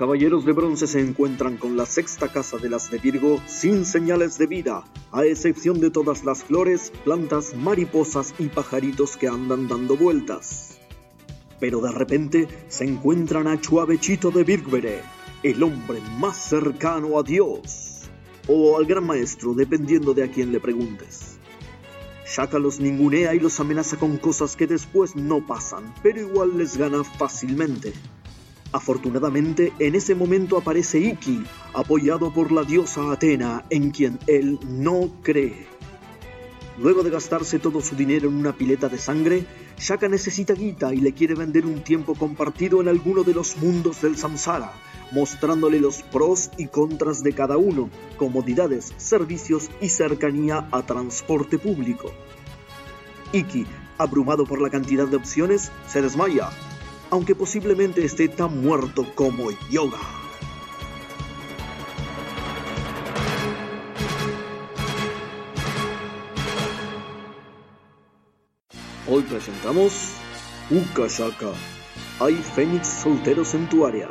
Caballeros de bronce se encuentran con la sexta casa de las de Virgo sin señales de vida, a excepción de todas las flores, plantas, mariposas y pajaritos que andan dando vueltas. Pero de repente se encuentran a Chuavechito de Virgbere, el hombre más cercano a Dios, o al gran maestro, dependiendo de a quién le preguntes. Shaka los ningunea y los amenaza con cosas que después no pasan, pero igual les gana fácilmente. Afortunadamente, en ese momento aparece Iki, apoyado por la diosa Atena, en quien él no cree. Luego de gastarse todo su dinero en una pileta de sangre, Shaka necesita guita y le quiere vender un tiempo compartido en alguno de los mundos del samsara, mostrándole los pros y contras de cada uno, comodidades, servicios y cercanía a transporte público. Iki, abrumado por la cantidad de opciones, se desmaya, aunque posiblemente esté tan muerto como Yoga. Hoy presentamos Uka Shaka. Hay Fénix solteros en tu área.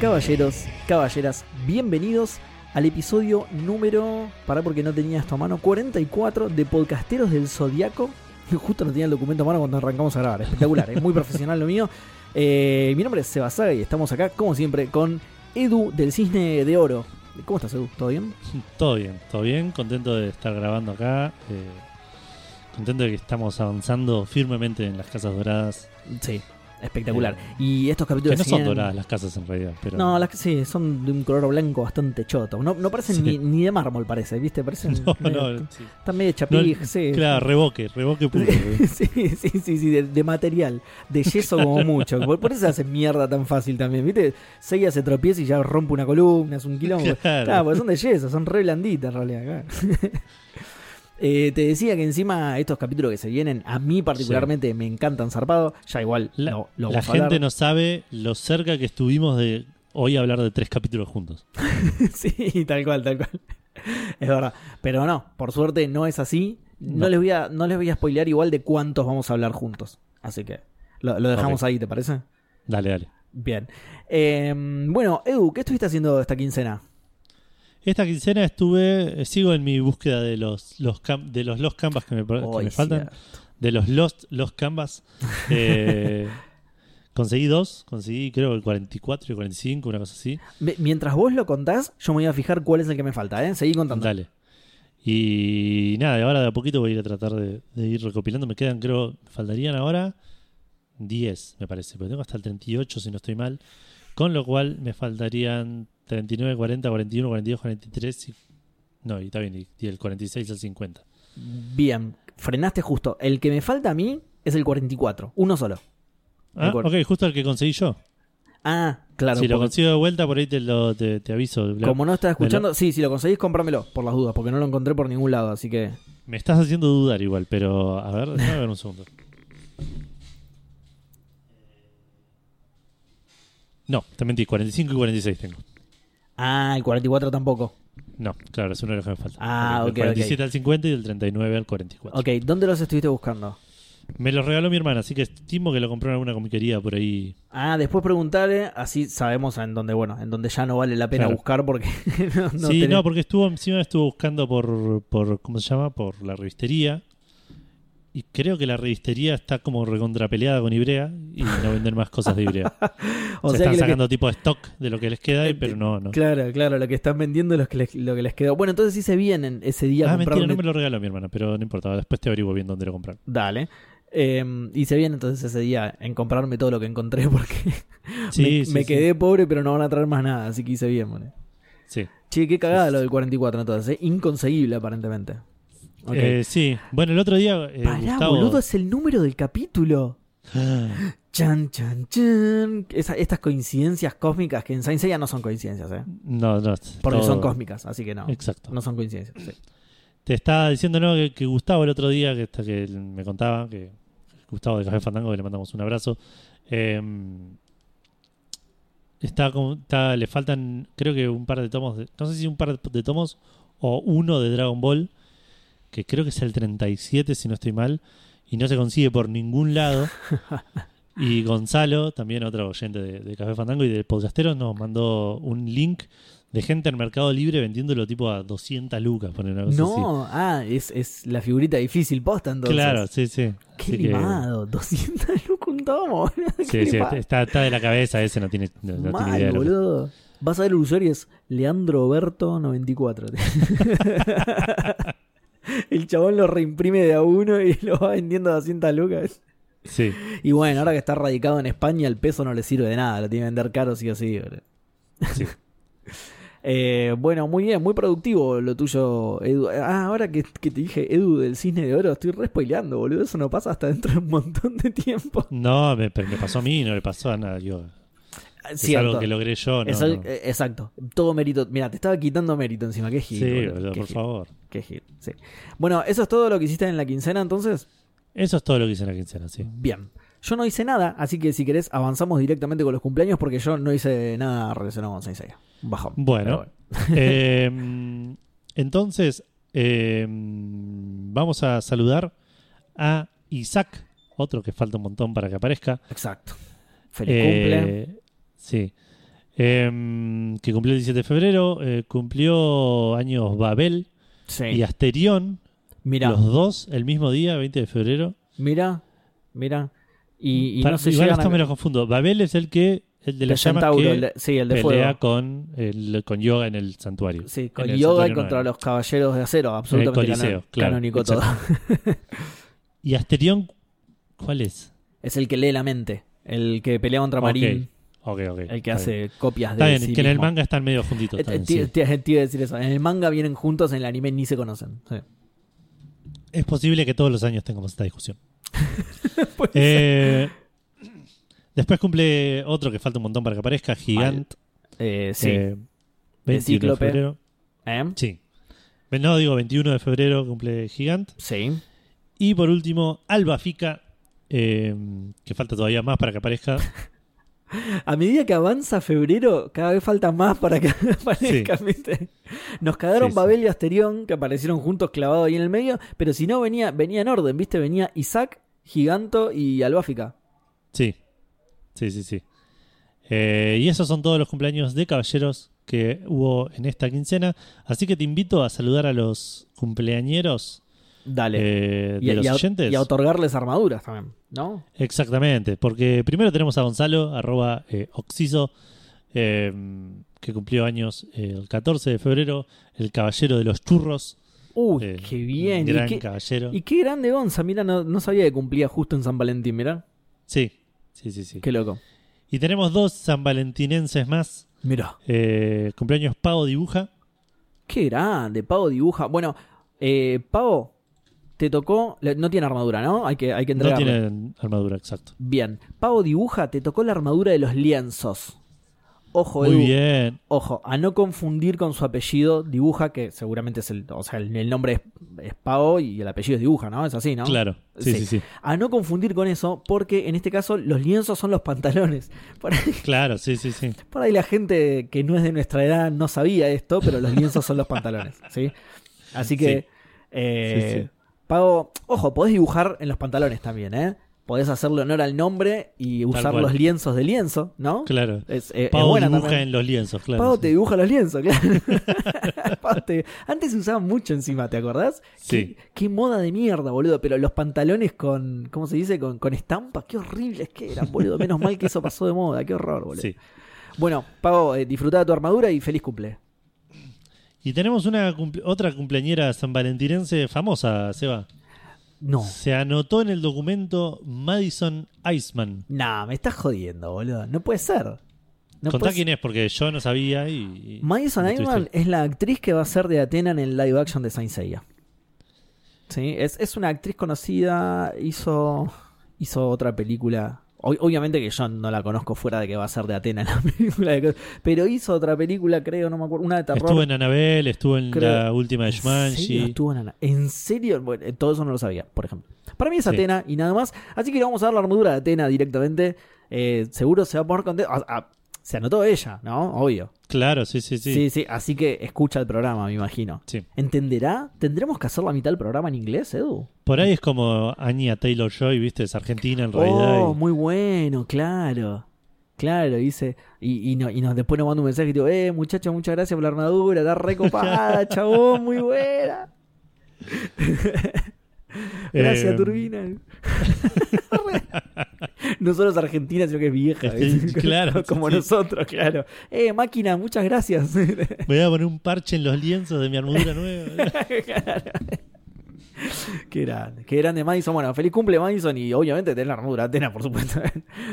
Caballeros, caballeras, bienvenidos al episodio número, para porque no tenía esto a mano, 44 de Podcasteros del Zodiaco. Justo no tenía el documento a mano cuando arrancamos a grabar. Espectacular, es muy profesional lo mío. Eh, mi nombre es Sebasaga y estamos acá, como siempre, con Edu del Cisne de Oro. ¿Cómo estás, Edu? ¿Todo bien? Todo bien, todo bien. Contento de estar grabando acá. eh, contento de que estamos avanzando firmemente en las Casas Doradas. Sí, espectacular. Eh, y estos Que capítulos no se son doradas las casas en realidad, pero. No, las que sí, son de un color blanco bastante choto. No, no parecen Sí. ni, ni de mármol, parece, ¿viste? Parecen No, medio- no, sí. Están medio chapij, sí. Claro, reboque, reboque puro. güey. Sí, sí, sí, sí, de, de material, de yeso como mucho. Por, por eso se hace mierda tan fácil también, ¿viste? Seiya se tropieza y ya rompe una columna, es un quilombo. Claro. Claro, porque son de yeso, son re blanditas en realidad. claro. Eh, te decía que encima estos capítulos que se vienen, a mí particularmente me encantan zarpado. Ya igual La, lo la gente hablar. no sabe lo cerca que estuvimos de hoy hablar de tres capítulos juntos. sí, tal cual, tal cual. Es verdad. Pero no, por suerte no es así. No, No. les voy a, no les voy a spoilear igual de cuántos vamos a hablar juntos. Así que lo, lo dejamos ahí, ¿te parece? Dale, dale. Bien. Eh, bueno, Edu, ¿qué estuviste haciendo esta quincena? Esta quincena estuve, eh, sigo en mi búsqueda de los, los cam- de los Lost Canvas que me, que me faltan. cierto. De los Lost, Lost Canvas. Eh, conseguí dos, conseguí creo el 44 y el 45, una cosa así. Mientras vos lo contás, yo me voy a fijar cuál es el que me falta, ¿eh? Seguí contando. Dale. Y nada, ahora de a poquito voy a ir a tratar de, de ir recopilando. Me quedan, creo, me faltarían ahora 10, me parece. Pero tengo hasta el 38, si no estoy mal. Con lo cual me faltarían 39, 40, 41, 42, 43. Y, no, y está bien, y, el 46 al 50. Bien, frenaste justo. El que me falta a mí es el 44, uno solo. Ah, ok, justo el que conseguí yo. Ah, claro. si lo consigo de vuelta, por ahí te, lo, te, te aviso. Bla- como no estás escuchando, sí, si lo conseguís, cómpramelo, por las dudas, porque no lo encontré por ningún lado, así que... Me estás haciendo dudar igual, pero a ver, déjame ver un segundo. No, te mentí, 45 y 46 tengo. Ah, el 44 tampoco. No, claro, es uno de los que me falta. Ah, Del ok, 47 al 50 y del 39 al 44. Ok, ¿dónde los estuviste buscando? Me lo regaló mi hermana, así que estimo que lo compró en alguna comiquería por ahí. Ah, después preguntarle, así sabemos en dónde, bueno, en donde ya no vale la pena Claro. buscar porque no, no sí, tenés- no, porque estuvo encima estuvo buscando por, por, ¿cómo se llama? Por la revistería. Y creo que la revistería está como recontrapeleada con Ibrea y no venden más cosas de Ibrea. O Se sea están que- sacando tipo stock de lo que les queda, Eh, pero no, no. Claro, claro, lo que están vendiendo es lo que les, lo que les quedó. Bueno, entonces sí se vienen ese día Ah, mentira, no un- me lo regaló mi hermana, pero no importa, después te averiguo bien dónde lo comprar. Dale. Eh, y se viene entonces ese día en comprarme todo lo que encontré porque Sí, me, sí, me sí. quedé pobre, pero no van a traer más nada, así que hice bien, boludo. Sí. Che, qué cagada lo del 44 entonces, ¿eh? inconseguible aparentemente. Eh, sí. Bueno, el otro día eh, Pará, Gustavo... boludo, es el número del capítulo. Ah, Chan, chan, chan. Esa- estas coincidencias cósmicas que en Saint Seiya no son coincidencias, ¿eh? No, no. Porque todo- son cósmicas, así que no. Exacto. No son coincidencias. sí. Te estaba diciendo, ¿no? Que, que Gustavo el otro día, que, me contaba, que Gustavo de Café Fandango, que le mandamos un abrazo. eh, está le faltan, creo que un par de tomos, de- no sé si un par de tomos o uno de Dragon Ball, que creo que es el 37, si no estoy mal, y no se consigue por ningún lado. Y Gonzalo, también otro oyente de, de Café Fandango y de Podcasteros, nos mandó un link de gente en Mercado Libre vendiéndolo tipo a 200 lucas, por una cosa así. No, ah, es, es la figurita difícil posta entonces. Claro, sí, sí. Qué Así que- limado, 200 lucas un tomo, Sí, sí, limado. está, está de la cabeza ese, no tiene, no, no Mal, tiene idea. boludo. Vas a ver el usuario y es Leandro Berto 94. el chabón lo reimprime de a uno y lo va vendiendo a 200 lucas. Sí, Y bueno, ahora que está radicado en España, el peso no le sirve de nada, lo tiene que vender caro sí o sí. boludo. sí. Eh, bueno, muy bien, muy productivo lo tuyo, Edu. Ah, ahora que, que te dije Edu del Cisne de Oro, estoy re spoileando, boludo. Eso no pasa hasta dentro de un montón de tiempo. No, me, me pasó a mí, no le pasó a nadie. Yo, es Cierto. algo que logré yo, ¿no? Eh, Exacto. Todo mérito. Mira, te estaba quitando mérito encima. Qué gil. Sí, boludo. boludo, Qué por favor. Qué gil, sí. Bueno, ¿eso es todo lo que hiciste en la quincena entonces? Eso es todo lo que hice en la quincena, sí. Bien. Yo no hice nada, así que si querés avanzamos directamente con los cumpleaños porque yo no hice nada relacionado con. Un Bajón. Bueno, Pero Eh, entonces, eh, vamos a saludar a Isaac, otro que falta un montón para que aparezca. Exacto. Feliz cumple. Eh, Sí. Em, que cumplió el 17 de febrero. eh, cumplió años Babel Sí. y Asterión. Mira, Los dos el mismo día, 20 de febrero. mira, mira. Y, y Para- no se igual esto a... me lo confundo. Babel es el que el de llamas Centauro, que el de- sí, el de pelea fuego. con, el, con yoga en el santuario. Sí, con yoga y contra los caballeros de acero, absolutamente Coliseo, claro, canónico todo. ¿Y Asterión cuál es? Es el que lee la mente, el que pelea contra Marín, Ok, ok. el que está hace bien. copias Está de bien, sí que en el manga están medio juntitos. Eh, también, sí. te- te iba a decir eso. En el manga vienen juntos, en el anime ni se conocen. Sí. Es posible que todos los años tengamos esta discusión. Eh, después cumple otro que falta un montón para que aparezca, Gigant. Eh, sí. eh, 21 de febrero. ¿Eh? Sí. No, digo 21 de febrero cumple Gigant. Sí. Y por último, Alba Fica, eh, que falta todavía más para que aparezca. A medida que avanza febrero, cada vez falta más para que aparezcan, ¿viste? Nos cagaron Sí, sí. Babel y Asterión, que aparecieron juntos clavados ahí en el medio, pero si no venía, venía en orden, ¿viste? Venía Isaac, Giganto y Albáfica. Sí, sí, sí, sí. Eh, y esos son todos los cumpleaños de caballeros que hubo en esta quincena. Así que te invito a saludar a los cumpleañeros Dale. eh, de y, los y a, oyentes. y a otorgarles armaduras también, ¿no? Exactamente, porque primero tenemos a Gonzalo, arroba eh, Oxiso, eh, que cumplió años el 14 de febrero, el caballero de los churros. Uy, eh, qué bien. Gran y, qué, caballero. y qué grande Gonza, mira, no, no sabía que cumplía justo en San Valentín, mirá. Sí, sí, sí, sí. Qué loco. Y tenemos dos san valentinenses más. Mira. Eh, cumpleaños Pavo Dibuja. Qué grande, Pavo dibuja. Bueno, eh, Pavo, te tocó. No tiene armadura, ¿no? Hay que, hay que No tiene armadura, exacto. Bien. Pavo dibuja, te tocó la armadura de los lienzos. Ojo, Muy Edu, bien. Ojo, a no confundir con su apellido, dibuja, que seguramente es el. O sea, el, el nombre es, es Pavo y el apellido es dibuja, ¿no? Es así, ¿no? Claro. Sí, Sí. sí, sí. A no confundir con eso, porque en este caso los lienzos son los pantalones. Por ahí, Claro, sí, sí, sí. por ahí la gente que no es de nuestra edad no sabía esto, pero los lienzos son los pantalones, ¿sí? Así que, Sí. eh, Sí, sí. Pago, ojo, podés dibujar en los pantalones también, ¿eh? podés hacerle honor al nombre y usar cual. los lienzos de lienzo, ¿no? Claro. Es, eh, es Pau buena dibuja también. en los lienzos, claro. Pau sí. te dibuja los lienzos, claro. Pau te- Antes se usaba mucho encima, ¿te acordás? Sí. Qué, qué moda de mierda, boludo. Pero los pantalones con, ¿cómo se dice? Con, con estampas, qué horribles que eran, boludo. Menos mal que eso pasó de moda, qué horror, boludo. Sí. Bueno, Pau, eh, disfrutá de tu armadura y feliz cumple. Y tenemos una cumple- otra cumpleañera sanvalentinense famosa, Seba. No. Se anotó en el documento Madison Iceman. Nah, me estás jodiendo, boludo. No puede ser. No Contá puede quién es, porque yo no sabía y... y- Madison Iceman es la actriz que va a ser de Athena en el live action de Saint Seiya. Sí, es, es una actriz conocida, hizo, hizo otra película. Ob- Obviamente que yo no la conozco fuera de que va a ser de Athena en la película, de- pero hizo otra película, creo, no me acuerdo, una de terror. Estuvo en Annabelle, estuvo en Creo- la última de ¿En estuvo en Ana- ¿En serio? Bueno, todo eso no lo sabía, por ejemplo. Para mí es Sí. Atena y nada más. Así que le vamos a dar la armadura de Atena directamente. Eh, seguro se va a poner contento. Ah, ah, se anotó ella, ¿no? Obvio. Claro, sí, sí, sí. Sí, sí, así que escucha el programa, me imagino. Sí. ¿Entenderá? ¿Tendremos que hacer la mitad del programa en inglés, Edu? Por ahí es como Anya Taylor Joy, ¿viste? Es argentina en realidad. Oh, y- muy bueno, claro. Claro, dice. Y, y, no, y nos, después nos manda un mensaje y digo, eh, muchacho, muchas gracias por la armadura, está recopada, chabón, muy buena. Gracias, Eh, Turbina. no solo es argentina, sino que es vieja. Claro, Como sí. nosotros, claro. Eh, máquina, muchas gracias. Voy a poner un parche en los lienzos de mi armadura nueva. Qué grande, qué grande Madison. Bueno, feliz cumple Madison y obviamente tenés la armadura Atena, por supuesto.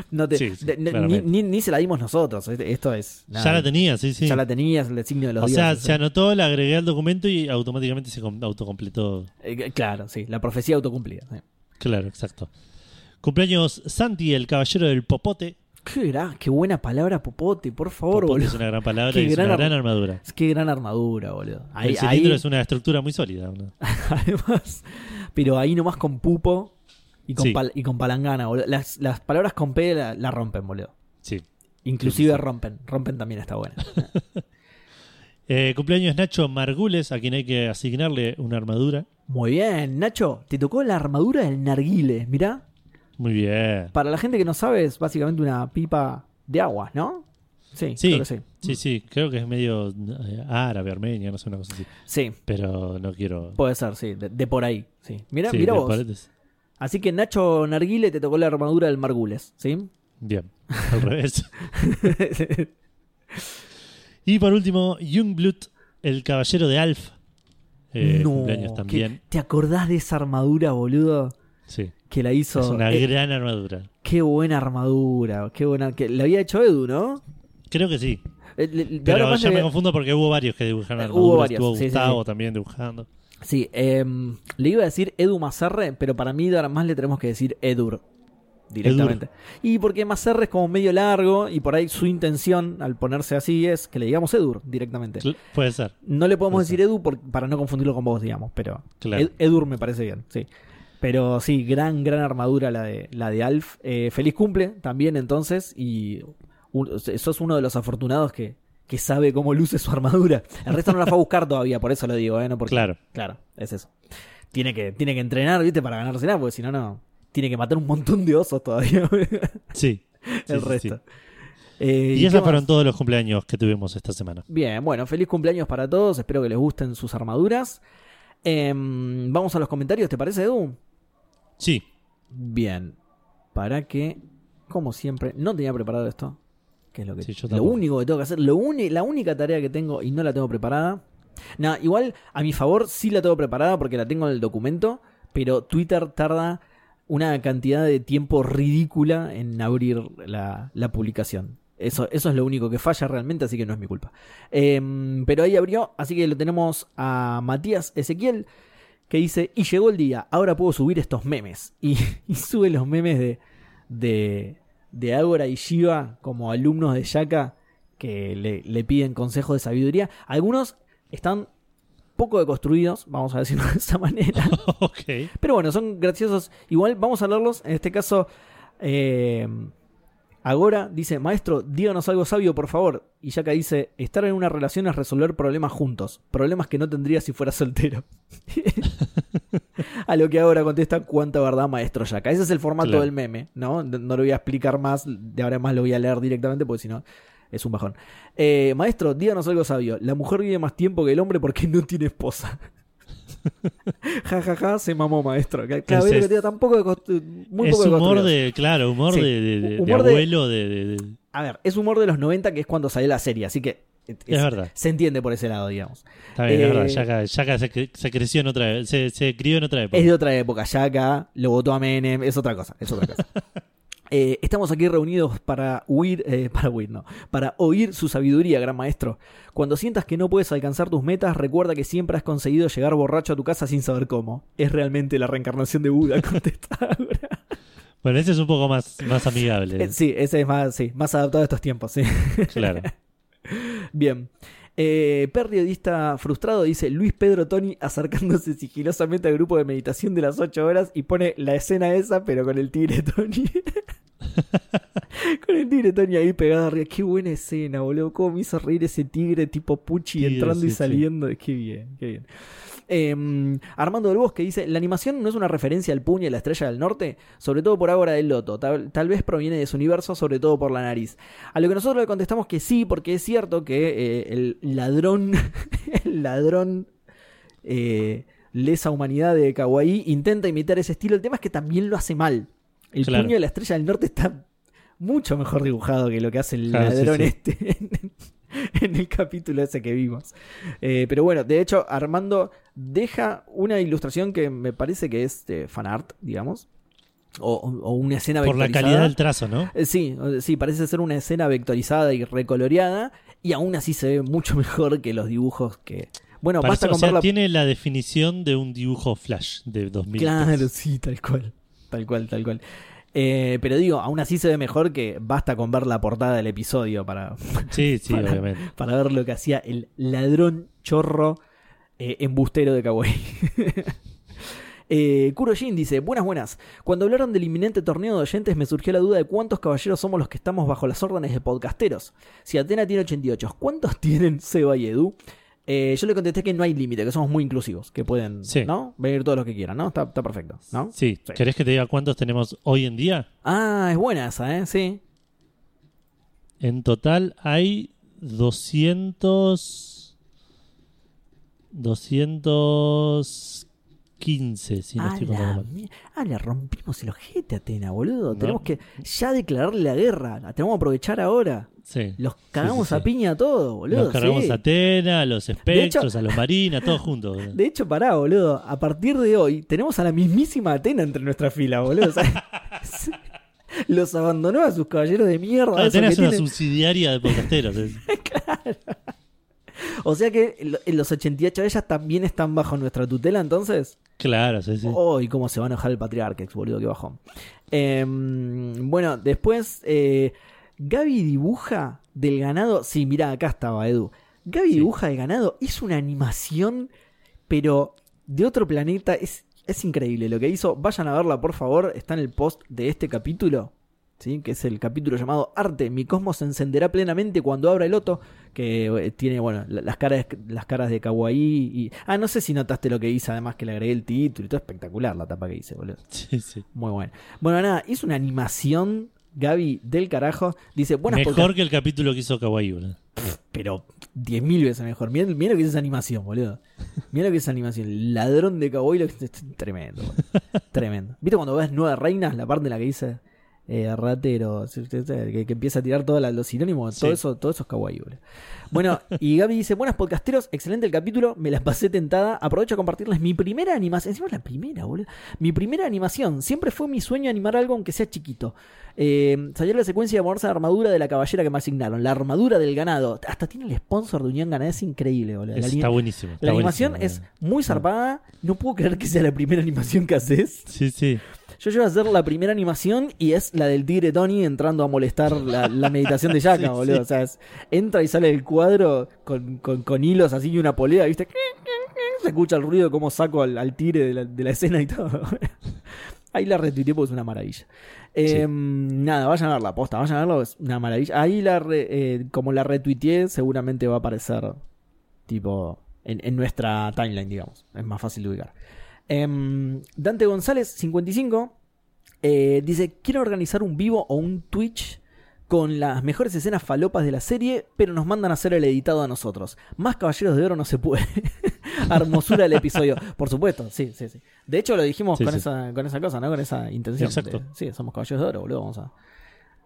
No te, Sí, sí, de- ni, ni- ni se la dimos nosotros. Este- Esto es. nada, ya la tenía, sí, sí. Ya la tenías, el designio de los o sea, se anotó, la agregué al documento y automáticamente se com- autocompletó. Eh, claro, sí, la profecía autocumplida. Claro, exacto. Cumpleaños Santi, el caballero del popote. Qué, gra- qué buena palabra, popote, por favor, Popote es boludo. una gran palabra Qué y es gran una gran armadura. Qué gran armadura, boludo. Ahí, el cilindro ahí- es una estructura muy sólida. ¿no? además, pero ahí nomás con pupo y con, Sí. pal- y con palangana, boludo. Las, las palabras con P la, la rompen, boludo. Sí. Inclusive Sí, sí, sí. rompen. Rompen también está buena. Eh, cumpleaños Nacho Margules, a quien hay que asignarle una armadura. Muy bien, Nacho, te tocó la armadura del narguile, mirá. Muy bien. Para la gente que no sabe, es básicamente una pipa de agua, ¿no? Sí, Sí, creo que sí. sí, sí, creo que es medio eh, árabe, armenia, no sé, una cosa así. Sí, Pero no quiero. puede ser, sí, de, de por ahí. Sí. Mirá, Sí, mirá vos. paredes. Así que Nacho Narguile te tocó la armadura del Margules, ¿sí? Bien, al revés. Y por último, Youngblood, el caballero de Alf. Eh, cumpleaños ¿qué- también. ¿Te acordás de esa armadura, boludo? Sí, Que la hizo. es una Eh, gran armadura. qué buena armadura, qué buena. Que la había hecho Edu, ¿no? Creo que sí. Eh, le- Pero ya me confundo porque hubo varios que dibujaron Eh, armaduras. hubo varios, Estuvo sí, Gustavo sí. también dibujando. Sí, em, le iba a decir Edu Mazarre, pero para mí ahora más le tenemos que decir Edur directamente. Y porque Mazarre es como medio largo y por ahí su intención al ponerse así es que le digamos Edur directamente. Puede ser. No le podemos Puede decir Edu por- para no confundirlo con vos, digamos, pero Claro. Ed- Edur me parece bien, sí. Pero sí, gran, gran armadura la de, la de Alf. Eh, feliz cumple también entonces y un- sos uno de los afortunados que, que sabe cómo luce su armadura. El resto no la fue a buscar todavía, por eso lo digo, ¿eh? No porque, Claro. Claro, es eso. Tiene que, tiene que entrenar, ¿viste? Para ganársela, porque si no, no. Tiene que matar un montón de osos todavía. Sí. El sí, resto. sí. Eh, Y esos fueron todos los cumpleaños que tuvimos esta semana. Bien, bueno, feliz cumpleaños para todos. Espero que les gusten sus armaduras. Em, vamos a los comentarios, ¿te parece, Edu? Sí. Bien. Para que, como siempre, no tenía preparado esto. Que es lo que Sí, yo lo único que tengo que hacer, lo uni- la única tarea que tengo y no la tengo preparada. Nada, igual a mi favor sí la tengo preparada porque la tengo en el documento, pero Twitter tarda una cantidad de tiempo ridícula en abrir la, la publicación. Eso, eso es lo único que falla realmente, así que no es mi culpa. Em, pero ahí abrió, así que lo tenemos a Matías Ezequiel, que dice, y llegó el día, ahora puedo subir estos memes. Y, y sube los memes de, de, de Ágora y Shiva como alumnos de Yaka que le, le piden consejos de sabiduría. Algunos están poco deconstruidos, vamos a decirlo de esa manera. Pero bueno, son graciosos. Igual vamos a leerlos. En este caso, eh, Agora dice, maestro, díganos algo sabio, por favor. Y Yaka dice, estar en una relación es resolver problemas juntos. Problemas que no tendría si fuera soltero. a lo que ahora contesta, cuánta verdad, maestro Yaka. Ese es el formato Claro. del meme, ¿no? No lo voy a explicar más, de ahora más lo voy a leer directamente porque si no es un bajón. Eh, maestro, díganos algo sabio. La mujer vive más tiempo que el hombre porque no tiene esposa. ja, ja, ja, se mamó, maestro. Claro, Es- que tampoco de costu- muy es poco de humor de, claro, humor Sí. de, de- Humor de- abuelo, de, A ver, es humor de los 90 que es cuando salió la serie, así que es- Es verdad. se entiende por ese lado, digamos. Está bien, Eh, es verdad. Yaka, Yaka se, cre- se creció en otra se, se crió en otra época. Es de otra época, ya acá lo votó a Menem, es otra cosa, es otra cosa. Eh, estamos aquí reunidos para huir, eh, para huir, no, para oír su sabiduría, gran maestro. Cuando sientas que no puedes alcanzar tus metas, recuerda que siempre has conseguido llegar borracho a tu casa sin saber cómo. Es realmente la reencarnación de Buda, contesta. Bueno, ese es un poco más, más amigable. Eh, sí, ese es más, sí, más adaptado a estos tiempos, sí. Claro. Bien. Eh, periodista frustrado dice Luis Pedro Tony acercándose sigilosamente al grupo de meditación de las 8 horas y pone la escena esa, pero con el tigre Tony. con el tigre Tony ahí pegado arriba. Qué buena escena, boludo. Cómo me hizo reír ese tigre tipo Pucci Tigre, entrando y sí, sí. saliendo. Qué bien, qué bien. Eh, Armando del Bosque dice: La animación no es una referencia al puño y la estrella del norte, sobre todo por Ágora del Loto. Tal, tal vez proviene de su universo, sobre todo por la nariz. A lo que nosotros le contestamos que sí, porque es cierto que eh, el ladrón, el ladrón eh, lesa humanidad de Kawaii intenta imitar ese estilo. El tema es que también lo hace mal. El Claro. puño de la estrella del norte está mucho mejor dibujado que lo que hace el Claro, ladrón sí. este en, en el capítulo ese que vimos. Eh, pero bueno, de hecho, Armando deja una ilustración que me parece que es de fanart, digamos. O, o una escena Por la vectorizada. calidad del trazo, ¿no? Eh, Sí, sí, parece ser una escena vectorizada y recoloreada. Y aún así se ve mucho mejor que los dibujos que. Bueno, Parece- basta o con sea, verla. tiene la definición de un dibujo flash de 2000. Claro, sí, tal cual. Tal cual, tal cual. Eh, pero digo, aún así se ve mejor que basta con ver la portada del episodio para, Sí, sí, Para- obviamente. para ver lo que hacía el ladrón chorro eh, embustero de Kawaii. Eh, Kurojin dice, buenas, buenas. Cuando hablaron del inminente torneo de oyentes me surgió la duda de cuántos caballeros somos los que estamos bajo las órdenes de podcasteros. Si Atena tiene 88, ¿cuántos tienen Seba y Edu? Eh, yo le contesté que no hay límite, que somos muy inclusivos, que pueden Sí. ¿no? venir todos los que quieran, ¿no? Está, está perfecto, ¿no? Sí. Sí. ¿Querés que te diga cuántos tenemos hoy en día? Ah, es buena esa, ¿eh? Sí. En total hay 200. 215, si no ah, estoy la contando mal. mi- ah, le rompimos el ojete a Atena, boludo. No. Tenemos que ya declararle la guerra. La tenemos que aprovechar ahora. Sí. Los cagamos sí, a piña a todos, boludo. Nos cargamos sí. a Atena, a los espectros, hecho- a los marinas, todos juntos. boludo. De hecho, pará, boludo. A partir de hoy tenemos a la mismísima Atena entre nuestra fila, boludo. O sea, los abandonó a sus caballeros de mierda. Ah, Atena es una tienen- subsidiaria de podcasteros. es- O sea que los 88 de ellas también están bajo nuestra tutela, entonces. Claro, sí, sí. Uy, cómo se va a enojar el Patriarchex, boludo, qué bajón. Em, bueno, después, eh, Gaby dibuja del ganado. Sí, mirá, acá estaba Edu. Gaby Sí. dibuja del ganado. Es una animación, pero de otro planeta. Es, es increíble lo que hizo. Vayan a verla, por favor. Está en el post de este capítulo. ¿sí? Que es el capítulo llamado Arte. Mi cosmos se encenderá plenamente cuando abra el loto. Que eh, tiene, bueno, la- las caras, las caras de Kawaii. Y... Ah, no sé si notaste lo que hice, además que le agregué el título y todo espectacular la tapa que hice, boludo. Sí, sí. Muy bueno. Bueno, nada, hizo una animación, Gaby, del carajo. Dice, buenas Mejor podcast- que el capítulo que hizo Kawaii, boludo. pero 10.000 veces mejor. Mira, lo que es esa animación, boludo. Mira lo que es esa animación. El ladrón de Kawaii, lo que es tremendo, boludo. Tremendo. ¿Viste cuando ves Nueva Reinas, la parte en la que dice eh, ratero, que, que empieza a tirar todos los sinónimos? Todo eso, todo eso es Kawaii, boludo. Bueno, y Gaby dice, buenas podcasteros, excelente el capítulo, me las pasé tentada, aprovecho a compartirles mi primera animación, encima es la primera, boludo, mi primera animación, siempre fue mi sueño animar algo aunque sea chiquito. Eh, salió la secuencia de ponerse la armadura de la caballera que me asignaron, la armadura del ganado, hasta tiene el sponsor de Unión Ganadera, es increíble, boludo. La, está buenísimo. está la animación buenísimo, es muy zarpada, no puedo creer que sea la primera animación que haces. Sí, sí. Yo llevo a hacer la primera animación y es la del tigre Tony entrando a molestar la, la meditación de Yaka, Sí, boludo. sí. O sea, es- entra y sale del cuadro con, con- con hilos así y una polea, ¿viste? Se escucha el ruido de cómo saco al, al tigre de la, de la escena y todo. Ahí la retuiteé porque es una maravilla. Eh, Nada, vayan a ver la posta, vayan a verlo, es una maravilla. Ahí la re- eh, como la retuiteé, seguramente va a aparecer tipo en, en nuestra timeline, digamos. Es más fácil de ubicar. Em, Dante González, 55, eh, dice: Quiero organizar un vivo o un Twitch con las mejores escenas falopas de la serie, pero nos mandan a hacer el editado a nosotros. Más Caballeros de Oro no se puede. Hermosura del episodio. Por supuesto, sí, sí, sí. De hecho, lo dijimos Sí, con, sí. Esa, con esa cosa, ¿no? Con esa intención. Exacto. de- sí, somos Caballeros de Oro, boludo. Vamos a.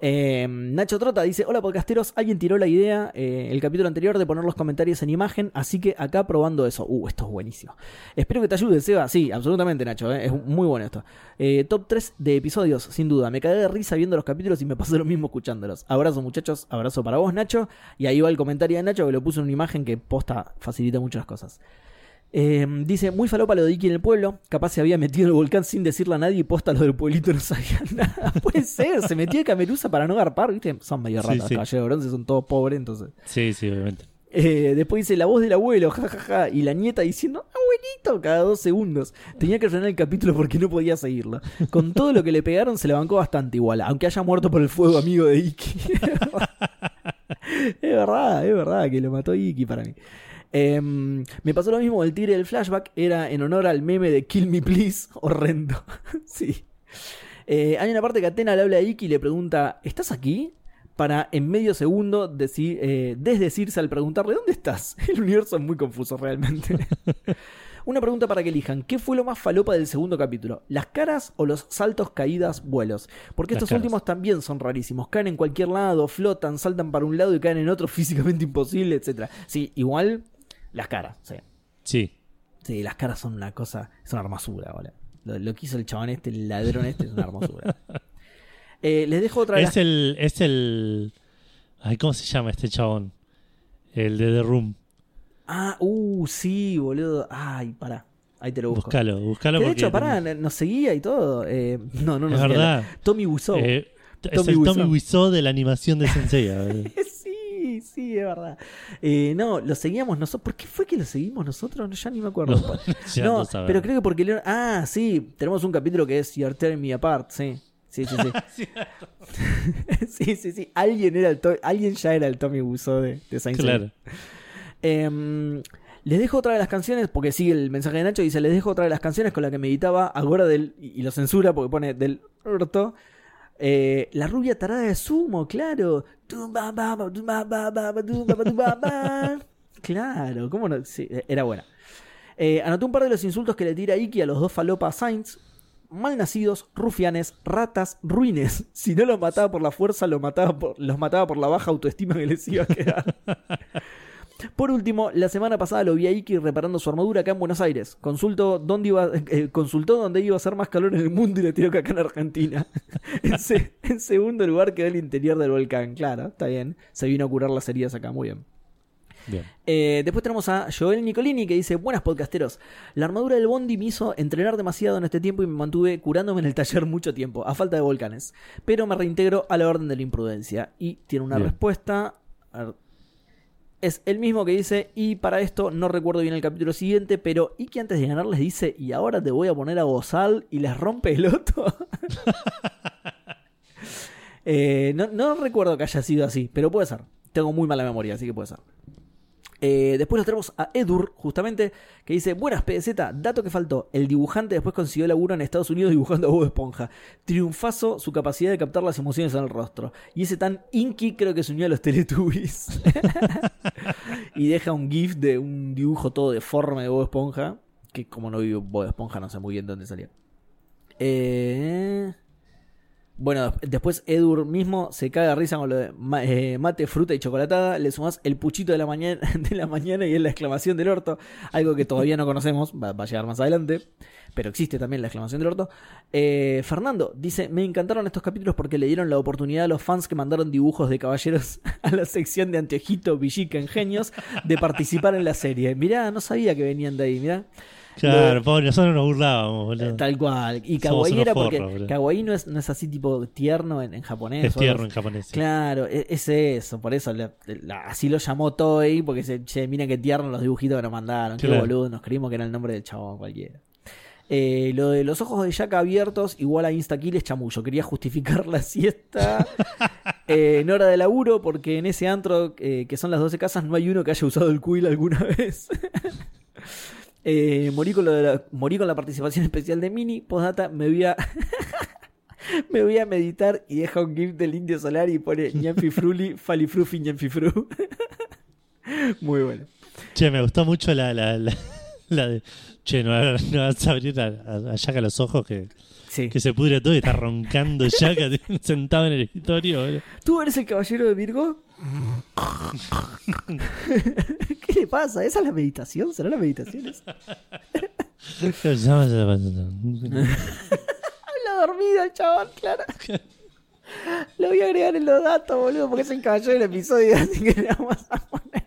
Eh, Nacho Trota dice: Hola podcasteros, alguien tiró la idea eh, el capítulo anterior de poner los comentarios en imagen, así que acá probando eso. Uh, esto es buenísimo. Espero que te ayude, Seba. Sí, absolutamente, Nacho. eh, Es muy bueno esto. Eh, top 3 de episodios, sin duda. Me cagué de risa viendo los capítulos y me pasó lo mismo escuchándolos. Abrazo, muchachos. Abrazo para vos, Nacho. Y ahí va el comentario de Nacho que lo puso en una imagen que posta facilita muchas cosas. Eh, dice, muy falopa lo de Iki en el pueblo. Capaz se había metido en el volcán sin decirle a nadie y posta lo del pueblito no sabía nada. Puede ser, se metió de cameruza para no garpar, ¿viste? Son medio Sí, ratas, sí. caballeros de bronce, son todos pobres, entonces. Sí, sí, obviamente. Eh, después dice la voz del abuelo, jajaja, y la nieta diciendo, abuelito, cada dos segundos. Tenía que frenar el capítulo porque no podía seguirlo. Con todo lo que le pegaron se le bancó bastante igual, aunque haya muerto por el fuego amigo de Iki. es verdad, es verdad que lo mató Iki para mí. Em, me pasó lo mismo, el tigre del flashback era en honor al meme de Kill Me Please, horrendo. sí. Eh, hay una parte que Atena le habla a Iki y le pregunta, ¿estás aquí? Para en medio segundo decir, eh, desdecirse al preguntarle, ¿dónde estás? El universo es muy confuso realmente. Una pregunta para que elijan. ¿Qué fue lo más falopa del segundo capítulo? ¿Las caras o los saltos, caídas, vuelos? Porque Las estos caras. últimos también son rarísimos. Caen en cualquier lado, flotan, saltan para un lado y caen en otro físicamente imposible, etc. Sí, igual las caras. Sí, Sí. sí las caras son una cosa, es una hermosura, ¿vale? Lo, lo que hizo el chabón este, el ladrón este, es una hermosura. Eh, les dejo otra las Es el, es el. Ay, ¿cómo se llama este chabón? El de The Room. Ah, uh, sí, boludo. Ay, pará. Ahí te lo busco. Búscalo, búscalo Que de hecho, pará, nos seguía y todo. Eh, no, no nos es seguía. verdad. Tommy Wiseau. Eh, es Tommy el Wiseau. Tommy Wiseau de la animación de Sensei. boludo. Sí, sí, es verdad. Eh, no, lo seguíamos nosotros. ¿Por qué fue que lo seguimos nosotros? No, ya ni me acuerdo. No, pero creo que porque... Leon- Ah, sí, tenemos un capítulo que es You're Tearing Me Apart, sí. Sí, sí, sí. sí, sí, sí. Alguien, era el To- Alguien ya era el Tommy Wiseau de, de Saint. Claro. Em, les dejo otra de las canciones, porque sigue el mensaje de Nacho, dice, les dejo otra de las canciones con la que meditaba ahora del... Y y lo censura porque pone del orto. Eh, la rubia tarada de sumo, claro. Claro, ¿cómo no? Sí, era buena. Eh, anotó un par de los insultos que le tira Iki a los dos falopa Saints. Malnacidos, rufianes, ratas, ruines. Si no los mataba por la fuerza, los mataba por, los mataba por la baja autoestima que les iba a quedar. Por último, la semana pasada lo vi a Iki reparando su armadura acá en Buenos Aires. Consultó dónde iba, eh, consultó dónde iba a ser más calor en el mundo y le tiró que acá en Argentina. en, se- en segundo lugar quedó el interior del volcán. Claro, está bien. Se vino a curar las heridas acá, muy bien. Bien. Eh, después tenemos a Joel Nicolini que dice: Buenas podcasteros. La armadura del Bondi me hizo entrenar demasiado en este tiempo y me mantuve curándome en el taller mucho tiempo, a falta de volcanes. Pero me reintegro a la orden de la imprudencia. Y tiene una Bien. respuesta. a ver. Es el mismo que dice, y para esto no recuerdo bien el capítulo siguiente, pero y que antes de ganar les dice, y ahora te voy a poner a gozar y les rompe el otro. Eh, no, no recuerdo que haya sido así, pero puede ser. Tengo muy mala memoria, así que puede ser. Eh, después lo tenemos a Edur, justamente, que dice: Buenas PZ, dato que faltó. El dibujante después consiguió laburo en Estados Unidos dibujando a Bob Esponja. Triunfazo su capacidad de captar las emociones en el rostro. Y ese tan inky creo que se unió a los Teletubbies. y deja un GIF de un dibujo todo deforme de Bob Esponja. Que como no vivo Bob Esponja, no sé muy bien de dónde salió. Eh. Bueno, después Edur mismo se caga de risa con lo de eh, mate, fruta y chocolatada. Le sumás el puchito de la mañana, de la mañana y es la exclamación del orto. Algo que todavía no conocemos, va, va a llegar más adelante. Pero existe también la exclamación del orto. Eh, Fernando dice: Me encantaron estos capítulos porque le dieron la oportunidad a los fans que mandaron dibujos de caballeros a la sección de Anteojito, Villica, Ingenios de participar en la serie. Mirá, no sabía que venían de ahí, mirá. Claro, pobre, nosotros nos burlábamos, Eh, boludo. Tal cual. Y kawaii era porque forros, kawaii no es, no es así tipo tierno en, en japonés. Es tierno en japonés. sí. Claro, e- es eso, por eso la- así lo llamó Toei, porque se, che, miren qué tierno los dibujitos que nos mandaron, qué Claro. boludo, nos creímos que era el nombre del chabón cualquiera. Eh, lo de los ojos de Jack abiertos, igual a Instakill es chamullo. Quería justificar la siesta eh, en hora de laburo, porque en ese antro, eh, que son las 12 casas, no hay uno que haya usado el quill alguna vez. Eh, morí, con lo de la, morí con la participación especial de Mini. Postdata, me voy a. me voy a meditar y deja un GIF del indio solar y pone Ñanfi Fruli, Falifrufi Ñanfi Fru. Muy bueno. Che, me gustó mucho la, la, la, la de. Che, no, no vas a abrir a, a, a los ojos que, Sí. que se pudre todo y está roncando Jack sentado en el escritorio. ¿Tú eres el caballero de Virgo? ¿Qué le pasa? ¿Esa es la meditación? ¿Será la meditación? esa? Habla dormido el chabón, claro. Lo voy a agregar en los datos, boludo, porque es el caballero del episodio, así que le vamos a poner.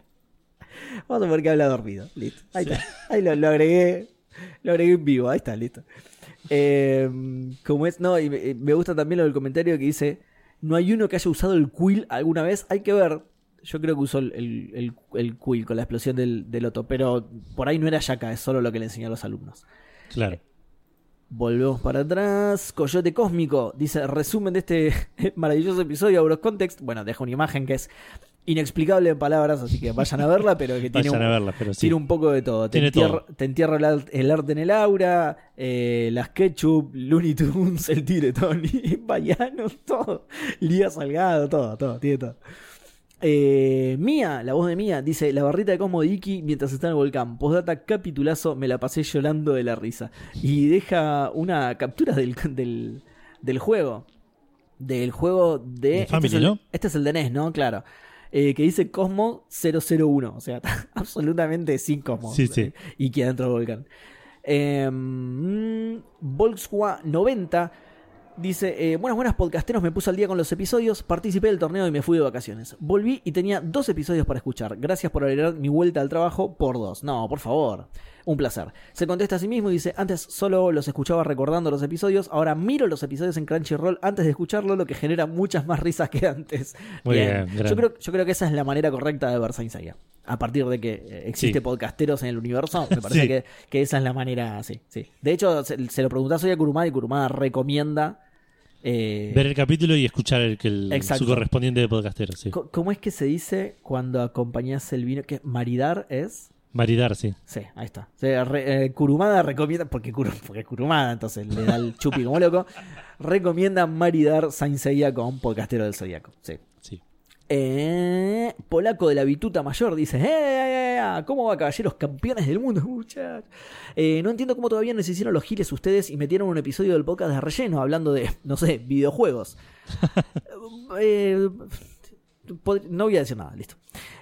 Vamos a poner que habla dormido. Listo. Ahí está. Ahí lo, lo agregué. Lo agregué en vivo. Ahí está, listo. Eh, como es, no, y me, me gusta también lo del comentario que dice: No hay uno que haya usado el quill alguna vez. Hay que ver. Yo creo que usó el, el, el- el quill con la explosión del, del Otto, pero por ahí no era Yaka, es solo lo que le enseñó a los alumnos. Claro. Volvemos para atrás. Coyote Cósmico dice: resumen de este maravilloso episodio Auros Context. Bueno, deja una imagen que es inexplicable en palabras, así que vayan a verla, pero que tiene, un, a verla, pero sí. tiene un poco de todo. Te entierra, todo. te entierra el, el arte en el aura, eh, las ketchup, Looney Tunes, el Tigre Tony, Bayano, todo. Lía Salgado, todo, todo, tiene todo. Eh, Mía, la voz de Mía, dice la barrita de Cosmo de Iki mientras está en el volcán. Postdata capitulazo, me la pasé llorando de la risa. Y deja una captura del, del, del juego. Del juego de. De este, Family, es el, ¿no? este es el de NES, ¿no? Claro. Eh, que dice Cosmo 001. O sea, absolutamente sin Cosmo. Sí, sí. Iki adentro del volcán. Eh, mm, Volkswagen 90 dice: eh, Buenas, buenas podcasteros, me puse al día con los episodios, participé del torneo y me fui de vacaciones. Volví y tenía dos episodios para escuchar. Gracias por alegrar mi vuelta al trabajo por dos. No, por favor. Un placer. Se contesta a sí mismo y dice: Antes solo los escuchaba recordando los episodios, ahora miro los episodios en Crunchyroll antes de escucharlo, lo que genera muchas más risas que antes. Muy bien, yo, grande. creo, yo creo que esa es la manera correcta de ver Saint Seiya. A partir de que eh, existe Sí. podcasteros en el universo, me parece Sí. que, que esa es la manera, sí, sí. De hecho, se, se lo preguntás hoy a Kurumada y Kurumada recomienda... eh, Ver el capítulo y escuchar el, el- su correspondiente de podcastero, sí. ¿Cómo es que se dice cuando acompañás el vino? que Maridar es... Maridar, sí. Sí, ahí está. O sea, re- eh, Kurumada recomienda, porque, porque Kurumada entonces le da el chupi como loco, recomienda maridar Saint Seiya con Podcastero del Zodíaco. Sí. sí. Eh, Polaco de la Bituta Mayor dice: ¡Eh, eh, eh, eh! ¿Cómo va, caballeros campeones del mundo, muchachos? Eh, no entiendo cómo todavía no se hicieron los giles ustedes y metieron un episodio del podcast de relleno hablando de, no sé, videojuegos. Eh, no voy a decir nada, listo.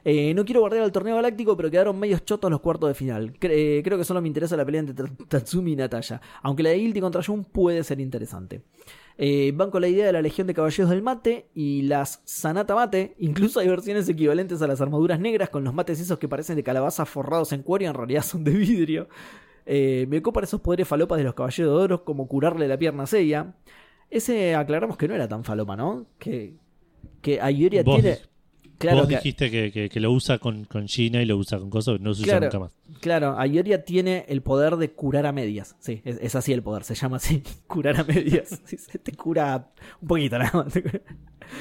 Eh, no quiero guardar al torneo galáctico, pero quedaron medios chotos los cuartos de final. Eh, creo que solo me interesa la pelea entre Tat- Tatsumi y Natalia. Aunque la de Guilty contra Jun puede ser interesante. Eh, van con la idea de la Legión de Caballeros del Mate y las Sanata Mate. Incluso hay versiones equivalentes a las armaduras negras con los mates esos que parecen de calabaza forrados en cuero y en realidad son de vidrio. Me copan esos poderes falopas de los Caballeros de Oro como curarle la pierna a. Ese aclaramos que no era tan falopa, ¿no? Que, que Ayoria Vos- tiene... Claro, Vos que- dijiste que, que- que lo usa con, con Gina y lo usa con cosas, no se usa Claro. nunca más. Claro, Ayoria tiene el poder de curar a medias. Sí, es, es así el poder, se llama así, curar a medias. Se te cura un poquito nada más.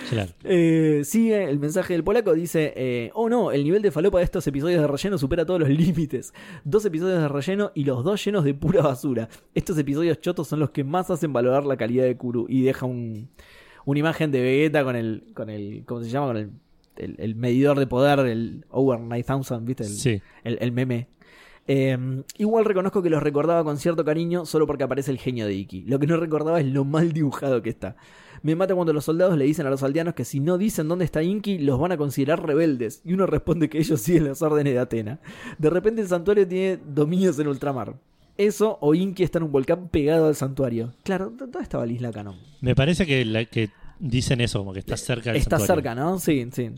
Claro. Eh, sigue el mensaje del polaco, dice, eh, oh no, el nivel de falopa de estos episodios de relleno supera todos los límites. Dos episodios de relleno y los dos llenos de pura basura. Estos episodios chotos son los que más hacen valorar la calidad de Kuru. Y deja un, una imagen de Vegeta con el, con el, ¿cómo se llama? Con el, el, el medidor de poder, el Over 9000, ¿viste? El, Sí. el, el meme. Eh, igual reconozco que los recordaba con cierto cariño solo porque aparece el genio de Iki. Lo que no recordaba es lo mal dibujado que está. Me mata cuando los soldados le dicen a los aldeanos que si no dicen dónde está Inki, los van a considerar rebeldes. Y uno responde que ellos siguen las órdenes de Atena. De repente el santuario tiene dominios en ultramar. Eso o Inki está en un volcán pegado al santuario. Claro, ¿dónde estaba la isla Canon? Me parece que, la- que dicen eso, como que está cerca del Está santuario. cerca, ¿no? Sí, sí.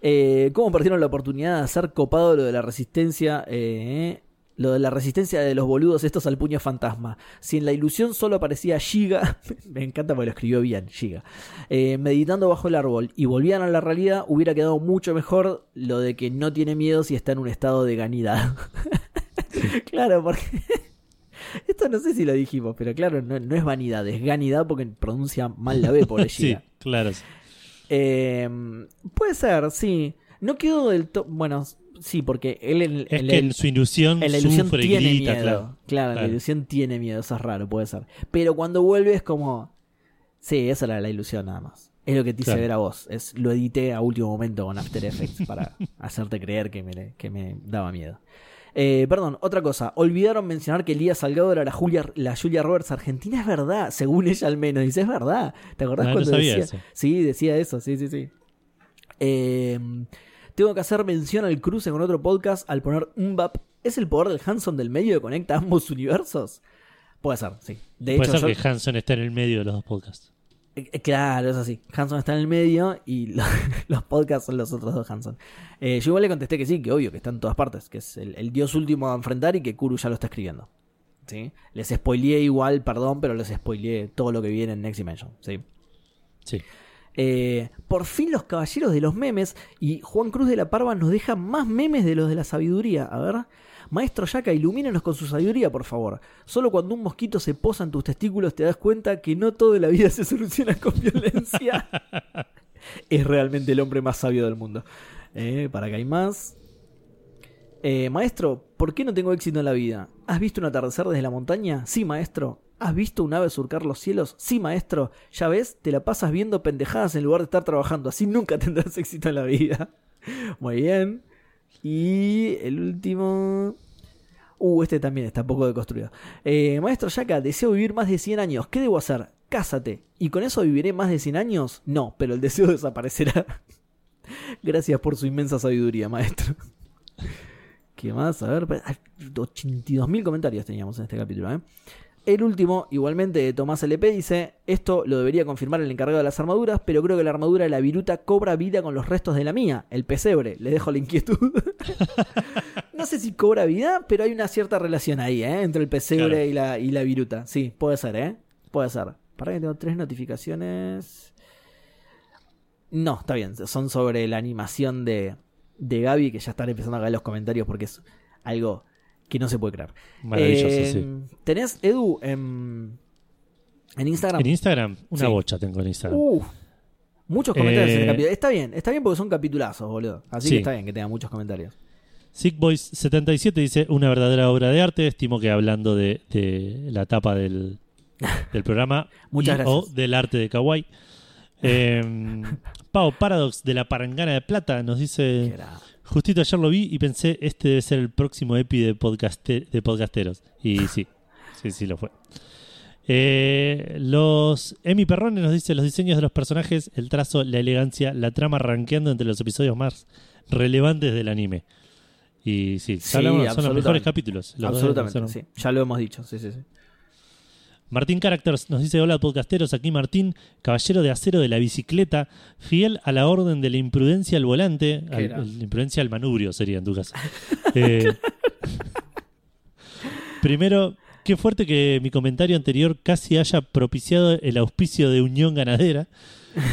Eh, ¿Cómo perdieron la oportunidad de hacer copado lo de la resistencia? eh, lo de la resistencia de los boludos estos al puño fantasma. Si en la ilusión solo aparecía Giga, me encanta porque lo escribió bien, Giga, eh, meditando bajo el árbol y volvían a la realidad, hubiera quedado mucho mejor lo de que no tiene miedo si está en un estado de ganidad. claro, porque Esto no sé si lo dijimos, pero claro, no, no es vanidad, es ganidad porque pronuncia mal la B, por Sí, claro. Eh, puede ser, sí. No quedó del todo. Bueno, sí, porque él en, Es en que en su ilusión en la ilusión sufre, tiene grita, miedo. claro. Claro, la ilusión tiene miedo, eso es raro, puede ser. Pero cuando vuelve es como. Sí, esa era la ilusión nada más. Es lo que te hice Claro. ver a vos. Es, lo edité a último momento con After Effects para hacerte creer que me, que me daba miedo. Eh, perdón, otra cosa. Olvidaron mencionar que Elías Salgado era la Julia, la Julia Roberts argentina. Es verdad, según ella al menos. Dice, es verdad. ¿Te acordás no cuando decía? eso. Sí, decía eso, sí, sí, sí. Eh, tengo que hacer mención al cruce con otro podcast al poner un bap. ¿Es el poder del Hanson del medio que conecta ambos universos? Puede ser, sí. De Puede hecho, ser yo- que Hanson esté en el medio de los dos podcasts. Eh, Claro, es así. Hanson está en el medio y lo- los podcasts son los otros dos Hanson. Eh, yo igual le contesté que sí, que obvio, que está en todas partes, que es el, el dios último a enfrentar y que Kuru ya lo está escribiendo. ¿Sí? Les spoileé igual, perdón, pero les spoileé todo lo que viene en Next Dimension. ¿sí? Sí. Eh, por fin los caballeros de los memes y Juan Cruz de la Parva nos deja más memes de los de la sabiduría. A ver. Maestro Yaka, ilumínanos con su sabiduría, por favor. Solo cuando un mosquito se posa en tus testículos te das cuenta que no todo en la vida se soluciona con violencia. es realmente el hombre más sabio del mundo. Eh, para que hay más. Eh, maestro, ¿por qué no tengo éxito en la vida? ¿Has visto un atardecer desde la montaña? Sí, maestro. ¿Has visto un ave surcar los cielos? Sí, maestro. Ya ves, te la pasas viendo pendejadas en lugar de estar trabajando. Así nunca tendrás éxito en la vida. Muy bien. Y el último... Uh, este también está poco deconstruido. Eh, maestro Yaka, deseo vivir más de 100 años. ¿Qué debo hacer? Cásate. ¿Y con eso viviré más de 100 años? No, pero el deseo desaparecerá. Gracias por su inmensa sabiduría, maestro. ¿Qué más? A ver, 82.000 comentarios teníamos en este capítulo. ¿eh? El último, igualmente, de Tomás LP dice: Esto lo debería confirmar el encargado de las armaduras, pero creo que la armadura de la viruta cobra vida con los restos de la mía, el pesebre. Le dejo la inquietud. no sé si cobra vida, pero hay una cierta relación ahí, ¿eh? Entre el pesebre Claro. y, la, y la viruta. Sí, puede ser, ¿eh? Puede ser. Para que tengo tres notificaciones. No, está bien. Son sobre la animación de, de Gaby, que ya están empezando a caer los comentarios porque es algo que no se puede creer. Maravilloso, Eh, sí. ¿Tenés, Edu, en, en Instagram? En Instagram, una Sí. bocha tengo en Instagram. Muchos comentarios en el Eh, capítulo. Está bien, está bien porque son capitulazos, boludo. Así Sí. que está bien que tenga muchos comentarios. Sickboys77 dice una verdadera obra de arte. Estimo que hablando de, de la tapa del, del programa Muchas y- gracias. o del arte de Kawaii. Eh, Pau Paradox de la Parangana de Plata nos dice. Justito ayer lo vi y pensé, este debe ser el próximo EPI de, podcaste- de podcasteros. Y sí, sí, sí lo fue. Eh, los Emi Perrones nos dice los diseños de los personajes, el trazo, la elegancia, la trama rankeando entre los episodios más relevantes del anime. Y sí, Sí, hablamos- son los mejores capítulos. los Absolutamente, sí. Ya lo hemos dicho, sí, sí, sí. Martín Characters nos dice: Hola, podcasteros. Aquí Martín, caballero de acero de la bicicleta, fiel a la orden de la imprudencia al volante. Al, el- imprudencia al manubrio sería en tu caso. Eh, primero, qué fuerte que mi comentario anterior casi haya propiciado el auspicio de Unión Ganadera.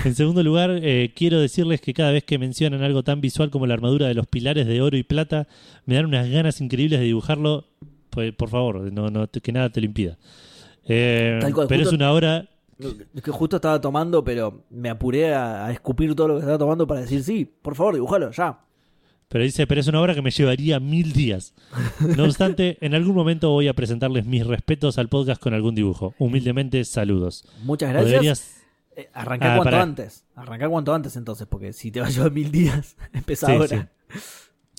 En segundo lugar, eh, quiero decirles que cada vez que mencionan algo tan visual como la armadura de los pilares de oro y plata, me dan unas ganas increíbles de dibujarlo. Pues, por favor, no, no, que nada te lo impida. Eh, Tal cual, pero justo- es una hora. Es que justo estaba tomando, pero me apuré a, a escupir todo lo que estaba tomando para decir, sí, por favor, dibujalo, ya. Pero dice, pero es una obra que me llevaría mil días. No obstante, en algún momento voy a presentarles mis respetos al podcast con algún dibujo. Humildemente, saludos. Muchas gracias. deberías- Eh, arrancá Ah, cuanto antes. Arrancá cuanto antes entonces, porque si te va a llevar mil días, empezá Sí, ahora.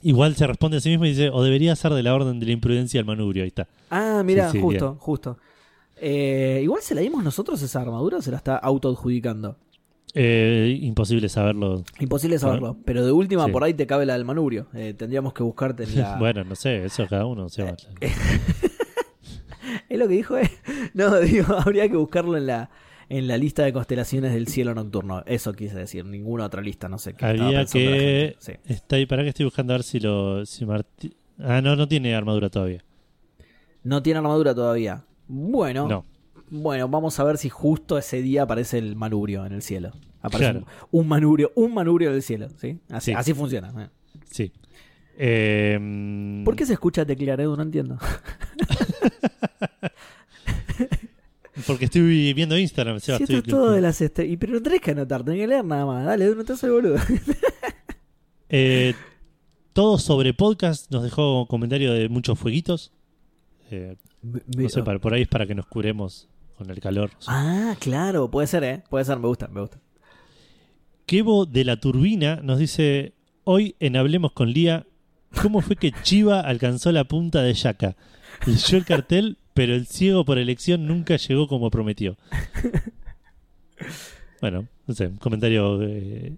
Igual se responde a sí mismo y dice, o debería ser de la orden de la imprudencia al manubrio. Ahí está. Ah, mira, sí, justo, bien. justo. Eh, igual se la dimos nosotros esa armadura o se la está autoadjudicando. Eh, imposible saberlo. Imposible saberlo. Pero de última, Sí. por ahí te cabe la del manubrio. Eh, tendríamos que buscarte en la. Bueno, no sé, eso cada uno se va. ¿Es lo que dijo? eh? No, digo, habría que buscarlo en la, en la lista de constelaciones del cielo nocturno. Eso quise decir, ninguna otra lista, no sé qué. Había que... Sí. Está ahí, para que estoy buscando a ver si lo... Si Martí- Ah, no, no tiene armadura todavía. No tiene armadura todavía. Bueno, No. bueno, vamos a ver si justo ese día aparece el manubrio en el cielo. Aparece Claro. un, un manubrio, un manubrio del cielo, ¿sí? Así, Sí. así funciona. eh. Sí. Eh, ¿Por qué se escucha teclear, Edu? No entiendo. Porque estoy viendo Instagram, Seba, Si esto estoy- es todo de las estrellas. Y pero no tenés que anotar, tenés que leer nada más. Dale, no te haces el boludo. Eh, todo sobre podcast nos dejó comentario de muchos fueguitos. Eh, no sé, para- por ahí es para que nos curemos con el calor. Ah, claro, puede ser, ¿eh? Puede ser, me gusta, me gusta. Kevo de la Turbina nos dice: Hoy en Hablemos con Lía, ¿cómo fue que Chiva alcanzó la punta de Yaka? Leyó el cartel, pero el ciego por elección nunca llegó como prometió. Bueno, no sé, un comentario, eh,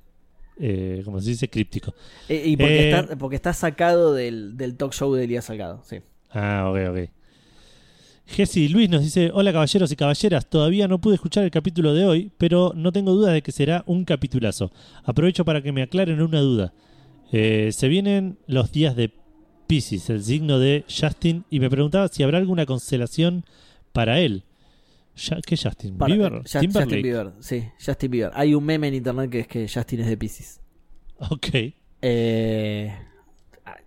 eh, como se dice, críptico. Eh, y porque, Eh, está, porque está sacado del, del talk show de Elías Salgado, sí. Ah, ok, ok. Jesse Luis nos dice, hola caballeros y caballeras, todavía no pude escuchar el capítulo de hoy, pero no tengo duda de que será un capitulazo. Aprovecho para que me aclaren una duda. Eh, se vienen los días de Pisces, el signo de Justin, y me preguntaba si habrá alguna constelación para él. Ya- ¿Qué Justin? Para- ¿Bieber? Just- ¿Timberlake? Justin Bieber, sí, Justin Bieber. Hay un meme en internet que es que Justin es de Pisces. Ok. Eh,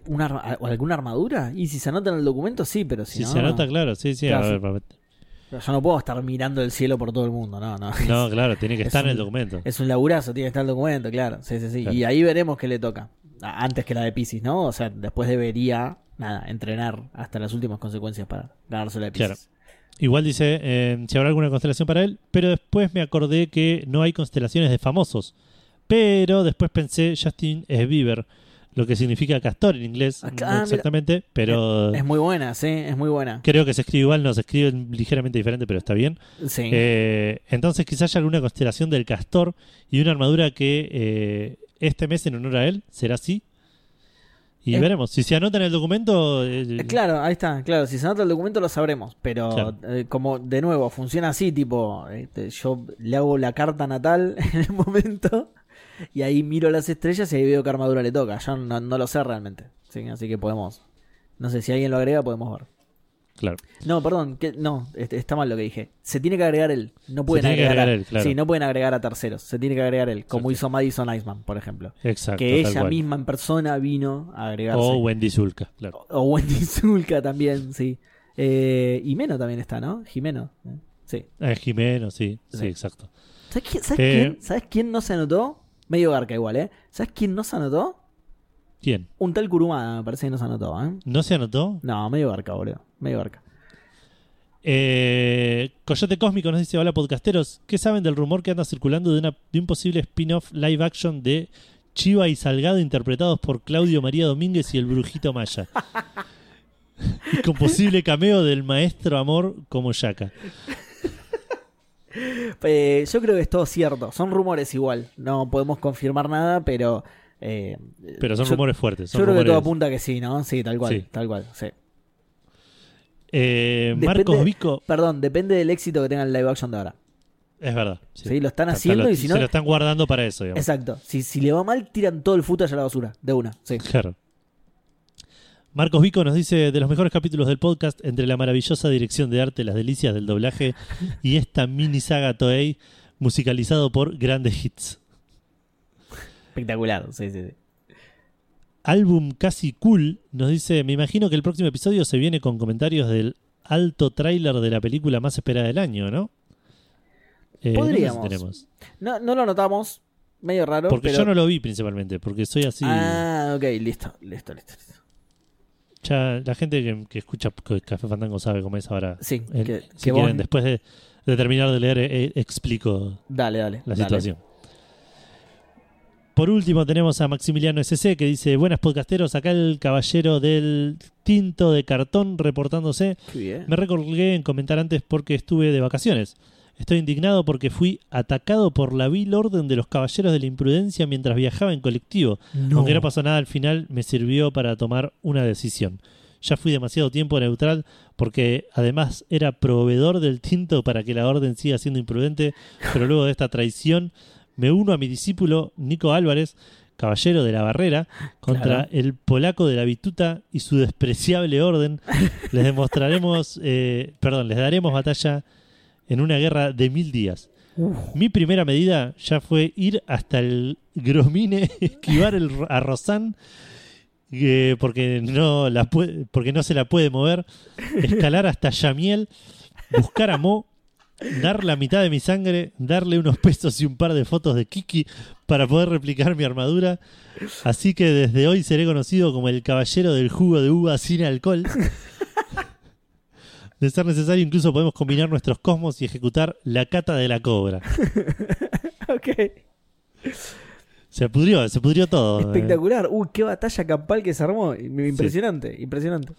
¿una ¿Alguna armadura? Y si se anota en el documento, sí, pero si Si no. se anota, claro, sí, sí. Claro, a sí. ver, ver. Yo no puedo estar mirando el cielo por todo el mundo, no, no. No, claro, tiene que Es estar en el documento. Es un laburazo, tiene que estar el documento, claro. Sí, sí, sí. Claro. Y ahí veremos qué le toca. Antes que la de Pisces, ¿no? O sea, después debería, nada, entrenar hasta las últimas consecuencias para ganarse la de Claro. Pisces. Igual dice eh, si habrá alguna constelación para él, pero después me acordé que no hay constelaciones de famosos. Pero después pensé, Justin es Bieber, lo que significa castor en inglés, Ah, no mira. exactamente, pero Es muy buena, sí, es muy buena. creo que se escribe igual, no se escribe ligeramente diferente, pero está bien. Sí. Eh, entonces quizás haya alguna constelación del castor y una armadura que eh, este mes en honor a él será así. Y Es- veremos, si se anota en el documento... eh, Eh, Claro, ahí está, claro, si se anota el documento lo sabremos, pero Claro. eh, como de nuevo funciona así, tipo, este, yo le hago la carta natal en el momento y ahí miro las estrellas y ahí veo qué armadura le toca, yo no, no lo sé realmente, ¿sí? así que podemos, no sé si alguien lo agrega, podemos ver. Claro. No, perdón, que, no, este, está mal lo que dije, se tiene que agregar él, no pueden agregar, agregar a, él, claro. sí, no pueden agregar a terceros, se tiene que agregar él, como Exacto. hizo Madison Iceman, por ejemplo, Exacto. que ella cual. misma en persona vino a agregarse. O Wendy Zulka, claro. O Wendy Zulka también, sí. Eh, y Meno también está, ¿no? Jimeno. ¿eh? Sí. Eh, Jimeno, sí, sí, Sí. exacto. ¿Sabes, quién, sabes, Eh. quién, sabes quién no se anotó? Medio garca igual, ¿eh? ¿Sabes quién no se anotó? ¿Quién? Un tal Kurumada, me parece que no se anotó, ¿eh? ¿No se anotó? No, medio garca, boludo. Medio garca. Eh, Coyote Cósmico nos dice: Hola podcasteros, ¿qué saben del rumor que anda circulando de, una, de un posible spin-off live action de Chiva y Salgado interpretados por Claudio María Domínguez y el Brujito Maya? y con posible cameo del maestro Amor como Yaka. Eh, yo creo que es todo cierto. Son rumores igual. No podemos confirmar nada, pero. eh, Pero son yo- rumores fuertes. Son Yo creo que todo apunta que sí, ¿no? Sí, tal cual. Sí. Tal cual, sí. Eh, Depende- Marcos Vico, Perdón, depende del éxito que tenga el live action de ahora. es verdad. sí. Sí, lo están Está- haciendo lo- y si no. Se lo están guardando para eso, digamos. Exacto. Si, si le va mal, tiran todo el footage a la basura. De una. Sí. Claro. Marcos Vico nos dice de los mejores capítulos del podcast entre la maravillosa dirección de arte, las delicias del doblaje y esta mini saga Toei musicalizado por grandes hits. Espectacular. Sí, sí, sí. Álbum casi cool nos dice, me imagino que el próximo episodio se viene con comentarios del alto tráiler de la película más esperada del año, ¿no? Eh, Podríamos. No, no lo notamos. Medio raro. Porque pero... yo no lo vi principalmente, porque soy así. Ah, ok. Listo, listo, listo. listo. La gente que, que escucha Café Fandango sabe cómo es ahora. Sí, que, si que vos- quieren, después de, de terminar de leer, eh, explico Dale, dale. la dale. situación. Por último tenemos a Maximiliano SC que dice, buenas podcasteros, acá el caballero del tinto de cartón reportándose. Bien. Me recolgué en comentar antes porque estuve de vacaciones. Estoy indignado porque fui atacado por la vil orden de los caballeros de la imprudencia mientras viajaba en colectivo. No. Aunque no pasó nada al final, me sirvió para tomar una decisión. Ya fui demasiado tiempo neutral porque además era proveedor del tinto para que la orden siga siendo imprudente, pero luego de esta traición me uno a mi discípulo Nico Álvarez, caballero de la barrera, contra Claro. el polaco de la bituta y su despreciable orden. Les demostraremos, eh, perdón, les daremos batalla en una guerra de mil días. Uf. Mi primera medida ya fue ir hasta el Gromine, esquivar el, a Rosan, eh, porque, no la puede, porque no se la puede mover, escalar hasta Yamiel, buscar a Mo dar la mitad de mi sangre, darle unos pesos y un par de fotos de Kiki para poder replicar mi armadura. Así que desde hoy seré conocido como el caballero del jugo de uva sin alcohol. De ser necesario, incluso podemos combinar nuestros cosmos y ejecutar la cata de la cobra. ok. Se pudrió, se pudrió todo. Espectacular. Uy, qué batalla campal que se armó. Impresionante, impresionante.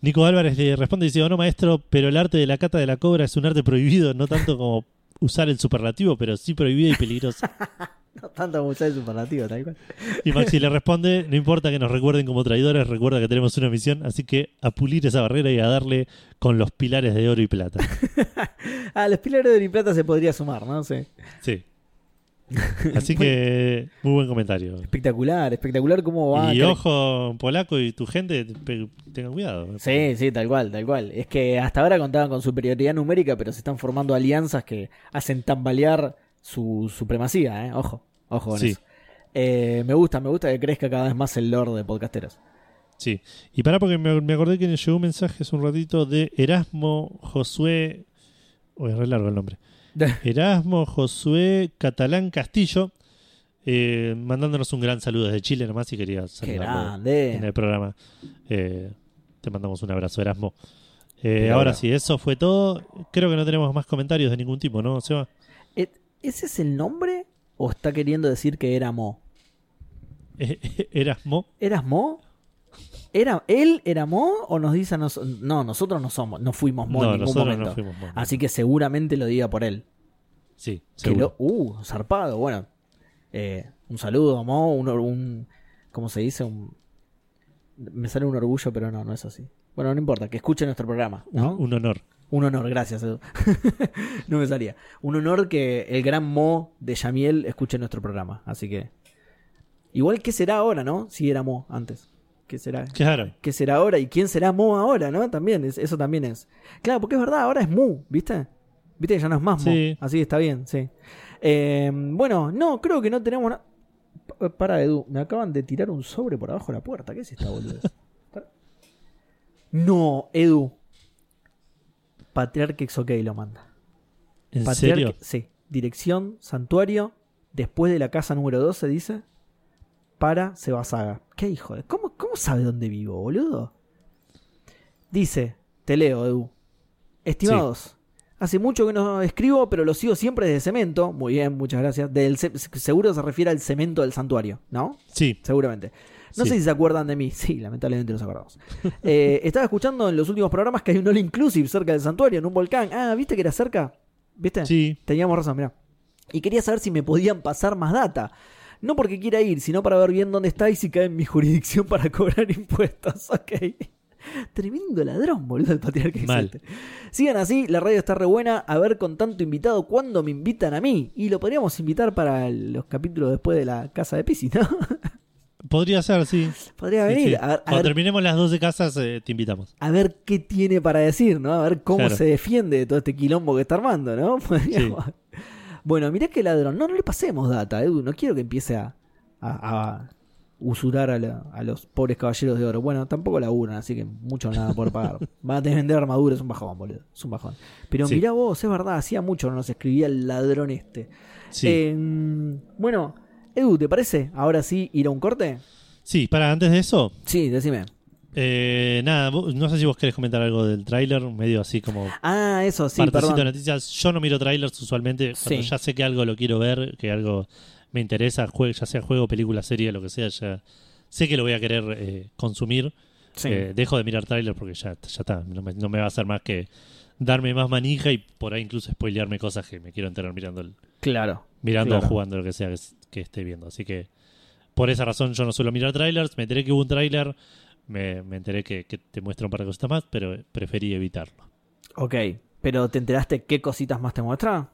Nico Álvarez le responde y dice, oh, no maestro, pero el arte de la cata de la cobra es un arte prohibido, no tanto como usar el superlativo, pero sí prohibido y peligroso. tanto como usar el superlativo, tal cual. Y Maxi le responde, no importa que nos recuerden como traidores, recuerda que tenemos una misión, así que a pulir esa barrera y a darle con los pilares de oro y plata. ah, los pilares de oro y plata se podría sumar, ¿no? Sí. Sí. Así que muy buen comentario. Espectacular, espectacular cómo va. Y ojo, polaco y tu gente, tengan cuidado. Sí, sí, tal cual, tal cual. Es que hasta ahora contaban con superioridad numérica, pero se están formando alianzas que hacen tambalear su supremacía, ¿eh? Ojo, ojo con eso. Eh, me gusta, me gusta que crezca cada vez más el lord de podcasteros. Sí, y para porque me, acordé que me llegó un mensaje hace un ratito de Erasmo Josué. Uy, es re largo el nombre. Erasmo Josué Catalán Castillo, eh, mandándonos un gran saludo desde Chile nomás y quería saludarlo en el programa. Eh, te mandamos un abrazo, Erasmo. Eh, ahora sí, eso fue todo. Creo que no tenemos más comentarios de ningún tipo, ¿no, Seba? ¿Ese es el nombre o está queriendo decir que era Mo? ¿Eras Mo? ¿Eras Mo? ¿Era, ¿Él era Mo o nos dice a nosotros? No, nosotros no somos, no fuimos Mo en ningún momento. Así que seguramente lo diga por él. Sí, seguro. uh, zarpado. Bueno, eh, un saludo, Mo, un, un, ¿cómo se dice? Un, me sale un orgullo, pero no, no es así. Bueno, no importa, que escuche nuestro programa. ¿no? Un, honor. Un honor, gracias, Edu. no me salía. Un honor que el gran Mo de Yamiel escuche nuestro programa. Así que. Igual, ¿qué será ahora, no? Si era Mo antes. ¿Qué será? Claro. ¿Qué será ahora? ¿Y quién será Mo ahora, no? También, eso también es. Claro, porque es verdad, ahora es Mu, ¿viste? ¿Viste que ya no es más Mo? Así está bien, sí. Eh, bueno, no, creo que no tenemos nada. Para, Edu, me acaban de tirar un sobre por abajo de la puerta. ¿Qué es esta boludo? no, Edu. Patriarca OK lo manda. ¿En serio? Sí. Dirección, santuario, después de la casa número 12, dice para Sebasaga. ¿Qué hijo de.? ¿Cómo, ¿Cómo sabe dónde vivo, boludo? Dice, te leo, Edu. Estimados, hace mucho que no escribo, pero lo sigo siempre desde cemento. Muy bien, muchas gracias. Del seguro se refiere al cemento del santuario, ¿no? Sí. Seguramente. No sé si se acuerdan de mí. Sí, lamentablemente nos acordamos. Eh, estaba escuchando en los últimos programas que hay un All Inclusive cerca del santuario, en un volcán. Ah, ¿viste que era cerca? ¿Viste? Sí. Teníamos razón, mira. Y quería saber si me podían pasar más data. No porque quiera ir, sino para ver bien dónde está y si cae en mi jurisdicción para cobrar impuestos. Ok. Tremendo ladrón, boludo, el patriarca Mal. Sigan así, la radio está re buena. A ver con tanto invitado, ¿cuándo me invitan a mí? Y lo podríamos invitar para los capítulos después de la casa de Pisi, ¿no? Podría ser, sí. Podría venir. Cuando terminemos las 12 casas, eh, te invitamos. A ver qué tiene para decir, ¿no? A ver cómo se defiende de todo este quilombo que está armando, ¿no? Podríamos... Bueno, mirá que ladrón. No, no le pasemos data, Edu. No quiero que empiece a, a, usurar a, los pobres caballeros de oro. Bueno, tampoco laburan, así que mucho nada por pagar. Van a tener que vender armadura, es un bajón, boludo. Es un bajón. Pero mirá vos, es verdad, hacía mucho no nos escribía el ladrón este. Em, bueno, Edu, ¿te parece? Ahora sí, ir a un corte. Sí, para antes de eso. Sí, decime. Eh, nada, no sé si vos querés comentar algo del tráiler, medio así como... Ah, eso sí, perdón. de noticias. Yo no miro trailers usualmente, cuando ya sé que algo lo quiero ver, que algo me interesa, ya sea juego, película, serie, lo que sea, ya sé que lo voy a querer eh, consumir. Eh, dejo de mirar trailers porque ya, ya está, no me, no me, va a hacer más que darme más manija y por ahí incluso spoilearme cosas que me quiero enterar mirando el, claro mirando o jugando lo que sea que, que, esté viendo así que por esa razón yo no suelo mirar trailers me enteré que hubo un trailer me, enteré que, te muestra un par de cositas más, pero preferí evitarlo. Ok, pero ¿te enteraste qué cositas más te muestra?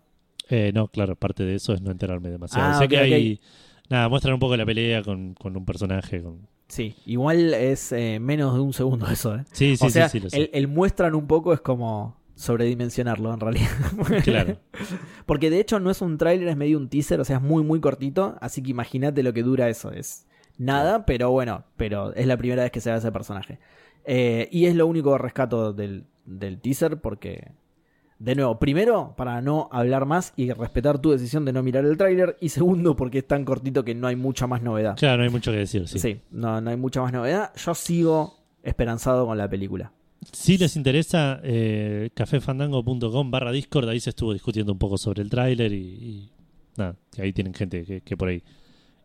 Eh, no, claro, parte de eso es no enterarme demasiado. Ah, sé que hay. Nada, muestran un poco la pelea con, un personaje. Con... Sí, igual es eh, menos de un segundo eso, ¿eh? Sí, sí, o sea, sí, El, muestran un poco es como sobredimensionarlo en realidad. Claro. Porque de hecho no es un tráiler, es medio un teaser, o sea, es muy, muy cortito. Así que imagínate lo que dura eso. Es nada, pero bueno, pero es la primera vez que se ve ese personaje. Eh, y es lo único rescato del, del teaser porque De nuevo, primero, para no hablar más y respetar tu decisión de no mirar el tráiler. Y segundo, porque es tan cortito que no hay mucha más novedad. Claro, no hay mucho que decir. Sí. Sí, no, no hay mucha más novedad. Yo sigo esperanzado con la película. Si les interesa, eh, cafefandango.com barra Discord, ahí se estuvo discutiendo un poco sobre el tráiler y, y nada, que ahí tienen gente que, que por ahí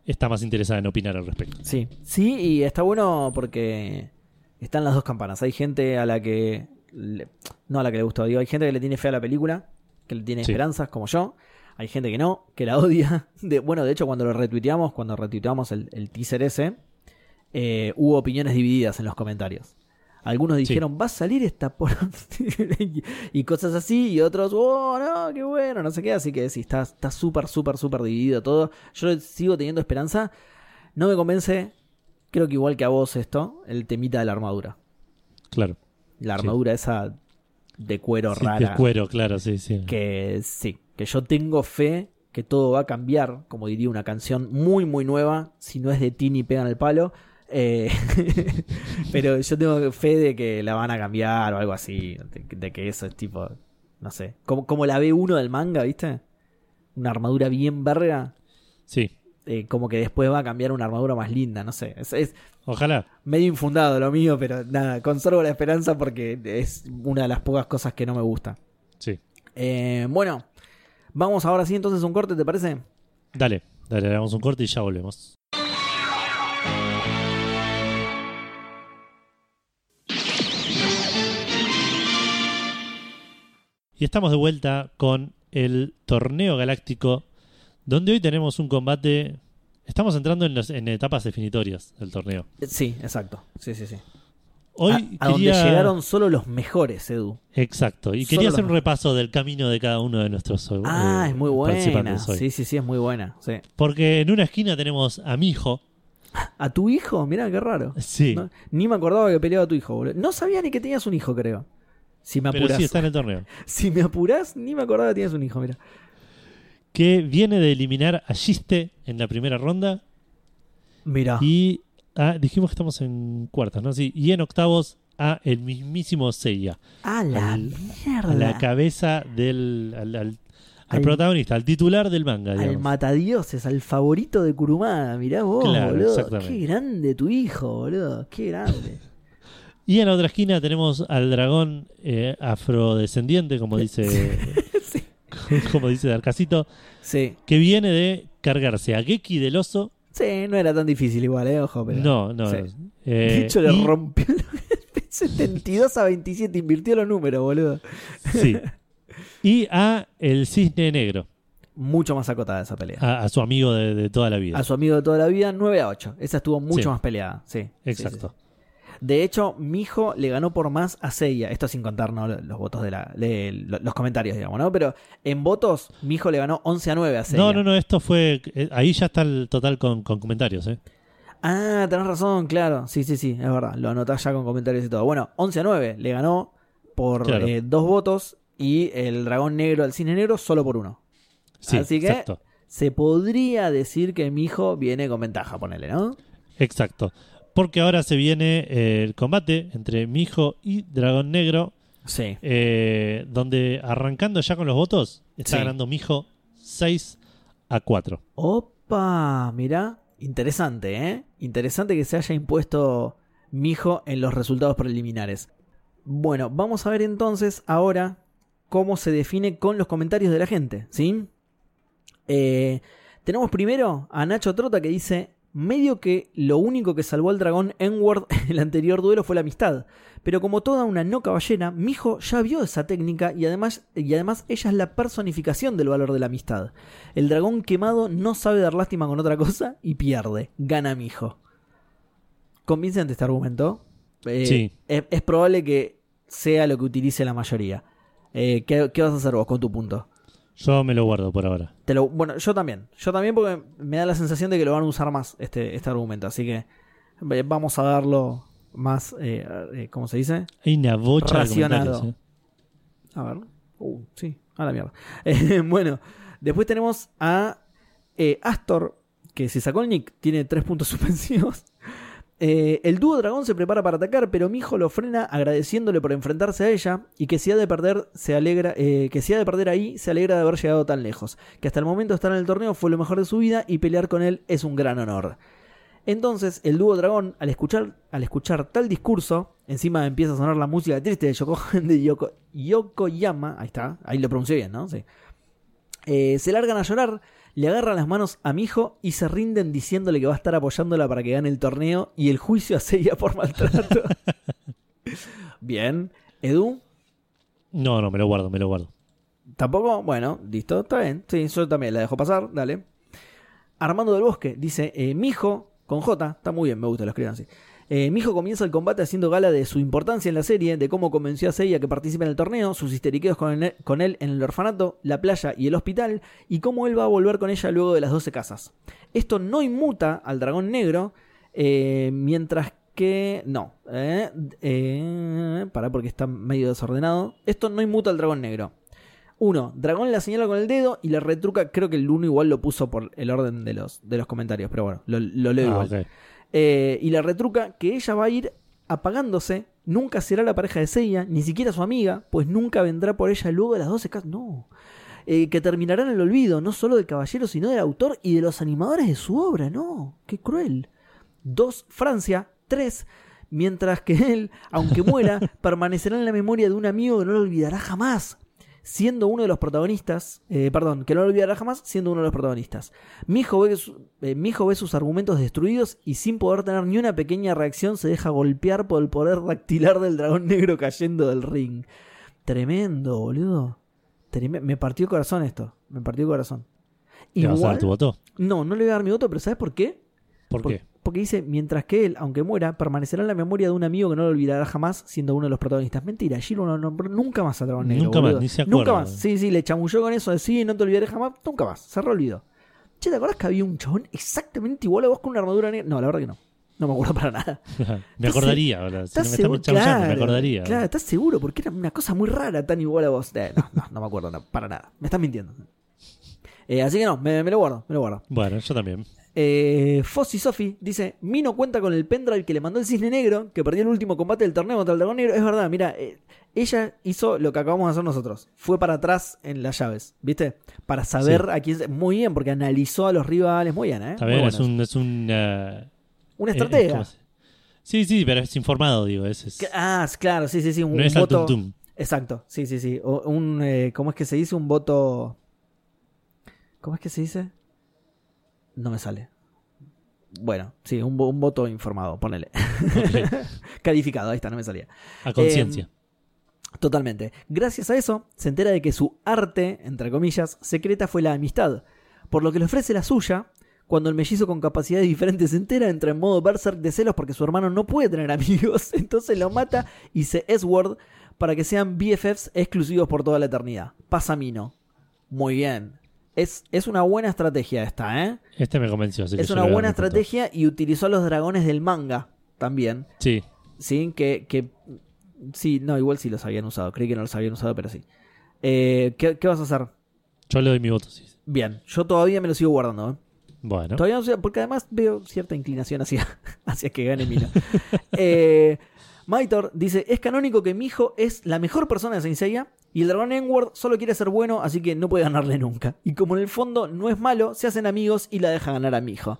está más interesada en opinar al respecto. Sí, sí, y está bueno porque están las dos campanas. Hay gente a la que. le- no a la que le gustó, digo, hay gente que le tiene fe a la película, que le tiene Sí. esperanzas, como yo. Hay gente que no, que la odia. De, bueno, de hecho, cuando lo retuiteamos, cuando retuiteamos el, el teaser ese, eh, hubo opiniones divididas en los comentarios. Algunos dijeron, va a salir esta por... y cosas así, y otros, oh, no, qué bueno, no sé qué. Así que sí, está está súper, súper, súper dividido todo. Yo sigo teniendo esperanza. No me convence, creo que igual que a vos esto, el temita de la armadura. Claro. La Sí. armadura esa de cuero Sí, rara. de cuero, claro, sí, sí. Que sí, que yo tengo fe que todo va a cambiar, como diría una canción muy, muy nueva. Si no es de Tini, pegan el palo. Eh, pero yo tengo fe de que la van a cambiar o algo así. De, de que eso es tipo, no sé. Como, como la B1 del manga, ¿viste? Una armadura bien verga. Sí, eh, como que después va a cambiar una armadura más linda, no sé. Es, es ojalá. medio infundado lo mío, pero nada, conservo la esperanza porque es una de las pocas cosas que no me gusta. Sí. Eh, bueno, vamos ahora sí entonces a un corte, ¿te parece? Dale, dale, damos un corte y ya volvemos. Y estamos de vuelta con el torneo galáctico, donde hoy tenemos un combate. Estamos entrando en, en etapas definitorias del torneo. Sí, exacto. Sí, sí, sí. Hoy a, a donde quería- llegaron solo los mejores, Edu. Exacto. Y Solo quería hacer los- un repaso del camino de cada uno de nuestros eh, Ah, es muy buena. hoy. Sí, sí, sí, es muy buena. Sí. Porque en una esquina tenemos a mi hijo. ¿A tu hijo? Mirá, qué raro. Sí. No- ni me acordaba que peleaba tu hijo, boludo. No sabía ni que tenías un hijo, creo. Si me pero apurás. sí está en el torneo. Si me apurás, ni me acordaba que tenías un hijo, mira. Que viene de eliminar a Giste en la primera ronda. Mira. Y ah, dijimos que estamos en cuartas, ¿no? Sí. Y en octavos a el mismísimo Seiya. A la al- mierda. A la cabeza del. al, al- al protagonista, al titular del manga, Al matadioses, al favorito de Kurumada. Mirá vos, Claro, boludo. Qué grande tu hijo, boludo. Qué grande. Y en la otra esquina tenemos al dragón eh, afrodescendiente, como dice. Sí. como dice Darkacito, sí. que viene de cargarse a Geki del oso. Sí, no era tan difícil igual, eh, ojo, pero. no, no. sí. eh, De hecho, le y- rompió. 72 a 27, invirtió los números, boludo. Sí. Y a el cisne negro, Mucho más acotada esa pelea. a, a su amigo de, de toda la vida. A su amigo de toda la vida, 9 a 8. Esa estuvo mucho Sí. más peleada. Sí, Exacto. De hecho, mi hijo le ganó por más a Seiya. Esto sin contar ¿no? los votos de la. de los comentarios, digamos, ¿no? Pero en votos, mi hijo le ganó 11 a 9 a Seiya. No, no, no, esto fue. eh, Ahí ya está el total con, con comentarios, ¿eh? Ah, tenés razón, claro. Sí, sí, sí, es verdad. Lo anotás ya con comentarios y todo. Bueno, 11 a 9 le ganó por Claro. eh, dos votos y el dragón negro al cine negro solo por uno. Sí, Así que- exacto. Se podría decir que mi hijo viene con ventaja, ponele, ¿no? Exacto. Porque ahora se viene eh, el combate entre mi hijo y Dragón Negro, Sí. eh, donde arrancando ya con los votos, está Sí. ganando mi hijo 6 a 4. Opa, mirá. Interesante, ¿eh? Interesante que se haya impuesto mi hijo en los resultados preliminares. Bueno, vamos a ver entonces ahora cómo se define con los comentarios de la gente, ¿sí? Eh, tenemos primero a Nacho Trota que dice, medio que lo único que salvó al dragón Enward en el anterior duelo fue la amistad. Pero como toda una no caballera, mi hijo ya vio esa técnica y además, y además ella es la personificación del valor de la amistad. El dragón quemado no sabe dar lástima con otra cosa y pierde. Gana mi hijo. Convincente este argumento. Eh, Sí. Es, es probable que sea lo que utilice la mayoría. Eh, ¿qué, qué vas a hacer vos con tu punto? Yo me lo guardo por ahora. Te lo, bueno, yo también. Yo también porque me da la sensación de que lo van a usar más este, este argumento. Así que eh, vamos a darlo más, eh, eh, ¿cómo se dice? Hay una bocha Racionado. de. ¿eh? A ver. Uh, sí, a la mierda. Eh, bueno, después tenemos a Astor, que se sacó el nick, tiene tres puntos suspensivos. Eh, el dúo dragón se prepara para atacar, pero Mijo lo frena agradeciéndole por enfrentarse a ella y que si ha de perder se alegra, eh, que si ha de perder ahí se alegra de haber llegado tan lejos, que hasta el momento estar en el torneo fue lo mejor de su vida y pelear con él es un gran honor. Entonces el dúo dragón al escuchar, al escuchar tal discurso, encima empieza a sonar la música triste de, Yoko, de Yoko, Yokoyama, ahí está, ahí lo pronuncié bien, ¿no? Sí. Eh, se largan a llorar le agarran las manos a mi hijo y se rinden diciéndole que va a estar apoyándola para que gane el torneo y el juicio a Seiya por maltrato. Bien. ¿Edu? No, no, me lo guardo, me lo guardo. ¿Tampoco? Bueno, listo, está bien. Sí, yo también la dejo pasar, dale. Armando del Bosque dice, eh, mi hijo, con J, está muy bien, me gusta, lo escriban así. Eh, hijo comienza el combate haciendo gala de su importancia en la serie, de cómo convenció a Seiya que participe en el torneo, sus histeriqueos con él, con él en el orfanato, la playa y el hospital, y cómo él va a volver con ella luego de las 12 casas. Esto no inmuta al dragón negro, eh, mientras que... No, eh, eh, para porque está medio desordenado. Esto no inmuta al dragón negro. Uno, Dragón la señala con el dedo y la retruca. Creo que el uno igual lo puso por el orden de los, de los comentarios, pero bueno, lo, leo Ah, igual. Eh, y la retruca que ella va a ir apagándose, nunca será la pareja de Seiya, ni siquiera su amiga, pues nunca vendrá por ella luego de las 12 casas. No. Eh, que terminará en el olvido, no solo del caballero, sino del autor y de los animadores de su obra. No, qué cruel. Dos, Francia. Tres, mientras que él, aunque muera, permanecerá en la memoria de un amigo que no lo olvidará jamás. Siendo uno de los protagonistas, eh, perdón, que no lo olvidará jamás, siendo uno de los protagonistas. Mi hijo, ve, eh, mi hijo ve sus argumentos destruidos y sin poder tener ni una pequeña reacción se deja golpear por el poder dactilar del dragón negro cayendo del ring. Tremendo, boludo. Me partió el corazón esto. Me partió el corazón. ¿Te vas a dar Igual, tu voto? no, no le voy a dar mi voto, pero ¿sabes por qué? ¿Por Por- qué? Porque dice, mientras que él, aunque muera, permanecerá en la memoria de un amigo que no lo olvidará jamás, siendo uno de los protagonistas. Mentira, Giro no nombró nunca más a Dragón Negro. Nunca más, ni se Nunca acuerda. más. Sí, sí, le chamulló con eso de sí, no te olvidaré jamás. Nunca más. Se olvidó. Che, ¿te acuerdas que había un chabón exactamente igual a vos con una armadura negra? No, la verdad que no. No me acuerdo para nada. me acordaría ahora. Si ¿Estás no me seguro? estás chamullando, me Claro, acordaría. Claro, ¿estás seguro? Porque era una cosa muy rara, tan igual a vos. Eh, no, no, no me acuerdo no, para nada. Me estás mintiendo. Eh, así que no, me, me lo guardo, me lo guardo. Bueno, yo también. Eh, Fossi Sofi dice: Mino cuenta con el pendrive que le mandó el Cisne Negro, que perdió el último combate del torneo contra el Dragón Negro. Es verdad, mira, eh, ella hizo lo que acabamos de hacer nosotros. Fue para atrás en las llaves, ¿viste? Para saber a quién. Muy bien, porque analizó a los rivales. Muy bien, ¿eh? Está Muy bien, es un. Es un eh, Una eh, estratega. ¿cómo se- Sí, sí, pero es informado, digo. Es, es- ah, claro, sí, sí, sí. Un, no un voto. tum tum. Exacto, sí, sí, sí. O- un, eh, ¿Cómo es que se dice? Un voto. ¿Cómo es que se dice? No me sale. Bueno, sí, un, vo- un voto informado, ponele. Calificado, ahí está, no me salía. A conciencia. Totalmente. Gracias a eso, se entera de que su arte, entre comillas, secreta fue la amistad, por lo que le ofrece la suya. Cuando el mellizo con capacidades diferentes se entera, entra en modo berserk de celos porque su hermano no puede tener amigos, entonces lo mata y se S-word para que sean BFFs exclusivos por toda la eternidad. Pasamino. Muy bien. Es, es una buena estrategia esta, ¿eh? este me convenció. así Es una buena estrategia y utilizó a los dragones del manga también. Sí, Sí, que, que. Sí, no, igual sí los habían usado. Creí que no los habían usado, pero sí. Eh, ¿qué, qué vas a hacer? yo le doy mi voto. Sí. Bien, yo todavía me lo sigo guardando. ¿eh? Bueno, Todavía no sé, porque además veo cierta inclinación hacia, hacia que gane Mina. eh, Maitor dice: Es canónico que mi hijo es la mejor persona de Saint Seiya y el dragón Enward solo quiere ser bueno, así que no puede ganarle nunca. Y como en el fondo no es malo, se hacen amigos y la deja ganar a mi hijo.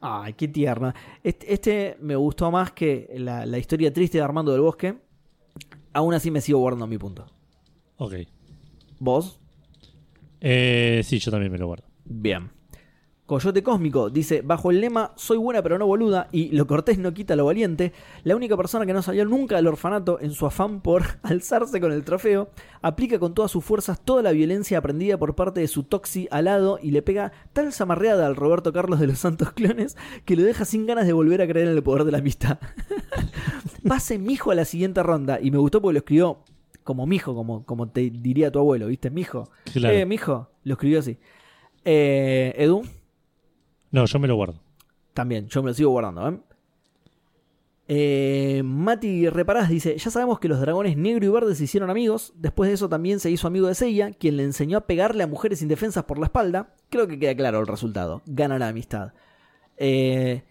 Ay, qué tierna. Este, este me gustó más que la, la historia triste de Armando del Bosque. Aún así me sigo guardando mi punto. ok. ¿Vos? Eh, sí, yo también me lo guardo. Bien. Coyote Cósmico dice, bajo el lema Soy buena pero no boluda y lo cortés no quita lo valiente, la única persona que no salió nunca del orfanato en su afán por alzarse con el trofeo, aplica con todas sus fuerzas toda la violencia aprendida por parte de su toxi alado y le pega tal zamarreada al Roberto Carlos de los Santos Clones que lo deja sin ganas de volver a creer en el poder de la amistad. Pase mijo a la siguiente ronda y me gustó porque lo escribió como mijo, como, como te diría tu abuelo, ¿viste? Mijo. Claro. Eh, mijo, lo escribió así. Eh, Edu. No, yo me lo guardo. También, yo me lo sigo guardando, ¿eh? Eh, Mati Reparás dice: Ya sabemos que los dragones negro y verde se hicieron amigos. Después de eso también se hizo amigo de Seiya, quien le enseñó a pegarle a mujeres indefensas por la espalda. Creo que queda claro el resultado: gana la amistad. Eh,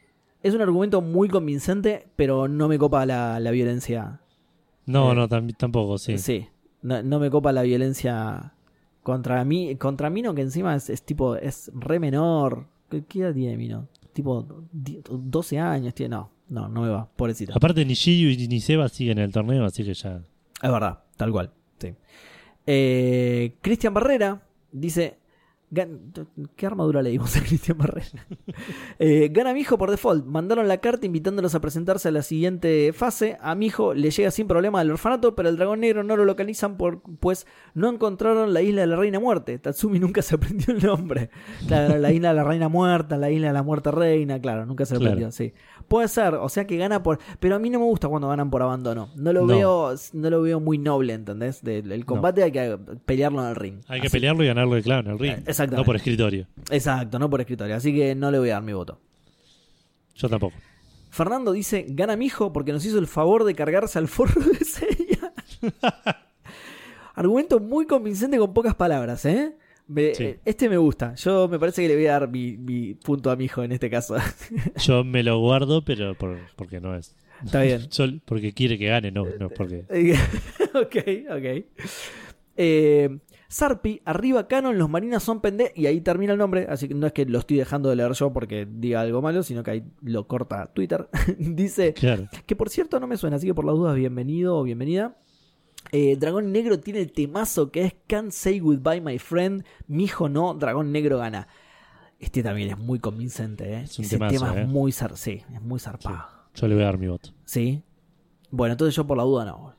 Es un argumento muy convincente, pero no me copa la, la violencia. No, Eh, no, tam- tampoco, sí. Sí. No, no me copa la violencia contra mí. Contra Mino, que encima es, es tipo, es re menor. ¿Qué, edad tiene Mino? Tipo, die- 12 años tiene. No, no, no me va, pobrecito. Aparte, ni Shiryu ni Seba siguen en el torneo, así que ya. Es verdad, tal cual. Sí. Eh, Cristian Barrera dice. Gan- ¿Qué armadura le dimos a Cristian Barrera? Eh, gana mi hijo por default. Mandaron la carta invitándolos a presentarse a la siguiente fase. A mi hijo le llega sin problema al orfanato, pero el dragón negro no lo localizan por, pues no encontraron la isla de la reina muerte. Tatsumi nunca se aprendió el nombre. Claro, la isla de la reina muerta, la isla de la muerta reina, claro, nunca se lo Claro. aprendió, sí. Puede ser, o sea que gana por. Pero a mí no me gusta cuando ganan por abandono. No lo No. veo, no lo veo muy noble, ¿entendés? El combate hay que pelearlo en el ring. Hay que pelearlo y ganarlo de claro en el ring. Eh, exactamente. No por escritorio. Exacto, no por escritorio. Así que no le voy a dar mi voto. Yo tampoco. Fernando dice, gana mi hijo porque nos hizo el favor de cargarse al forro de Seiya. Argumento muy convincente con pocas palabras, ¿eh? Me- Sí. eh, Este me gusta. Yo me parece que le voy a dar mi, mi punto a mi hijo en este caso. Yo me lo guardo, pero por- porque no es. Está bien. Sol- porque quiere que gane, no, no porque. ok, ok. Eh, Sarpi, arriba Canon, los marinas son pende y ahí termina el nombre, así que no es que lo estoy dejando de leer yo porque diga algo malo, sino que ahí lo corta Twitter. Dice, Claro. que por cierto no me suena, así que por las dudas, bienvenido o bienvenida. Eh, Dragón Negro tiene el temazo que es Can't Say Goodbye My Friend, mi hijo no, Dragón Negro gana. Este también es muy convincente, ¿eh? Es un Ese temazo, tema ¿eh? es muy zar sí, es muy zarpado. Yo le voy a dar mi voto. ¿Sí? Bueno, entonces yo por la duda no. A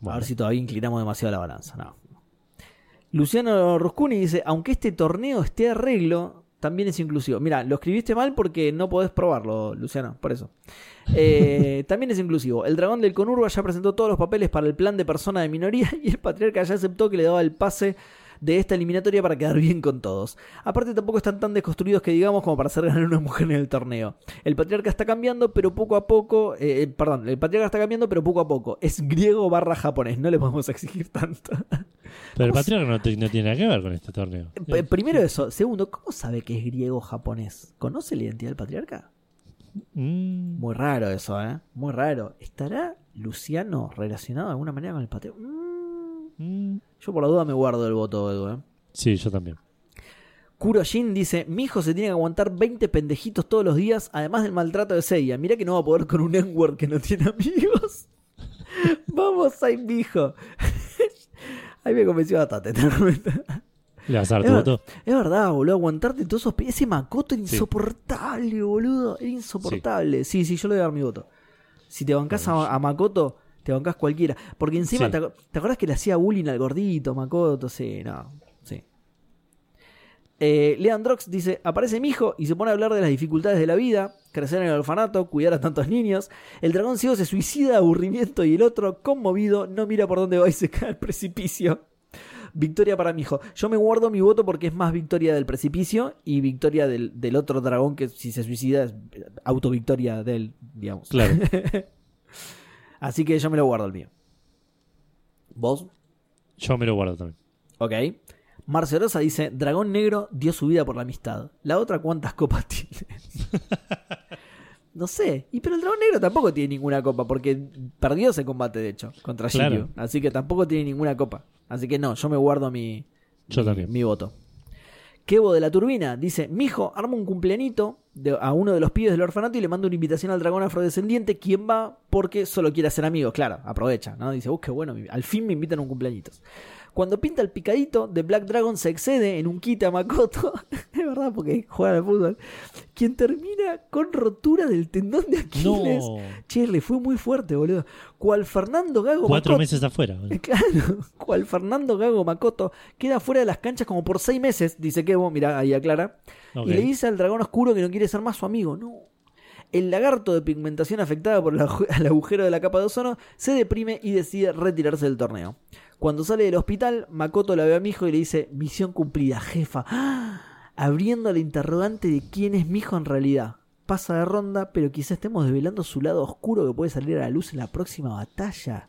Bueno, ver si todavía inclinamos demasiado la balanza. No. Luciano Ruscuni dice: Aunque este torneo esté a arreglo, también es inclusivo. Mira, lo escribiste mal porque no podés probarlo, Luciano, por eso. Eh, también es inclusivo. El dragón del Conurba ya presentó todos los papeles para el plan de persona de minoría y el patriarca ya aceptó que le daba el pase de esta eliminatoria para quedar bien con todos. Aparte tampoco están tan desconstruidos que digamos como para hacer ganar una mujer en el torneo. El patriarca está cambiando, pero poco a poco, eh, perdón, el patriarca está cambiando, pero poco a poco. Es griego barra japonés, no le podemos exigir tanto. pero el patriarca no, te- no tiene nada que ver con este torneo. P- Primero eso. Segundo, ¿cómo sabe que es griego japonés? ¿Conoce la identidad del patriarca? Mm, Muy raro eso, ¿eh? Muy raro. ¿Estará Luciano relacionado de alguna manera con el patriarca? Mm, mm. Yo por la duda me guardo el voto, Edu, ¿eh? Sí, yo también. Kurojin dice, mi hijo se tiene que aguantar 20 pendejitos todos los días, además del maltrato de Seiya. Mirá que no va a poder con un N-word que no tiene amigos. Vamos, ay, mi hijo. Ahí me convenció bastante. te. ¿Le vas a dar tu Es, voto? es verdad, boludo, aguantarte todos esos... Ese Makoto era insoportable, boludo. Era insoportable. Sí. sí, yo le voy a dar mi voto. Si te bancás a, a Makoto, te bancás cualquiera. Porque encima, Sí. te, ¿te acordás que le hacía bullying al gordito, Makoto? Sí, no, sí. Eh, Leandrox dice, aparece mi hijo y se pone a hablar de las dificultades de la vida, crecer en el orfanato, cuidar a tantos niños. El dragón ciego se suicida de aburrimiento y el otro, conmovido, no mira por dónde va y se cae al precipicio. Victoria para mi hijo. Yo me guardo mi voto porque es más victoria del precipicio y victoria del, del otro dragón que si se suicida es autovictoria de él, digamos. Claro. Así que yo me lo guardo el mío. ¿Vos? Yo me lo guardo también. Ok. Marcelosa dice, Dragón Negro dio su vida por la amistad. La otra, ¿cuántas copas tiene? no sé. Y pero el Dragón Negro tampoco tiene ninguna copa, porque perdió ese combate, de hecho, contra Claro. Shiryu. Así que tampoco tiene ninguna copa. Así que no, yo me guardo mi, Yo mi, también. mi voto. Kevo de la Turbina dice: Mijo, arma un cumpleañito de- a uno de los pibes del orfanato y le manda una invitación al dragón afrodescendiente. ¿Quién va? Porque solo quiere hacer amigos. Claro, aprovecha, ¿no? Dice: Uh, qué bueno, al fin me invitan a un cumpleañitos. Cuando pinta el picadito, The Black Dragon se excede en un kit a Makoto. es verdad, porque juega al fútbol. Quien termina con rotura del tendón de Aquiles. No. Che, le fue muy fuerte, boludo. Cual Fernando Gago Cuatro Makoto- meses afuera. boludo. Claro, cual Fernando Gago Makoto queda fuera de las canchas como por seis meses, dice Kevo, mira, ahí aclara. Y le dice al dragón oscuro que no quiere ser más su amigo. No. El lagarto de pigmentación afectada por el agujero de la capa de ozono se deprime y decide retirarse del torneo. Cuando sale del hospital, Makoto la ve a mi hijo y le dice, misión cumplida, jefa. ¡Ah! Abriendo la interrogante de quién es mi hijo en realidad. Pasa de ronda, pero quizá estemos desvelando su lado oscuro que puede salir a la luz en la próxima batalla.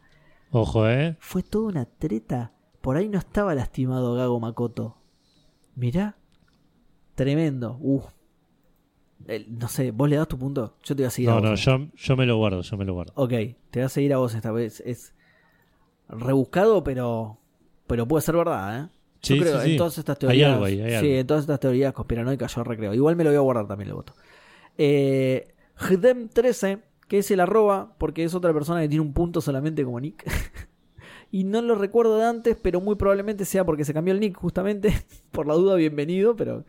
Ojo, ¿eh? Fue toda una treta. Por ahí no estaba lastimado Gago Makoto. Mirá. Tremendo. Uf. eh, no sé, vos le das tu punto. Yo te voy a seguir a No, vos. no, yo, yo me lo guardo, yo me lo guardo. Ok, te voy a seguir a vos esta vez. Es rebuscado, pero pero puede ser verdad, ¿eh? Yo Sí, creo sí, en todas estas Hay teorías. algo ahí, hay sí, en todas estas teorías conspiranoicas yo recreo. Igual me lo voy a guardar también el voto. Eh, Hdem13, que es el arroba, porque es otra persona que tiene un punto solamente como nick. y no lo recuerdo de antes, pero muy probablemente sea porque se cambió el nick justamente. Por la duda, bienvenido, pero.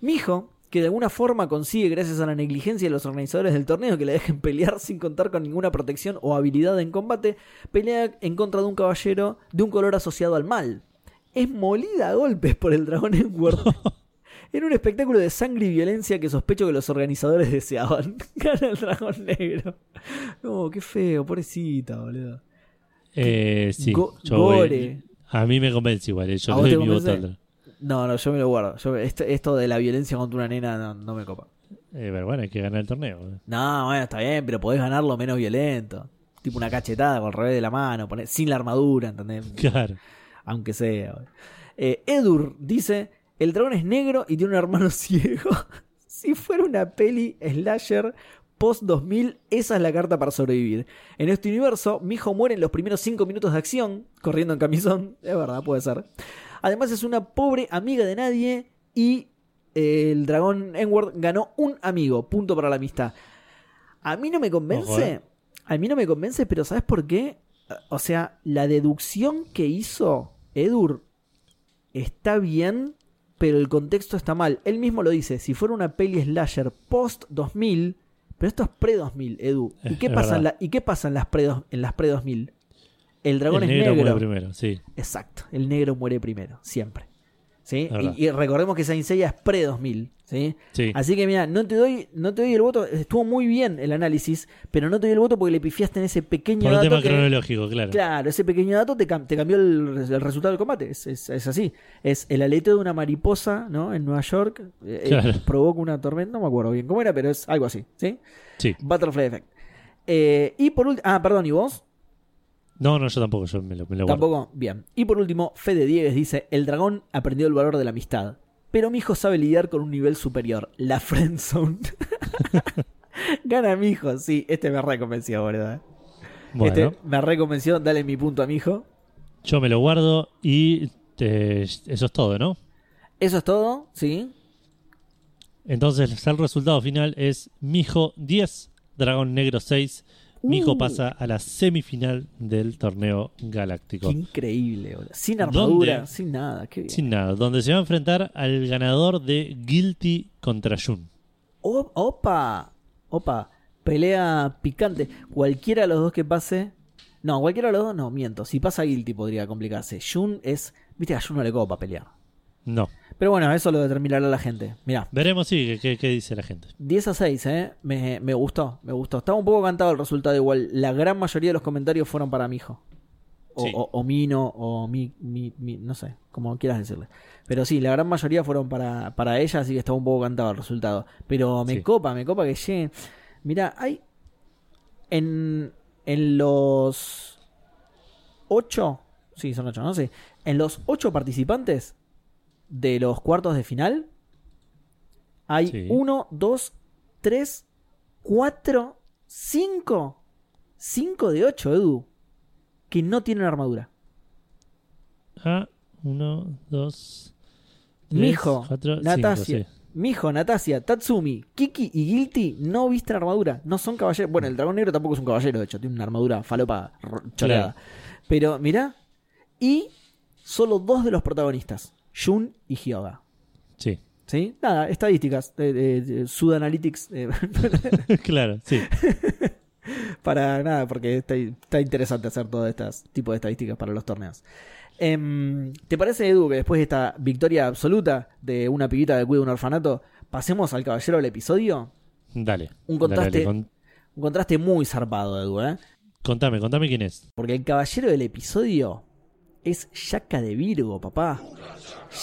Mi hijo, que de alguna forma consigue, gracias a la negligencia de los organizadores del torneo, que le dejen pelear sin contar con ninguna protección o habilidad en combate, pelea en contra de un caballero de un color asociado al mal. Es molida a golpes por el dragón Edward. En un espectáculo de sangre y violencia que sospecho que los organizadores deseaban. Gana el dragón negro. No, qué feo, pobrecita, boludo. Eh, sí, Go- yo voy- gore. a mí me convence igual, eh, yo ¿A le doy mi voto. No, no, yo me lo guardo. Yo- esto, esto de la violencia contra una nena no, no me copa. Eh, pero bueno, hay que ganar el torneo. eh. No, bueno, está bien, pero podés ganarlo menos violento. Tipo una cachetada con el revés de la mano, poner, sin la armadura, ¿entendés? Claro. Aunque sea. Eh, Edur dice: El dragón es negro y tiene un hermano ciego. si fuera una peli slasher post 2000, esa es la carta para sobrevivir. En este universo, mi hijo muere en los primeros 5 minutos de acción, corriendo en camisón. Es verdad, puede ser. Además, es una pobre amiga de nadie y eh, el dragón Enward ganó un amigo. Punto para la amistad. A mí no me convence. Ojo, eh. A mí no me convence, pero ¿sabes por qué? O sea, la deducción que hizo Edur está bien, pero el contexto está mal. Él mismo lo dice, si fuera una peli slasher post 2000, pero esto es pre 2000, Edu. ¿Y Es- qué es pasa, en, verdad. la- ¿y qué pasa en las pre, en las pre 2000? El dragón el es negro, negro. muere primero, sí. Exacto, el negro muere primero, siempre. ¿Sí? Y, y recordemos que Saint Seiya es pre 2000, ¿sí? Sí. Así que mira, no te doy no te doy el voto, estuvo muy bien el análisis, pero no te doy el voto porque le pifiaste en ese pequeño Por un dato tema que- cronológico, claro. Claro, ese pequeño dato te, cam- te cambió el, el resultado del combate. Es, es- es así. Es el aleteo de una mariposa, ¿no? En Nueva York. eh, eh, Claro. provoca una tormenta. No me acuerdo bien cómo era, pero es algo así. ¿Sí? Sí. Butterfly Effect. Eh, y por último. Ah, perdón, ¿y vos? No, no, yo tampoco, yo me lo, me lo guardo. Tampoco. Bien. Y por último, Fede Diegues dice: El dragón aprendió el valor de la amistad. Pero mi hijo sabe lidiar con un nivel superior, la friendzone. Gana mi hijo, sí, este me reconvenció, ¿verdad? Bueno, Este me reconvenció, dale mi punto a mi hijo. yo me lo guardo y eh, eso es todo, ¿no? Eso es todo, ¿sí? Entonces el resultado final es Mijo 10, Dragón Negro 6. Mijo Uh. pasa a la semifinal del torneo galáctico. Qué increíble, boludo. Sin armadura, sin nada. Qué bien. Sin nada, donde se va a enfrentar al ganador de Guilty contra Jun. O- opa, opa. Pelea picante. Cualquiera de los dos que pase. No, cualquiera de los dos no, miento. Si pasa Guilty podría complicarse. Jun es. Viste, a Jun no le copa pelear. No. Pero bueno, eso lo determinará la gente. Mirá, Veremos, sí, qué, dice la gente. 10 a 6, ¿eh? Me, me gustó, me gustó. Estaba un poco cantado el resultado igual. La gran mayoría de los comentarios fueron para mi hijo. O, Sí. o- o Mino, o mi, mi, mi- no sé, como quieras decirle. Pero sí, la gran mayoría fueron para, para ella, así que estaba un poco cantado el resultado. Pero me Sí. copa, me copa que lleguen. Mira, hay. En, en los. 8. Sí, son 8, no sé. En los 8 participantes de los cuartos de final. Hay Sí. 1, 2, 3, 4, 5. 5 de 8, Edu. Que no tienen armadura. Ah, uno, dos, tres, Mijo, cuatro, Natasia, cinco, sí. Mijo, Natasia, Tatsumi, Kiki y Guilty no visten armadura. No son caballeros. Bueno, el dragón negro tampoco es un caballero, de hecho. Tiene una armadura falopa choreada. Pero mirá. Y solo dos de los protagonistas. Jun y Hyoga. Sí, ¿Sí? Nada, estadísticas. eh, eh, eh, Sud Analytics. eh, claro, sí. para nada, porque está, está interesante hacer todo este tipo de estadísticas para los torneos. Em, ¿Te parece, Edu, que después de esta victoria absoluta de una pibita que cuida un orfanato, pasemos al caballero del episodio? Dale. Un Dale, contraste- dale, con- Un contraste muy zarpado, Edu, ¿eh? contame, contame quién es. Porque el caballero del episodio es Yaka de Virgo, papá.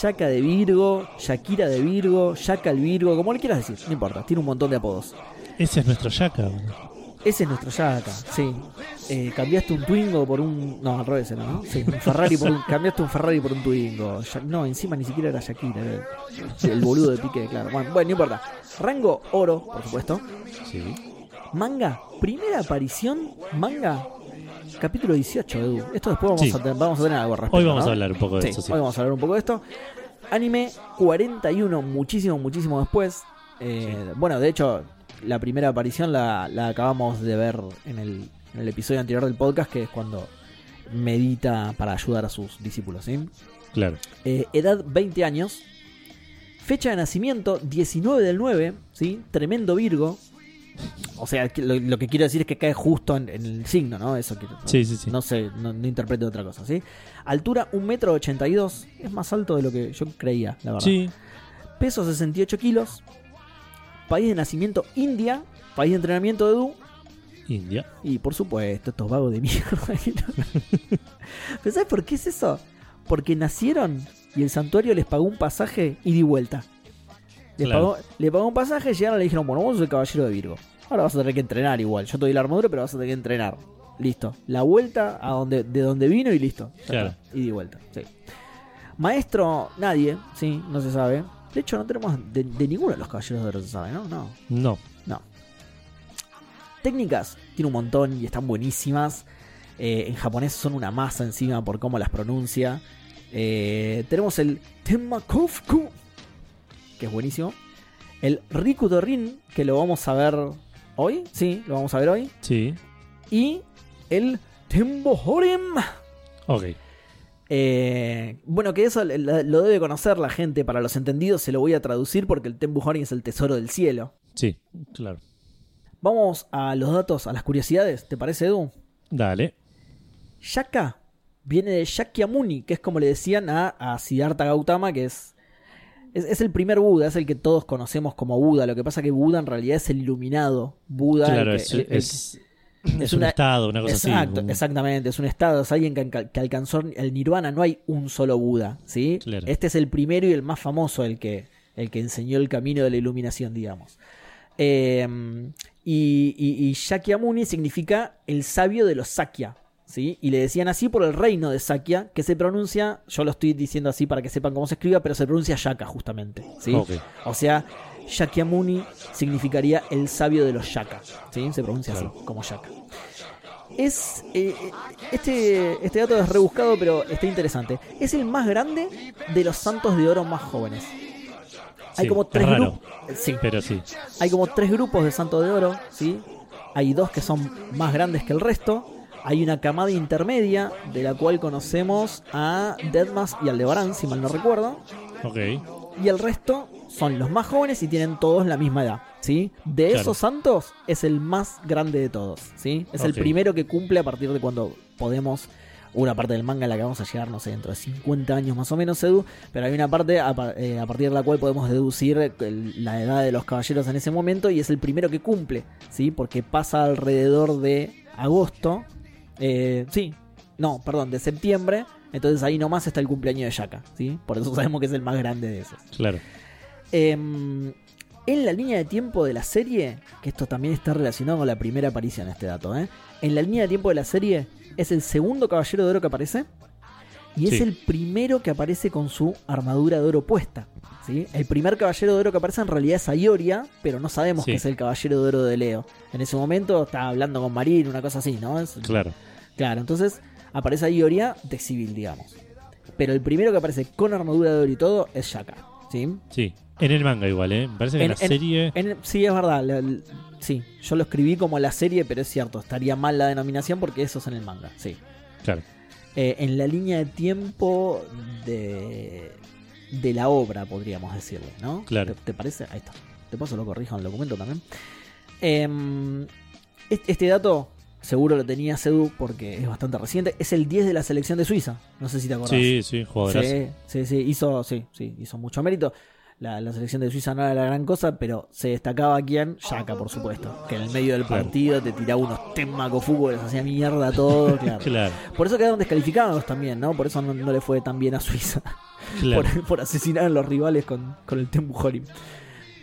Yaka de Virgo, Shakira de Virgo, Yaka el Virgo, como le quieras decir, no importa, tiene un montón de apodos. Ese es nuestro Yaka. Ese es nuestro Yaka, sí. Eh, cambiaste un Twingo por un. No, al revés, ¿no? Sí, un Ferrari por un. Cambiaste un Ferrari por un Twingo. No, encima ni siquiera era Shakira, era el boludo de pique, claro. Bueno, bueno, no importa. Rango oro, por supuesto. Sí. Manga, primera aparición, manga, capítulo 18, Edu. Esto después vamos, Sí. a, tener, vamos a tener algo al respecto. Hoy vamos ¿no? a hablar un poco de Sí, sí. hoy vamos a hablar un poco de esto. Anime 41, muchísimo, muchísimo después. Eh, Bueno, de hecho, la primera aparición la, la acabamos de ver en el, en el episodio anterior del podcast, que es cuando medita para ayudar a sus discípulos. ¿sí? Claro. Eh, edad 20 años. Fecha de nacimiento 19 del 9, ¿sí? Tremendo Virgo. O sea, lo, lo que quiero decir es que cae justo en, en el signo, ¿no? Eso quiero, Sí, sí, sí. no sé, no, no interpreto otra cosa, ¿sí? Altura 1,82 metro 82, es más alto de lo que yo creía, la verdad. Sí. Peso 68 kilos. País de nacimiento India. País de entrenamiento de Edu. India. Y por supuesto, estos vagos de mierda. ¿Pero sabes por qué es eso? Porque nacieron y el santuario les pagó un pasaje ida y vuelta. Les Claro. pagó, le pagó un pasaje, llegaron y le dijeron, bueno, vos sos el caballero de Virgo. Ahora vas a tener que entrenar igual. Yo te doy la armadura, pero vas a tener que entrenar. Listo. La vuelta a donde, de donde vino y listo. Claro. y vuelta. Sí. Maestro, nadie, sí, no se sabe. De hecho, no tenemos de, de ninguno de los caballeros de oro se sabe, ¿no? No. No. No. Técnicas, tiene un montón y están buenísimas. Eh, en japonés son una masa encima por cómo las pronuncia. Eh, tenemos el Tenmakofuku, que es buenísimo. El Riku que lo vamos a ver hoy. Sí, lo vamos a ver hoy. Sí. Y el Tembohorim. Ok. Eh, bueno, que eso lo debe conocer la gente. Para los entendidos se lo voy a traducir porque el Tembohorim es el tesoro del cielo. Sí. Claro. Vamos a los datos, a las curiosidades. ¿Te parece, Edu? Dale. Shaka viene de Shakyamuni, que es como le decían a, a Siddhartha Gautama, que es, es, es el primer Buda, es el que todos conocemos como Buda. Lo que pasa que Buda en realidad es el iluminado. Buda Claro, el que- es, el- el- es, es un estado, una cosa Exacto, así. exactamente, es un estado, es alguien que, alca- que alcanzó el nirvana, no hay un solo Buda, ¿sí? Claro. Este es el primero y el más famoso, el que, el que enseñó el camino de la iluminación, digamos. Eh, y, y, y Shakyamuni significa el sabio de los Sakya, ¿sí? Y le decían así por el reino de Sakya, que se pronuncia, yo lo estoy diciendo así para que sepan cómo se escriba, pero se pronuncia Shaka justamente, ¿sí? O sea, Shakyamuni significaría el sabio de los Shaka. ¿sí? Se pronuncia Claro. así, como Shaka. Es, eh, este, este dato es rebuscado, pero está interesante. Es el más grande de los santos de oro más jóvenes. Hay Sí, como es tres raro. grupos. Sí, Pero sí. hay como tres grupos de santos de oro, ¿sí? Hay dos que son más grandes que el resto. Hay una camada intermedia, de la cual conocemos a Deadmas y Aldebarán, si mal no recuerdo Ok. y el resto son los más jóvenes y tienen todos la misma edad, ¿sí? De Claro. esos santos es el más grande de todos, ¿sí? Es el primero que cumple a partir de cuando podemos una parte del manga en la que vamos a llegar, no sé, dentro de 50 años más o menos, Edu, pero hay una parte a, eh, a partir de la cual podemos deducir el- la edad de los caballeros en ese momento y es el primero que cumple, ¿sí? Porque pasa alrededor de agosto, eh, sí, no, perdón, de septiembre, entonces ahí nomás está el cumpleaños de Shaka, ¿sí? Por eso sabemos que es el más grande de esos. Claro. Em, en la línea de tiempo de la serie, que esto también está relacionado con la primera aparición, este dato, ¿eh? En la línea de tiempo de la serie, es el segundo caballero de oro que aparece. Y es el primero que aparece con su armadura de oro puesta. ¿Sí? El primer caballero de oro que aparece en realidad es Ayoria, pero no sabemos Sí. que es el caballero de oro de Leo. En ese momento está hablando con Marín, una cosa así, ¿no? Es- Claro. Claro, entonces aparece Ayoria de civil, digamos. Pero el primero que aparece con armadura de oro y todo es Shaka. ¿sí? Sí. En el manga igual, ¿eh? Me parece que en, la en- serie... En- sí, es verdad. la- la- sí, yo lo escribí como la serie, pero es cierto. Estaría mal la denominación porque eso es en el manga. Sí. Claro. Eh, en la línea de tiempo de, de la obra, podríamos decirle, ¿no? Claro. ¿Te, te parece? Ahí está. De paso lo corrijo en el documento también. Em, este, dato seguro lo tenía Edu porque es bastante reciente. Es el 10 de la selección de Suiza. No sé si te acordás. Sí, sí, jugadorazo. Sí, sí, sí, hizo, sí, sí, hizo mucho mérito. La, la selección de Suiza no era la gran cosa, pero se destacaba quién, Yaka, por supuesto. Que en el medio del Claro. partido te tiraba unos temacos fútbol, hacía mierda todo, claro. Claro, Por eso quedaron descalificados también, ¿no? Por eso no, no le fue tan bien a Suiza. Claro. Por, por asesinar a los rivales con, con el Tembu Horim.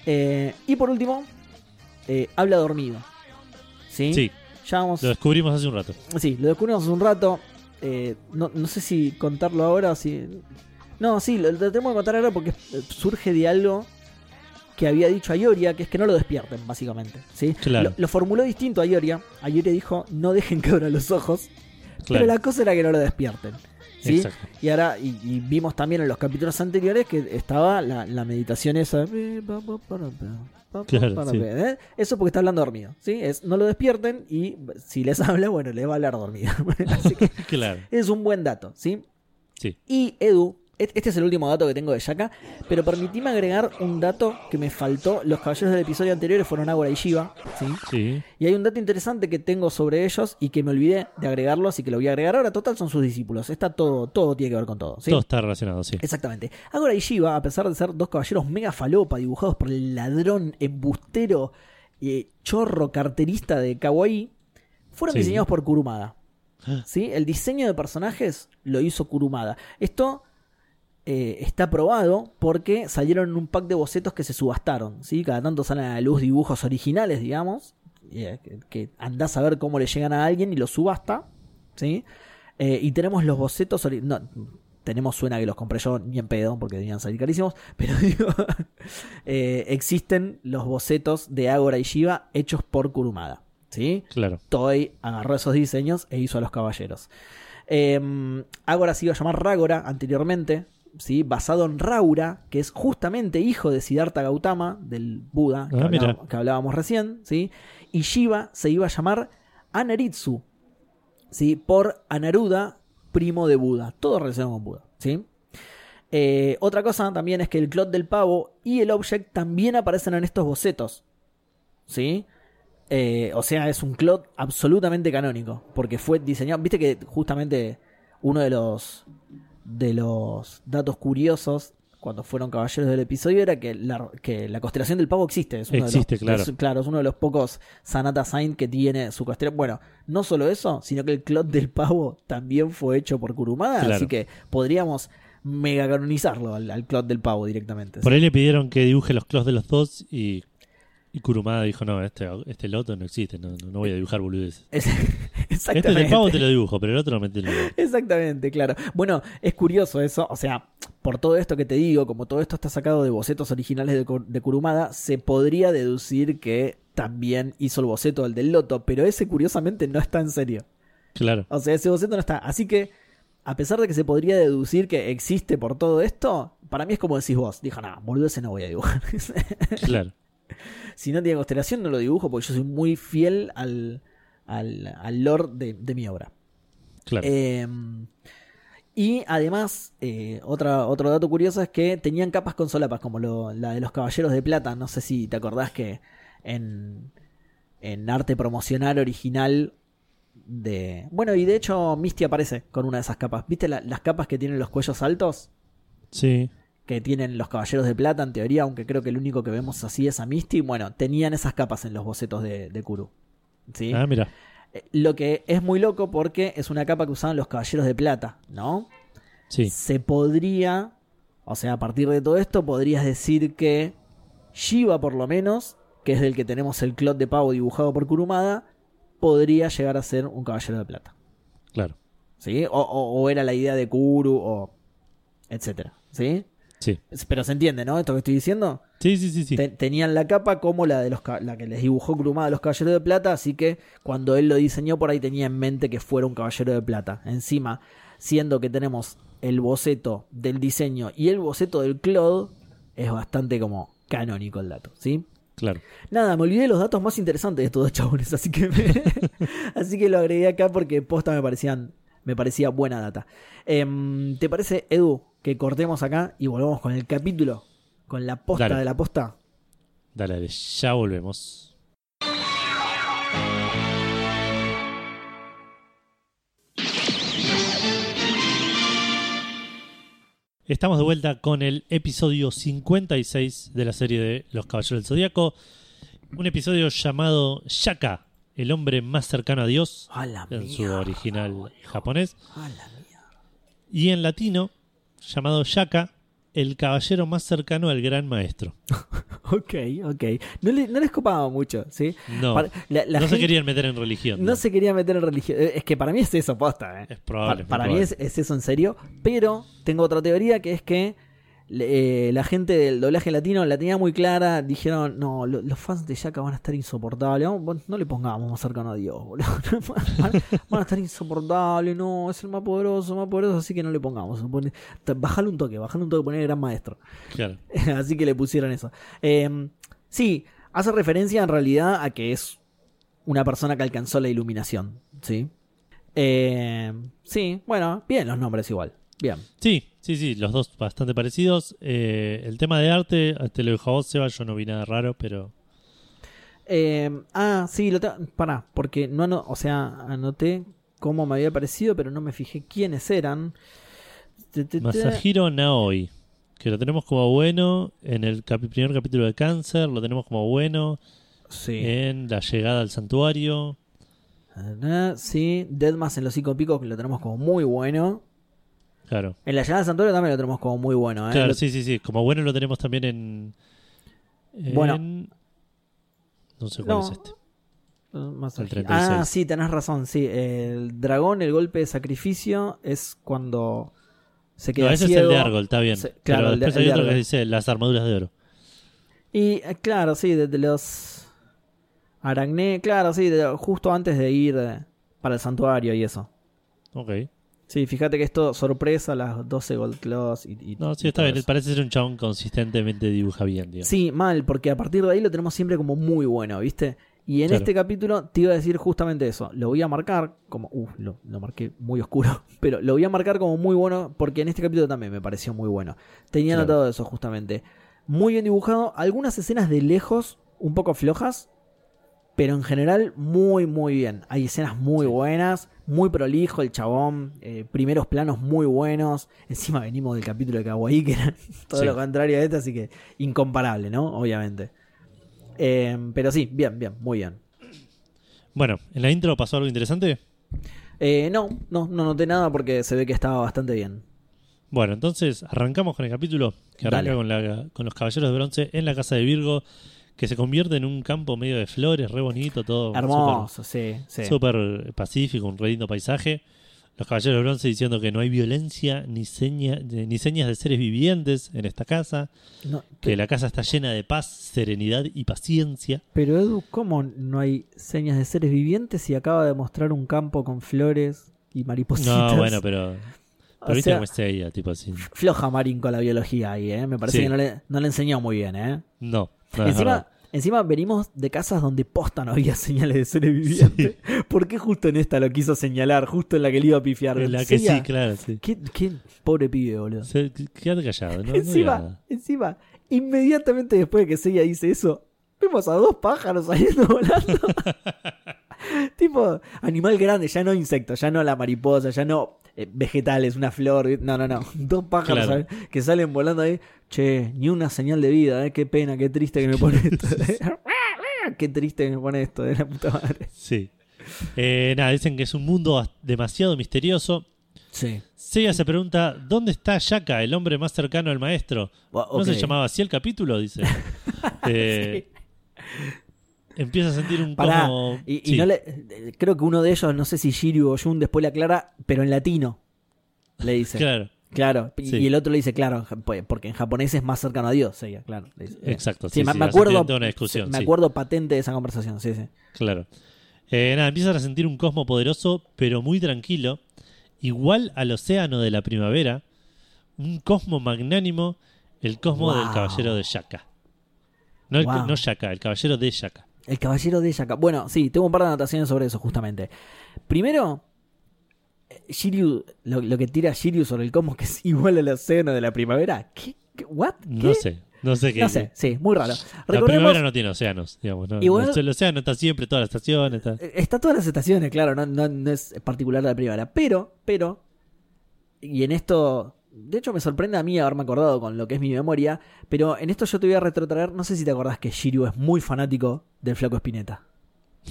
Eh, y por último, eh, habla dormido. ¿sí? Sí, Ya vamos. lo descubrimos hace un rato. Sí, lo descubrimos hace un rato. Eh, no, no sé si contarlo ahora o si. No, sí, lo, lo tenemos que contar ahora porque surge de algo que había dicho Ayoria, que es que no lo despierten, básicamente. ¿sí? Claro. Lo, lo formuló distinto a Ayoria. Ayoria dijo: no dejen que abra los ojos. Claro. Pero la cosa era que no lo despierten. ¿Sí? Exacto. Y ahora, y, y vimos también en los capítulos anteriores que estaba la, la meditación esa. Claro, sí. ¿eh? Eso porque está hablando dormido. ¿sí? Es, no lo despierten y si les habla, bueno, le va a hablar dormido. Así que Claro. es un buen dato. ¿sí? Sí. Y Edu, este es el último dato que tengo de Shaka, pero permitime agregar un dato que me faltó. Los caballeros del episodio anterior fueron Agora y Shiva. ¿sí? Sí. Y hay un dato interesante que tengo sobre ellos y que me olvidé de agregarlo, así que lo voy a agregar ahora. Total, son sus discípulos. Está todo, todo tiene que ver con todo. ¿sí? Todo está relacionado, sí. Exactamente. Agora y Shiva, a pesar de ser dos caballeros mega falopa dibujados por el ladrón, embustero, eh, chorro, carterista de Kawaii, fueron Sí. diseñados por Kurumada. Ah. ¿sí? El diseño de personajes lo hizo Kurumada. Esto eh, está probado porque salieron un pack de bocetos que se subastaron. ¿sí? Cada tanto salen a la luz dibujos originales, digamos, eh, que, que andás a ver cómo le llegan a alguien y los subasta. ¿sí? Eh, y tenemos los bocetos. No, tenemos suena que los compré yo ni en pedo porque debían salir carísimos. Pero digo, eh, existen los bocetos de Agora y Shiva hechos por Kurumada. ¿sí? Claro. Toei agarró esos diseños e hizo a los caballeros. Eh, Agora se iba a llamar Ragora anteriormente, ¿sí? basado en Raura, que es justamente hijo de Siddhartha Gautama, del Buda que, Ah, hablábamos, que hablábamos recién. ¿sí? Y Shiva se iba a llamar Anaritsu, ¿sí? por Anaruda, primo de Buda. Todo relacionado con Buda. ¿sí? Eh, otra cosa también es que el Clot del Pavo y el Object también aparecen en estos bocetos. ¿Sí? Eh, o sea, es un Clot absolutamente canónico. Porque fue diseñado. Viste que justamente uno de los. De los datos curiosos. Cuando fueron caballeros del episodio era que la, que la constelación del pavo existe. Es uno Existe, de los, claro. es- claro, es uno de los pocos Sanata Saint que tiene su constelación. Bueno, no solo eso, sino que el Clot del pavo también fue hecho por Kurumada. Claro. Así que podríamos mega canonizarlo al, al Clot del pavo directamente. Por ahí le pidieron que dibuje los clos de los dos y, y Kurumada dijo, no, este, este loto no existe, no, no, voy a dibujar boludeces. Es- Este exactamente. del pavo te lo dibujo, pero el otro no me lo Exactamente, claro. Bueno, es curioso eso, o sea, por todo esto que te digo, como todo esto está sacado de bocetos originales de, de Kurumada, se podría deducir que también hizo el boceto del del loto, pero ese curiosamente no está en serio. Claro, O sea, ese boceto no está. Así que, a pesar de que se podría deducir que existe por todo esto, para mí es como decís vos. Dijo, no, boludo, ese no voy a dibujar. claro. si no tiene constelación, no lo dibujo porque yo soy muy fiel al, al, al lore de, de mi obra. Claro. Eh, y además, eh, otra, otro dato curioso es que tenían capas con solapas, como lo- la de los Caballeros de Plata. No sé si te acordás que en, en arte promocional original de... Bueno, y de hecho Misty aparece con una de esas capas. ¿Viste la- las capas que tienen los cuellos altos? sí, Que tienen los Caballeros de Plata en teoría, aunque creo que el único que vemos así es a Misty. Bueno, tenían esas capas en los bocetos de, de Kuru. ¿Sí? ah, mira, Eh, Lo que es muy loco porque es una capa que usaban los caballeros de plata, ¿no? sí, Se podría, o sea, a partir de todo esto, podrías decir que Shiva, por lo menos, que es del que tenemos el clot de pavo dibujado por Kurumada, podría llegar a ser un caballero de plata. claro, ¿Sí? O, o- o era la idea de Kuru, o etcétera. ¿Sí? Sí, Pero se entiende, ¿no? Esto que estoy diciendo. sí, sí, sí, sí. Te- tenían la capa como la de los la que les dibujó Kurumada a los caballeros de plata, así que cuando él lo diseñó por ahí tenía en mente que fuera un caballero de plata. Encima, siendo que tenemos el boceto del diseño y el boceto del Claude, es bastante como canónico el dato, ¿sí? claro. Nada, me olvidé de los datos más interesantes de estos dos chabones, así que me- así que lo agregué acá porque posta me parecían me parecía buena data. Em, ¿Te parece, Edu, que cortemos acá y volvamos con el capítulo? Con la posta Dale. de la posta. Dale, dale, ya volvemos. Estamos de vuelta con el episodio 56 de la serie de Los Caballeros del Zodíaco. Un episodio llamado Shaka, el hombre más cercano a Dios, A en su original japonés. A la mierda. Y en latino, llamado Shaka, el caballero más cercano al gran maestro. Ok, ok. No, le- no les copaba mucho, ¿sí? No, Para- la- la no se querían meter en religión. No se quería meter en religión. Es que para mí es eso, posta, ¿eh? Es probable. para mí es, es eso en serio. Pero tengo otra teoría que es que eh, la gente del doblaje latino la tenía muy clara. Dijeron, no, lo- los fans de Yaka van a estar insoportables. Vamos, no le pongamos más cercano a Dios, boludo. van, van a estar insoportables. No, es el más poderoso, más poderoso. Así que no le pongamos. Bajale un toque, bajale un toque, poner gran maestro. Claro. Así que le pusieron eso. Eh, sí, hace referencia en realidad a que es una persona que alcanzó la iluminación. Sí. Eh, sí, bueno, bien los nombres igual. Bien. Sí, sí, sí, los dos bastante parecidos. Eh, el tema de arte, te lo dijo a vos, Seba, yo no vi nada raro, pero Eh, ah, sí, lo tengo. Pará, porque no, o sea, anoté cómo me había parecido, pero no me fijé quiénes eran. Masahiro Naoi, que lo tenemos como bueno en el capi- primer capítulo de Cáncer, lo tenemos como bueno Sí. en la llegada al santuario. Sí, Deadmas en los cinco picos que lo tenemos como muy bueno. Claro. En la llegada del santuario también lo tenemos como muy bueno. ¿eh? Claro, Lo- sí, sí, sí. Como bueno lo tenemos también en. en- Bueno. No sé cuál No. es este. Más El ágil. 36. Ah, sí, tenés razón, sí. El dragón, el golpe de sacrificio, es cuando se queda No, ese es ciego. el de Argol, está bien. Se- claro, Pero de- después el hay de otro que dice las armaduras de oro. Y eh, claro, sí, desde los Aragné, claro, sí, de- justo antes de ir eh, para el santuario y eso. Ok. Sí, fíjate que esto sorpresa las 12 Gold Claws y, y- No, sí, está bien. eso. Parece ser un chabón consistentemente dibuja bien, digamos. Sí, mal, porque a partir de ahí lo tenemos siempre como muy bueno, ¿viste? Y en Claro. este capítulo te iba a decir justamente eso. Lo voy a marcar como. Uh, lo, lo marqué muy oscuro. Pero lo voy a marcar como muy bueno porque en este capítulo también me pareció muy bueno. Tenía Claro. anotado eso justamente. Muy bien dibujado. Algunas escenas de lejos un poco flojas. Pero en general muy, muy bien. Hay escenas muy Sí. buenas. Muy prolijo el chabón. eh, primeros planos muy buenos. Encima venimos del capítulo de Kawaii que era todo Sí. lo contrario a este. Así que incomparable, ¿no? Obviamente. Eh, pero sí, bien, bien, muy bien. Bueno, en la intro pasó algo interesante. Eh, no, no, no noté nada porque se ve que estaba bastante bien. Bueno, entonces arrancamos con el capítulo que arranca con, la, con los caballeros de bronce en la casa de Virgo, que se convierte en un campo medio de flores, re bonito, todo Hermoso, sí, sí. súper pacífico, un re lindo paisaje. Los caballeros de bronce diciendo que no hay violencia ni, seña, ni señas de seres vivientes en esta casa, No, que la casa está llena de paz, serenidad y paciencia. pero Edu, ¿cómo no hay señas de seres vivientes si acaba de mostrar un campo con flores y maripositas? No, bueno, pero, O pero viste sea, cómo es ella, tipo así. floja Marín con la biología ahí, ¿eh? Me parece Sí. que no le, no le enseñó muy bien, ¿eh? No, no encima, encima venimos de casas donde posta no había señales de seres vivientes. ¿Por qué justo en esta lo quiso señalar? Justo en la que le iba a pifiar. En la que sí, claro, sí. Qué, qué pobre pibe, boludo. Quédate callado, no, encima, encima, inmediatamente después de que Seiya dice eso, vemos a dos pájaros saliendo volando. tipo, animal grande, ya no insecto, ya no la mariposa, ya no eh, vegetales, una flor, no, no, no. Dos pájaros que salen volando ahí. Che, ni una señal de vida, eh. Qué pena, qué triste que me pone esto. qué triste que me pone esto, de la puta madre. Sí. Eh, nada, dicen que es un mundo as- demasiado misterioso. Sí. Seiya se pregunta, ¿dónde está Yaka, el hombre más cercano al maestro? ¿No se llamaba así el capítulo? Dice. Eh, Empieza a sentir un Pará, como... y, no le, creo que uno de ellos, no sé si Shiryu o Jun después le aclara, pero en latino le dice. Claro, Claro, y, Sí. y el otro le dice, claro, pues, porque en japonés es más cercano a Dios, claro. dice. exacto. Sí, Sí, me, sí, acuerdo, toda una discusión. me acuerdo patente de esa conversación, sí, sí. Claro. Eh, nada, empiezan a sentir un cosmo poderoso, pero muy tranquilo, igual al océano de la primavera, un cosmo magnánimo, el cosmo del caballero de Yaka. No, el, no Yaka, el caballero de Yaka. El caballero de Yaka. Bueno, sí, tengo un par de anotaciones sobre eso, justamente. Primero, eh, Shiryu, lo, lo que tira Shiryu sobre el cosmos, que es igual al océano de la primavera. ¿Qué? ¿Qué? ¿What? ¿Qué? No sé, no sé qué. No sé, sí, muy raro. La Recordemos, primavera no tiene océanos, digamos. ¿no? Igual- el océano está siempre, todas las estaciones. Está... eh, está todas las estaciones, claro, no, no, no es particular de la primavera. Pero, pero, y en esto, de hecho me sorprende a mí haberme acordado con lo que es mi memoria, pero en esto yo te voy a retrotraer, no sé si te acordás que Shiryu es muy fanático del flaco Spinetta.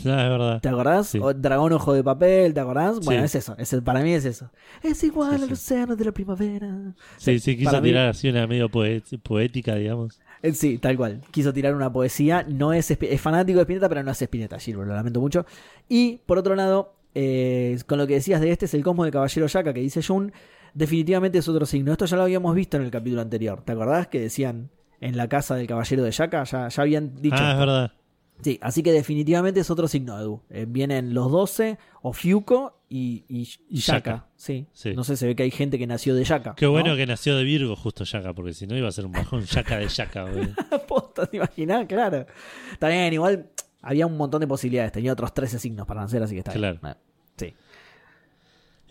Ah, es verdad. ¿Te acordás? Sí. O Dragón Ojo de Papel, ¿te acordás? Bueno, Sí. es eso. Es el- para mí es eso. Es igual Sí, al océano de la primavera. Sí, sí, quiso mí- tirar así una medio poética, digamos. Eh, Sí, tal cual. Quiso tirar una poesía. No es, es fanático de Spinetta, pero no es Spinetta, Gilbert, lo lamento mucho. Y por otro lado, eh, con lo que decías de este, es el cosmo de Caballero Yaka que dice Jun. Definitivamente es otro signo. Esto ya lo habíamos visto en el capítulo anterior. ¿Te acordás que decían en la casa del Caballero de Yaka? Ya, ya habían dicho. ah, es verdad. Sí, así que definitivamente es otro signo, Edu. Eh, vienen los 12, Ofiuco y, y, Y Yaka. Yaka. Sí. Sí. No sé, se ve que hay gente que nació de Yaka. Qué bueno ¿no? que nació de Virgo justo Yaka, porque si no iba a ser un bajón Yaka de Yaka. Posta, ¿te imaginás? Claro. Está bien, igual había un montón de posibilidades. Tenía otros 13 signos para nacer, así que está Claro. bien.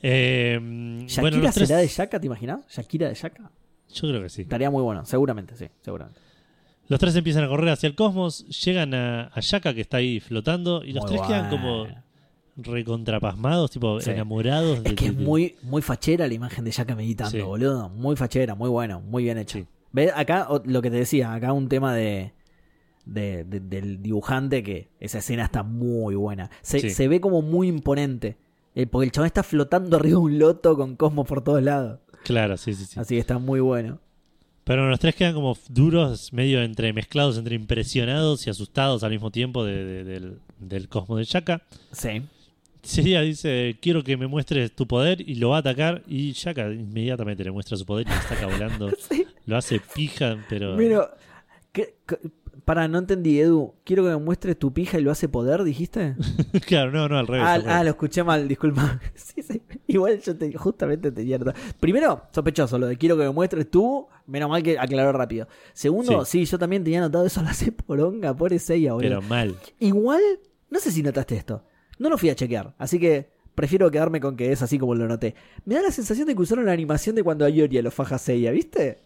Eh, ¿Shakira bueno, tres- será de Yaka, te imaginas? ¿Shakira de Yaka? Yo creo que sí. Estaría muy bueno, seguramente, sí, seguramente. Los tres empiezan a correr hacia el cosmos, llegan a, a Yaka que está ahí flotando y los Muy tres quedan como recontrapasmados, tipo Sí. enamorados. de- Es que de- es muy, muy fachera la imagen de Yaka meditando, Sí. boludo. Muy fachera, muy bueno, muy bien hecho. Sí. ¿Ves? Acá lo que te decía, acá un tema de, de- de- del dibujante que esa escena está muy buena. Se ve como muy imponente. Eh, porque el chabón está flotando arriba de un loto con cosmos por todos lados. Claro, sí, sí, sí. Así que está muy bueno. Pero los tres quedan como duros, medio entre mezclados, entre impresionados y asustados al mismo tiempo de- de- del, del cosmos de Yaka. Sí. Seria dice, quiero que me muestres tu poder y lo va a atacar y Yaka inmediatamente le muestra su poder y le saca volando. Sí. Lo hace pija, pero... Pero, ¿qué- qué- para, no entendí, Edu. Quiero que me muestres tu pija y lo hace poder, dijiste. claro, no, no, al revés. Ah, al revés. ah, lo escuché mal, disculpa. Sí, sí. Igual yo te, justamente tenía. Primero, sospechoso, lo de quiero que me muestres tú. Menos mal que aclaró rápido. Segundo, sí, yo también tenía notado eso, lo hace poronga, pobre Seiya, boludo. pero mal. Igual, no sé si notaste esto. No lo fui a chequear, así que prefiero quedarme con que es así como lo noté. Me da la sensación de que usaron la animación de cuando Ayori a lo faja Seiya, ¿viste?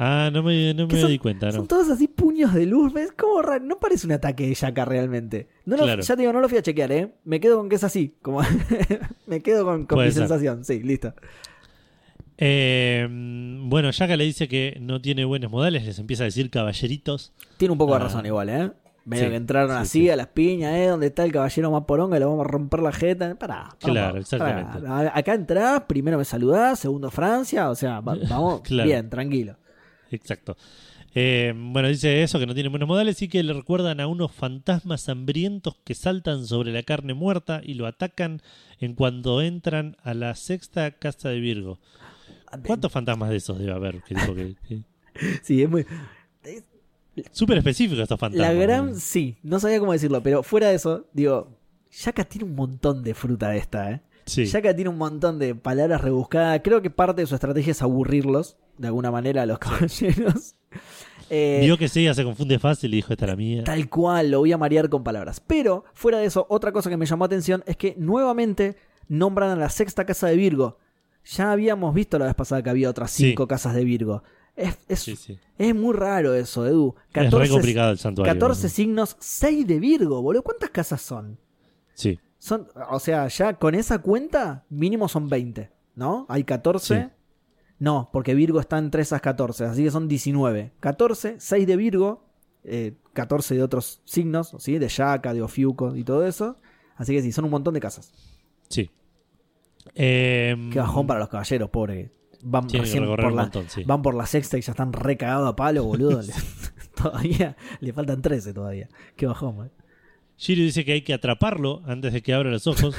Ah, no me, no me son- di cuenta, Son ¿no? todos así puños de luz, ¿ves? Como raro, no parece un ataque de Yaka realmente. No lo- Claro. Ya te digo, no lo fui a chequear, ¿eh? Me quedo con que es así. Como me quedo con, mi ser. sensación. Sí, listo. Eh, bueno, Yaka le dice que no tiene buenos modales, les empieza a decir caballeritos. Tiene un poco de Ah. razón igual, ¿eh? Medio Sí, que entraron sí, así sí. a las piñas, ¿eh? Donde está el caballero más poronga, le vamos a romper la jeta. Pará. pará, Claro, pará. exactamente. A- Acá entrás, primero me saludás, segundo Francia, o sea, va- vamos Claro. bien, tranquilo. Exacto. Eh, bueno, dice eso, que no tiene buenos modales y que le recuerdan a unos fantasmas hambrientos que saltan sobre la carne muerta y lo atacan en cuando entran a la sexta casa de Virgo. ¿Cuántos fantasmas de esos debe haber? Que dijo que- que- Sí, es muy. Súper específicos estos fantasmas. La gran. Sí, no sabía cómo decirlo, pero fuera de eso, digo. Yaka tiene un montón de fruta de esta, ¿eh? Sí. Yaka tiene un montón de palabras rebuscadas. Creo que parte de su estrategia es aburrirlos, de alguna manera, a los caballeros. Eh, Vio que Seiya se confunde fácil y dijo, esta es la mía. Tal cual, lo voy a marear con palabras. Pero, fuera de eso, otra cosa que me llamó atención es que nuevamente nombran a la sexta casa de Virgo. Ya habíamos visto la vez pasada que había otras Sí. cinco casas de Virgo. Es, es, Sí, sí. es muy raro eso, Edu. es re complicado el santuario. 14 ¿no? signos, 6 de Virgo, boludo. ¿Cuántas casas son? Sí, Son, o sea, ya con esa cuenta, mínimo son 20, ¿no? Hay 14. Sí. No, porque Virgo está entre esas 14, así que son 19. 14, 6 de Virgo, eh, 14 de otros signos, ¿sí? De Yaka, de Ofiuco y todo eso. Así que sí, son un montón de casas. sí. Eh, Qué bajón para los caballeros, pobre. Van, recién por la, montón, sí. van por la sexta y ya están recagados a palo, boludo. Todavía le faltan 13 todavía. Qué bajón, man. Shiryu dice que hay que atraparlo antes de que abra los ojos.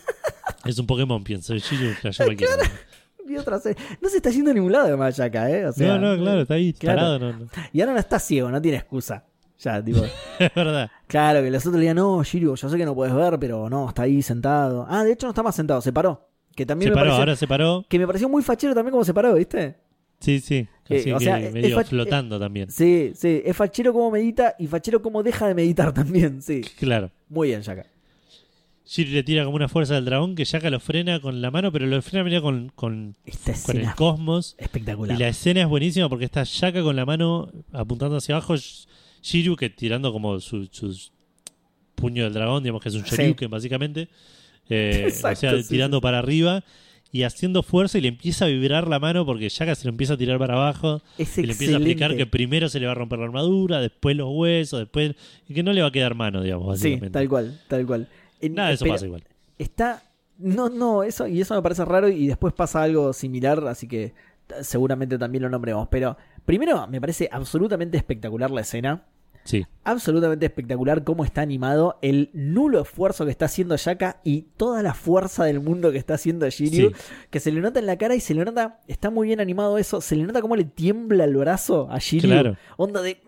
es un Pokémon, pienso. Shiryu cualquiera. Vi otra serie. No se está yendo a ningún lado de más Yaka, ¿eh? O sea, no, no, claro, está ahí, claro. parado. No, no. Y ahora no está ciego, no tiene excusa. Ya, tipo. Es verdad. claro, que los otros le digan, no, Shiryu, yo sé que no puedes ver, pero no, está ahí sentado. Ah, de hecho no está más sentado, se paró. Que también Se me paró, pareció, ahora se paró. Que me pareció muy fachero también como se paró, ¿viste? Sí, sí. Eh, Así o que sea, medio flotando también. Sí, sí, es fachero como medita y fachero como deja de meditar también, sí. Claro. Muy bien, Yaka. Shiryu le tira como una fuerza del dragón que Yaka lo frena con la mano, pero lo frena mira, con, con, con el cosmos. espectacular. Y la escena es buenísima porque está Yaka con la mano apuntando hacia abajo, Sh- Shiryu que tirando como su, sus puño del dragón, digamos que es un Sí. Shoryuken básicamente. Eh, o Exacto, sea, sí, tirando para arriba. Y haciendo fuerza y le empieza a vibrar la mano porque Shaka se lo empieza a tirar para abajo Es y le empieza a explicar que primero se le va a romper la armadura, después los huesos, después y que no le va a quedar mano, digamos, Sí, tal cual, tal cual. En- Nada de eso pasa igual. Está. No, no, eso, y eso me parece raro. Y después pasa algo similar, así que seguramente también lo nombremos. Pero primero, me parece absolutamente espectacular la escena. Sí, Absolutamente espectacular cómo está animado, el nulo esfuerzo que está haciendo Shaka y toda la fuerza del mundo que está haciendo Shiryu, Sí. que se le nota en la cara y se le nota, está muy bien animado eso, se le nota cómo le tiembla el brazo a Shiryu. Claro. Onda de...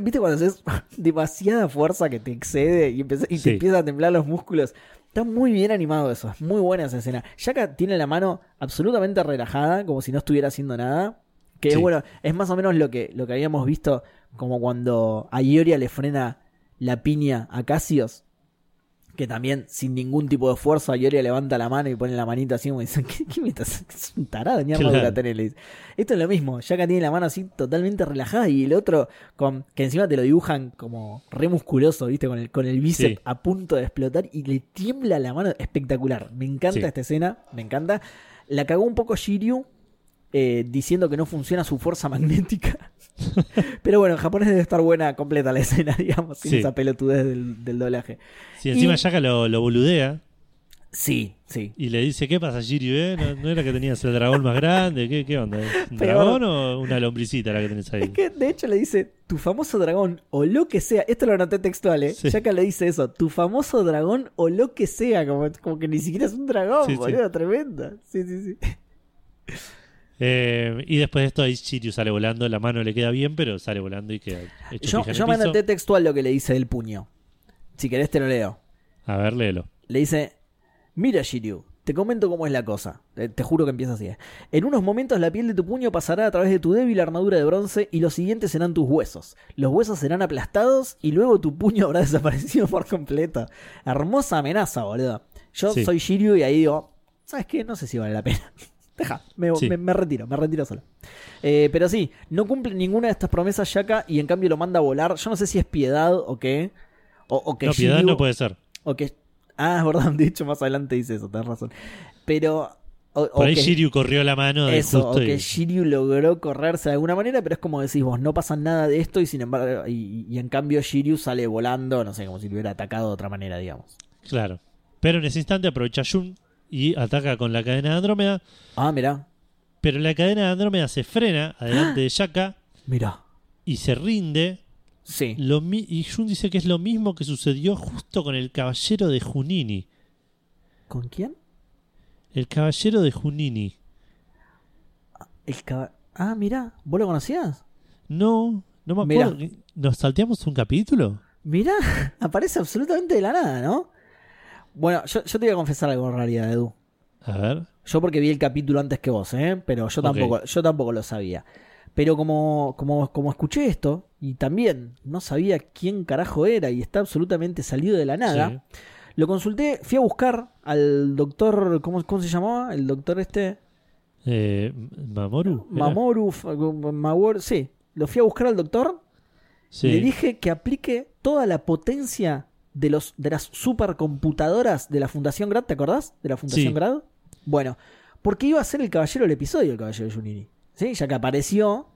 ¿Viste cuando haces demasiada fuerza que te excede y, te empiezan a temblar los músculos? Está muy bien animado eso, es muy buena esa escena. Shaka tiene la mano absolutamente relajada, como si no estuviera haciendo nada. Que es bueno, es más o menos lo que, lo que habíamos visto como cuando a Ioria le frena la piña a Cassios. Que también, sin ningún tipo de esfuerzo, Ioria levanta la mano y pone la manita así como dice, ¿qué, qué me estás? Es un tarado, ni Claro. tenés", le dice. Esto es lo mismo, Shaka tiene la mano así totalmente relajada y el otro, con, que encima te lo dibujan como re musculoso, ¿viste? Con el, con el bíceps Sí. a punto de explotar y le tiembla la mano. Espectacular. Me encanta Sí. esta escena, me encanta. La cagó un poco Shiryu eh, diciendo que no funciona su fuerza magnética. Pero bueno, en japonés debe estar buena completa la escena, digamos, sin Sí. esa pelotudez del, del doblaje. Sí, encima Y- Shaka lo, lo boludea Sí, sí. y le dice, ¿qué pasa, Shiryu? eh? ¿No, no era que tenías el dragón más grande? ¿Qué, qué onda? ¿Un dragón o una lombricita la que tenés ahí? Es que de hecho le dice, tu famoso dragón o lo que sea, esto lo anoté textual, ¿eh? Sí. Shaka le dice eso, tu famoso dragón o lo que sea, como, como que ni siquiera es un dragón, sí. boludo, tremenda. Sí, sí, sí. Eh, y después de esto ahí Shiryu sale volando, la mano le queda bien, pero sale volando y queda hecho Yo, yo me anoté textual lo que le dice del puño. Si querés te lo leo. A ver, léelo. Le dice, mira Shiryu, te comento cómo es la cosa. Te, te juro que empieza así. ¿eh? En unos momentos la piel de tu puño pasará a través de tu débil armadura de bronce y los siguientes serán tus huesos. Los huesos serán aplastados y luego tu puño habrá desaparecido por completo. Hermosa amenaza, boludo. Yo Sí. soy Shiryu y ahí digo, ¿sabes qué? No sé si vale la pena. Deja, me, Sí. me- me retiro, me retiro solo. Eh, pero sí, no cumple ninguna de estas promesas Shaka y en cambio lo manda a volar. Yo no sé si es piedad o qué. O, o que No, piedad no puede ser. o que. Ah, es verdad, de hecho más adelante dice eso, tenés razón. Pero. O, o Por ahí que, Shiryu corrió la mano de eso, o que Shiryu logró correrse de alguna manera, pero es como decís vos, no pasa nada de esto y sin embargo. Y, y en cambio Shiryu sale volando, no sé, como si lo hubiera atacado de otra manera, digamos. Claro. Pero en ese instante aprovecha Jun y ataca con la cadena de Andrómeda. Ah, mirá, Pero la cadena de Andrómeda se frena adelante de Shaka mirá. y se rinde. Sí. Lo mi- y Jun dice que es lo mismo que sucedió justo con el caballero de Junini. ¿Con quién? El caballero de Junini. El caba- Ah, mirá, ¿vos lo conocías? No, no me Mirá. acuerdo. ¿Nos salteamos un capítulo? Mirá, aparece absolutamente de la nada, ¿no? Bueno, yo, yo te voy a confesar algo en realidad, Edu. A ver. Yo porque vi el capítulo antes que vos, ¿eh? Pero yo tampoco, yo tampoco lo sabía. Pero como, como, como escuché esto, y también no sabía quién carajo era y está absolutamente salido de la nada, Sí. lo consulté, fui a buscar al doctor, ¿cómo, cómo se llamaba? El doctor este, Eh, Mamoru. ¿era? Mamoru, Mamoru, sí, lo fui a buscar al doctor, Sí. le dije que aplique toda la potencia de, los, de las supercomputadoras de la Fundación Grad, ¿te acordás? De la Fundación Sí. Grad. Bueno, porque iba a ser el caballero del episodio, el caballero de Junini. ¿Sí? Ya que apareció,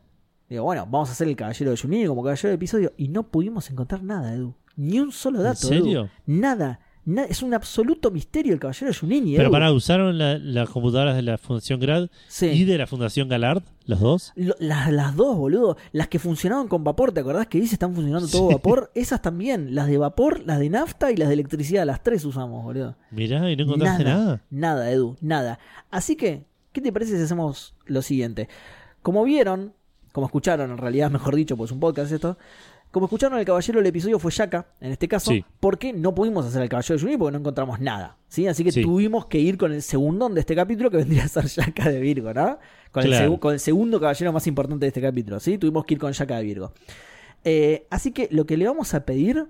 digo, bueno, vamos a hacer el caballero de Junini como caballero del episodio. Y no pudimos encontrar nada, Edu. Ni un solo ¿En dato. Edu. serio? Nada. Es un absoluto misterio el caballero de Junini. Pero Edu. para, ¿usaron la- las computadoras de la Fundación Grad Sí. y de la Fundación Galard? ¿Los dos? Lo- las, las dos, boludo. Las que funcionaban con vapor, ¿te acordás que dice están funcionando todo Sí. vapor? Esas también. Las de vapor, las de nafta y las de electricidad. Las tres usamos, boludo. Mirá, y no encontraste nada. Nada, Edu, nada. Así que, ¿qué te parece si hacemos lo siguiente? Como vieron, como escucharon, en realidad, mejor dicho, pues es un podcast esto. Como escucharon, el caballero del episodio fue Shaka, en este caso, Sí. porque no pudimos hacer el caballero de Juni porque no encontramos nada. ¿sí? Así que Sí. tuvimos que ir con el segundón de este capítulo que vendría a ser Shaka de Virgo, ¿no? Con, el, Claro. segu- con el segundo caballero más importante de este capítulo, ¿sí? Tuvimos que ir con Shaka de Virgo. Eh, así que lo que le vamos a pedir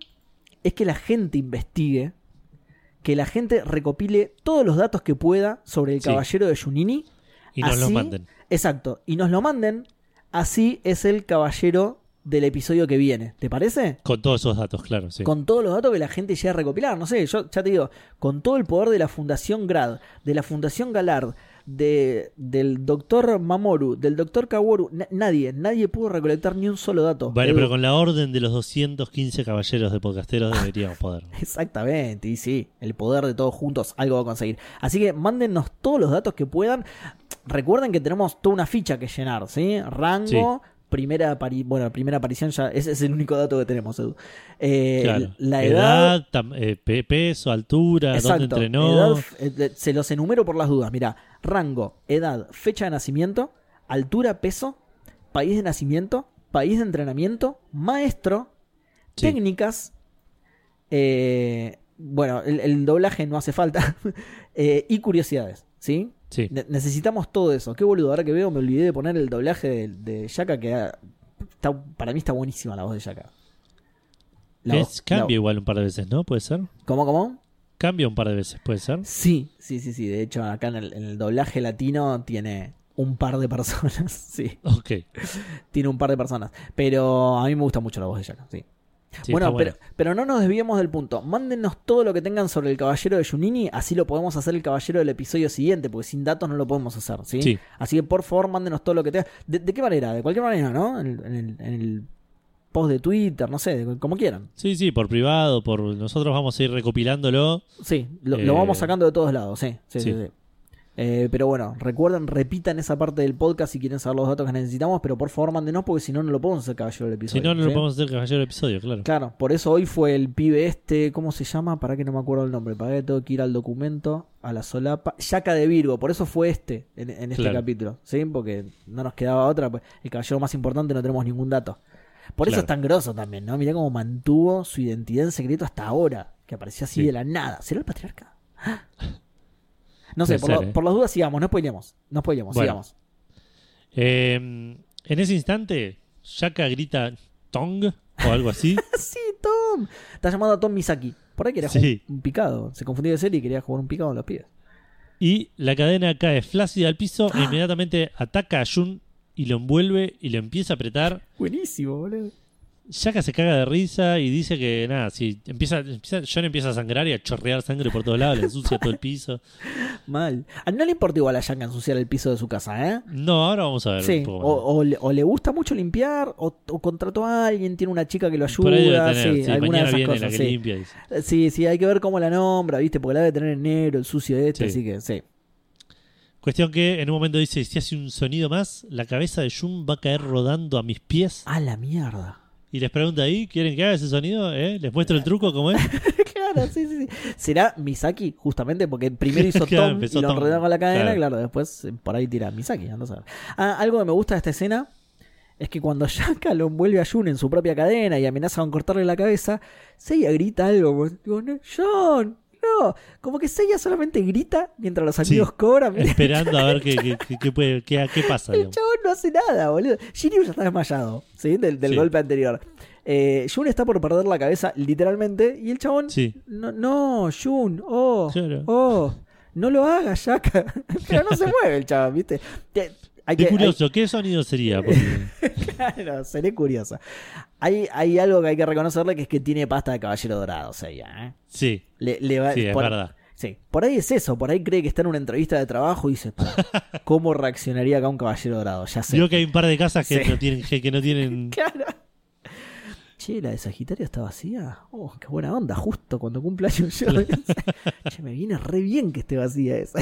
es que la gente investigue, que la gente recopile todos los datos que pueda sobre el caballero de Junini. Y nos los Así- manden. Exacto, y nos lo manden. Así es el caballero del episodio que viene. ¿Te parece? Con todos esos datos, claro, sí. Con todos los datos que la gente llega a recopilar. No sé, yo ya te digo, con todo el poder de la Fundación Grad, de la Fundación Galard, de, del doctor Mamoru, del doctor Kaworu, na- nadie, nadie pudo recolectar ni un solo dato. Edu. pero con la orden de los 215 caballeros de podcasteros deberíamos poder. Exactamente, y sí, el poder de todos juntos, algo va a conseguir. Así que mándennos todos los datos que puedan. Recuerden que tenemos toda una ficha que llenar, ¿sí? Rango, primera apari- bueno, primera aparición ya, ese es el único dato que tenemos, Edu. Eh, Claro. La edad, eh, pe- peso, altura, Exacto. dónde entrenó. edad, eh, se los enumero por las dudas. Mira, rango, edad, fecha de nacimiento, altura, peso, país de nacimiento, país de entrenamiento, maestro, Sí. técnicas. eh, bueno, el, el doblaje no hace falta. eh, y curiosidades, ¿sí? Sí. Ne- necesitamos todo eso. Qué boludo, ahora que veo me olvidé de poner el doblaje de, de Yaka, que está- para mí está buenísima la voz de Yaka. La Es- voz- cambia la- igual un par de veces, ¿no? ¿Puede ser? ¿Cómo, cómo? Cambia un par de veces, ¿puede ser? Sí, sí, sí, sí. De hecho, acá en el, en el doblaje latino tiene un par de personas. Sí, Ok. tiene un par de personas. Pero a mí me gusta mucho la voz de Yaka, sí. Sí, bueno, pero, pero no nos desviemos del punto. Mándennos todo lo que tengan sobre el caballero de Junini, así lo podemos hacer el caballero del episodio siguiente, porque sin datos no lo podemos hacer, ¿sí? Sí. Así que por favor, mándenos todo lo que tengan. ¿De, de qué manera? De cualquier manera, ¿no? En, el- en el, en el post de Twitter, no sé, como quieran. Sí, sí, por privado, por nosotros vamos a ir recopilándolo. Sí, lo, Eh, lo vamos sacando de todos lados, sí, sí. sí. Eh, pero bueno, recuerden, repitan esa parte del podcast si quieren saber los datos que necesitamos, pero por favor mándenos porque si no, no lo podemos hacer caballero del Si episodio. no, no ¿sí? lo podemos hacer caballero del episodio, claro. Claro, por eso hoy fue el pibe este, ¿cómo se llama? Para que no me acuerdo el nombre, para que tengo que ir al documento, a la solapa. Yaca de Virgo, por eso fue este, en, en este Claro. capítulo, ¿sí? Porque no nos quedaba otra, pues, el caballero más importante no tenemos ningún dato. Por eso es tan grosso también, ¿no? Mirá cómo mantuvo su identidad en secreto hasta ahora, que apareció así Sí. de la nada. ¿Será el patriarca? No sé, Puede por, ser, lo- ¿eh? por las dudas sigamos, no spoilemos, no spoilemos, Bueno. sigamos. Eh, en ese instante, Shaka grita Tong o algo así. sí, Tom. Está llamado a Tom Misaki. Por ahí quería Sí. jugar un picado. Se confundió de serie y quería jugar un picado en los pies. y la cadena cae flácida al piso e inmediatamente ataca a Jun y lo envuelve y lo empieza a apretar. Buenísimo, boludo. Shaka se caga de risa y dice que nada, si empieza, empieza John empieza a sangrar y a chorrear sangre por todos lados, le ensucia todo el piso. Mal. No le importa igual a Yanka ensuciar el piso de su casa, ¿eh? No, ahora vamos a ver Sí, un poco o, le, o le gusta mucho limpiar, o, o contrató a alguien, tiene una chica que lo Por ahí debe ayuda, tener, sí, sí, alguna de esas viene la cosas, que sí. limpia. Sí, sí, hay que ver cómo la nombra, ¿viste? Porque la debe tener en negro, el sucio de este, Sí. así que sí. Cuestión que en un momento dice, si hace un sonido más, la cabeza de Jun va a caer rodando a mis pies. A la mierda. Y les pregunta ahí, ¿quieren que haga ese sonido? ¿Eh? ¿Les muestro el truco cómo es? claro, sí, sí, sí. ¿Será Misaki? Justamente porque primero hizo Claro, Tom y lo Tom. con la cadena, Claro. claro, después por ahí tira Misaki, a saber. Ah, algo que me gusta de esta escena es que cuando Shaka lo envuelve a Jun en su propia cadena y amenaza con cortarle la cabeza, Seiya grita algo, digo, no, John, no, como que Seiya solamente grita mientras los Sí. amigos cobran. Mirá, Esperando a ver qué, qué, qué- pasa. el chabón no hace nada, boludo. Shiryu ya está desmayado, ¿sí? Del, del Sí. golpe anterior. Eh, Jun está por perder la cabeza, literalmente, y el chabón Sí. no, no, Jun, oh, Claro. oh, no lo hagas, Shaka. Pero no se mueve el chaval, ¿viste? Hay que, curioso, ¿qué sonido sería? Porque- claro, seré curioso. Hay, hay algo que hay que reconocerle que es que tiene pasta de caballero dorado, o sea, ya, ¿eh? sí, Le, le va- sí, es por, verdad. sí, por ahí es eso, por ahí cree que está en una entrevista de trabajo y dice, "Pará, ¿cómo reaccionaría acá un caballero dorado? Ya sé. Vio que hay un par de casas que Sí. no tienen, que, que no tienen. Claro. Che, la de Sagitario está vacía. Oh, qué buena onda, justo cuando cumple años yo. che, me viene re bien que esté vacía esa.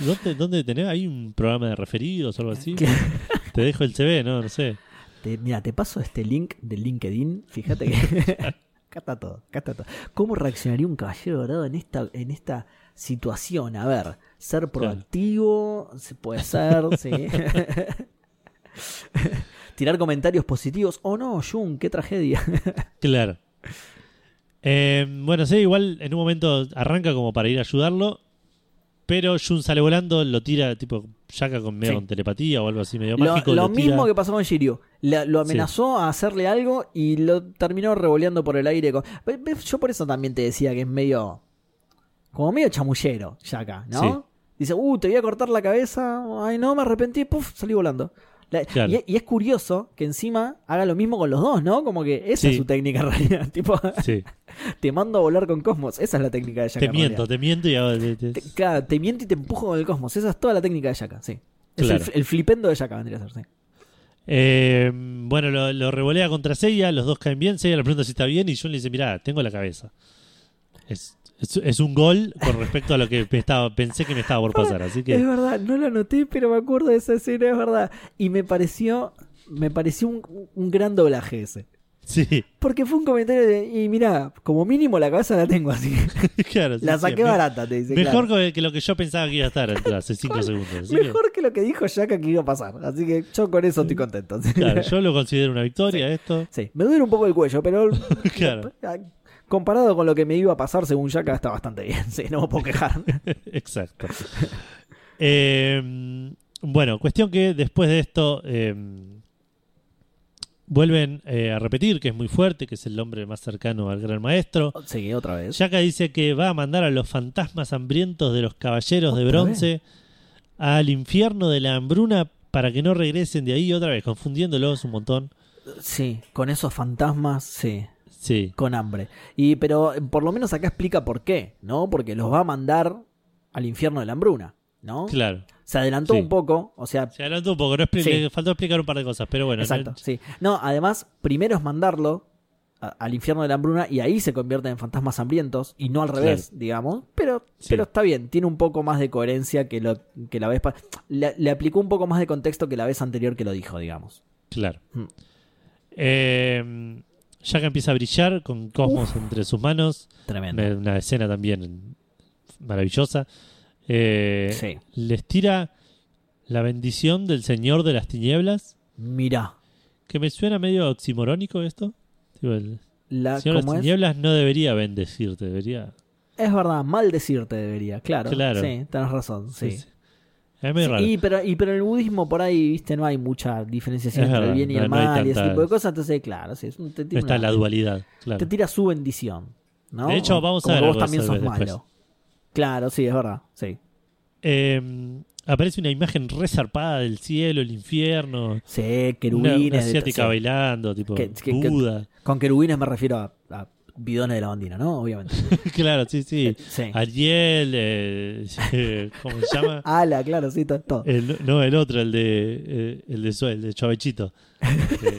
¿Dónde, ¿Dónde tenés? ¿Hay un programa de referidos o algo así? Te dejo el CV, no, no sé. Te- mira, te paso este link de LinkedIn. Fíjate que. acá está todo, acá está todo. ¿Cómo reaccionaría un caballero dorado en esta, en esta situación? A ver, ser proactivo, se puede ser, sí. Tirar comentarios positivos. Oh no, Jun, qué tragedia. Claro. Eh, bueno, sí, igual en un momento arranca como para ir a ayudarlo. Pero Jun sale volando, lo tira tipo Shaka con medio Sí. con telepatía o algo así medio Lo, mágico. lo lo tira. mismo que pasó con Shiryu. La- lo amenazó a hacerle algo y lo terminó revoleando por el aire. con- Yo por eso también te decía que es medio. Como medio chamullero, Shaka, ¿no? Sí. Dice, uh, te voy a cortar la cabeza. Ay, no, me arrepentí. Puf, salí volando. La- Claro. y, y es curioso que encima haga lo mismo con los dos, ¿no? Como que esa Sí. es su técnica en realidad. tipo, Sí. te mando a volar con Cosmos. Esa es la técnica de Shaka. te en miento, te miento y hago- te- te- Te, claro, te miento y te empujo con el Cosmos. Esa es toda la técnica de Shaka, sí. Es Claro. el, el flipendo de Shaka, vendría a ser, sí. Eh, bueno, lo, lo revolea contra Seiya, los dos caen bien. Seiya le pregunta si está bien y Jun le dice: Mirá, tengo la cabeza. Es, es, es un gol con respecto a lo que me estaba, pensé que me estaba por pasar. Así Es que, verdad, no lo anoté, pero me acuerdo de esa escena, es verdad. Y me pareció, me pareció un, un gran doblaje ese. sí, Porque fue un comentario de, y mira, como mínimo la cabeza la tengo así. claro. sí, la saqué barata, te dice. Mejor claro. que, lo que yo pensaba que iba a estar hace 5 segundos. Que, Mejor que lo que dijo Shaka que iba a pasar. Así que yo con eso estoy contento. claro, yo lo considero una victoria esto. Sí, me duele un poco el cuello, pero Claro. Comparado con lo que me iba a pasar según Shaka está bastante bien. Sí, no me puedo quejar. Exacto. Eh, bueno, cuestión que después de esto eh, vuelven eh, a repetir que es muy fuerte, que es el hombre más cercano al gran maestro. Seguí otra vez. Shaka dice que va a mandar a los fantasmas hambrientos de los caballeros de ¿Otra bronce al infierno de la hambruna para que no regresen de ahí otra vez, confundiéndolos un montón. Sí, con esos fantasmas, sí. Sí, con hambre. Y pero eh, por lo menos acá explica por qué, ¿no? Porque los va a mandar al infierno de la hambruna, ¿no? claro. Se adelantó Sí. un poco, o sea, Se adelantó un poco, no Sí. faltó explicar un par de cosas, pero bueno. exacto, no- sí. No, además, primero es mandarlo a- al infierno de la hambruna y ahí se convierten en fantasmas hambrientos y no al revés, digamos. Pero, Sí. pero está bien, tiene un poco más de coherencia que lo que la vez le, le aplicó un poco más de contexto que la vez anterior que lo dijo, digamos. Claro. Mm. Eh, Shaka empieza a brillar con Cosmos entre sus manos. Tremendo. Una, una escena también maravillosa. Eh, Sí. Les tira la bendición del Señor de las Tinieblas. Mirá, Que me suena medio oximorónico esto. Tipo, el la, Señor de ¿cómo las es? Tinieblas no debería bendecirte, debería. Es verdad, mal decirte debería, claro. Claro. Sí, tenés razón, sí. Es Sí, raro. y, pero, y pero en el budismo por ahí, viste, no hay mucha diferenciación Es entre verdad, el bien y no- el no mal y ese tipo de cosas. Entonces, claro, sí, es un- te, No tira está una- la dualidad, claro. te tira su bendición. ¿no? De hecho, vamos a ver vos de también sos después. malo. Claro, sí, es verdad. Sí, Eh, aparece una imagen resarpada del cielo, el infierno. sí querubines. una de- asiática sí. bailando, tipo Que- que- que- Buda. Con querubines me refiero a bidones de lavandina, ¿no? Obviamente. claro, sí, sí. Sí. Ariel, eh, eh, ¿cómo se llama? Ala, claro, sí, to- todo. El, no, el otro, el de eh, el de, el de Chavechito. Eh,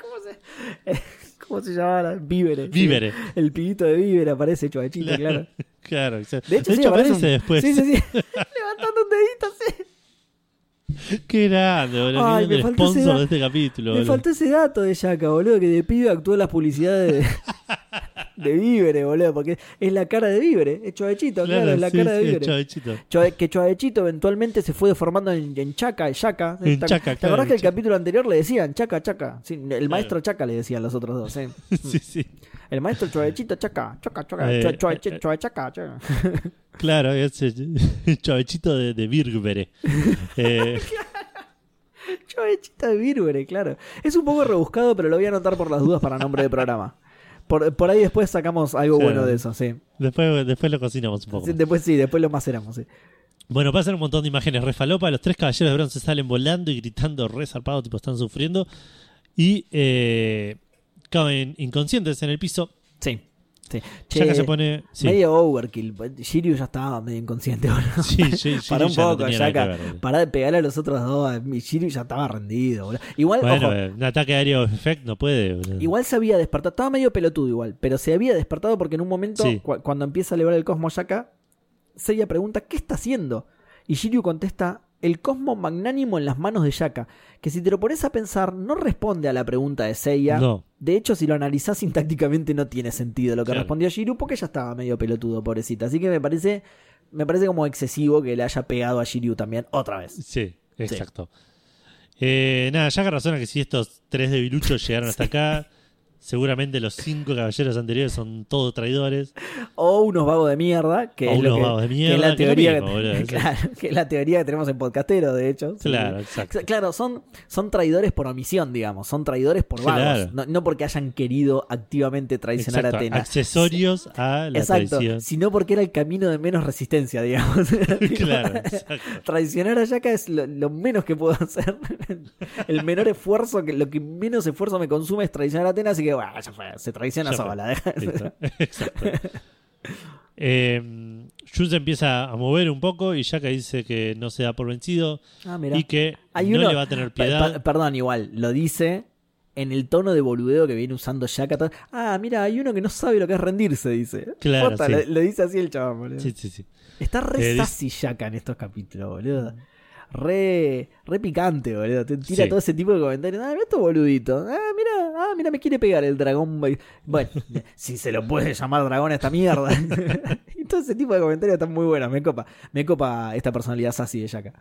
¿Cómo se, ¿Cómo se llama? Vívere. sí. Vívere. El pibito de Vívere aparece chavechito, claro. Claro, exacto. De hecho, sí, aparece, aparece después. Sí, sí, sí. Levantando un dedito, sí. Qué grande, boludo. Ay, me el faltó ese sponsor da- de este capítulo. Me boludo. faltó ese dato de Yaka, boludo, que de pibe actuó en las publicidades de, de Vívere, boludo, porque es la cara de Vívere, es Chavechito, claro, es la sí, cara de sí, Vívere. Chavechito. Chove- que Chavechito eventualmente se fue deformando en, en Chaca, Chaca. En ¿Te, Chaca, ¿te claro, acordás que el Chaca. capítulo anterior le decían Chaca, Chaca? Sí, el maestro Chaca le decían los otros dos, sí. sí, sí. El maestro Chavechito Chaca, Chaca, Chaca, Eh, Chove- eh, Chove- Chaca. Claro, es el Chavechito de, de Virgbere. Eh, Chavechito de Vírgere, claro. Es un poco rebuscado, pero lo voy a anotar por las dudas para nombre de programa. Por, por ahí después sacamos algo bueno de eso, sí. después, después lo cocinamos un poco. Sí. Después sí, después lo maceramos, sí. Bueno, pasan un montón de imágenes re falopa. Los tres caballeros de bronce salen volando y gritando re zarpado, tipo están sufriendo. Y eh, caen inconscientes en el piso. Sí. sí. Shaka Che, se pone. Sí, Medio overkill. Shiryu ya estaba medio inconsciente, boludo. sí, sí, Para un no poco, Shaka. Pará de pegarle a los otros dos. Shiryu ya estaba rendido. Igual, Bueno, ojo, eh, un ataque aéreo effect no puede. boludo. igual se había despertado. Estaba medio pelotudo igual. Pero se había despertado porque en un momento, cu- cuando empieza a elevar el cosmos Shaka, Seiya pregunta, ¿qué está haciendo? Y Shiryu contesta, el cosmo magnánimo en las manos de Shaka. Que si te lo pones a pensar, no responde a la pregunta de Seiya. No, De hecho, si lo analizás sintácticamente no tiene sentido lo que Claro. respondió Shiryu porque ya estaba medio pelotudo, pobrecita. Así que me parece, me parece como excesivo que le haya pegado a Shiryu también otra vez. sí, exacto. Eh, nada, Shaka razona que si estos tres debiluchos llegaron hasta acá, seguramente los cinco caballeros anteriores son todos traidores. O unos vagos de mierda, que O es lo unos que, vagos de mierda, que es lo teoría mismo, boludo, que, sí. claro, que es la teoría que tenemos en podcastero, de hecho. Sí. Claro, exacto. Claro, son, son traidores por omisión, digamos. Son traidores por Claro. vagos. No, no porque hayan querido activamente traicionar Exacto, a Atenas. Accesorios a la Exacto, traición. sino porque era el camino de menos resistencia, digamos. claro, exacto. Traicionar a Yaka es lo, lo menos que puedo hacer. El menor esfuerzo, que lo que menos esfuerzo me consume es traicionar a Atenas, así que bueno, ya fue, se traiciona Ya sola. Exacto. Eh, se empieza a mover un poco y Yaka dice que no se da por vencido Ah, y que Hay no uno- le va a tener piedad. pa- perdón, igual, lo dice en el tono de boludeo que viene usando todo- Ah, mira, hay uno que no sabe lo que es rendirse, dice. Claro, sí. lo, lo dice así el chabón, boludo. Sí, sí, sí. Está re Eh, sassy Yaka en estos capítulos, boludo. Re, re picante, boludo. Te tira Sí. todo ese tipo de comentarios. Ah, mira esto boludito. Ah, mira, ah, mira, me quiere pegar el dragón. Bueno, si se lo puede llamar dragón a esta mierda. y todo ese tipo de comentarios están muy buenos. Me copa. Me copa esta personalidad sassy de Yaka.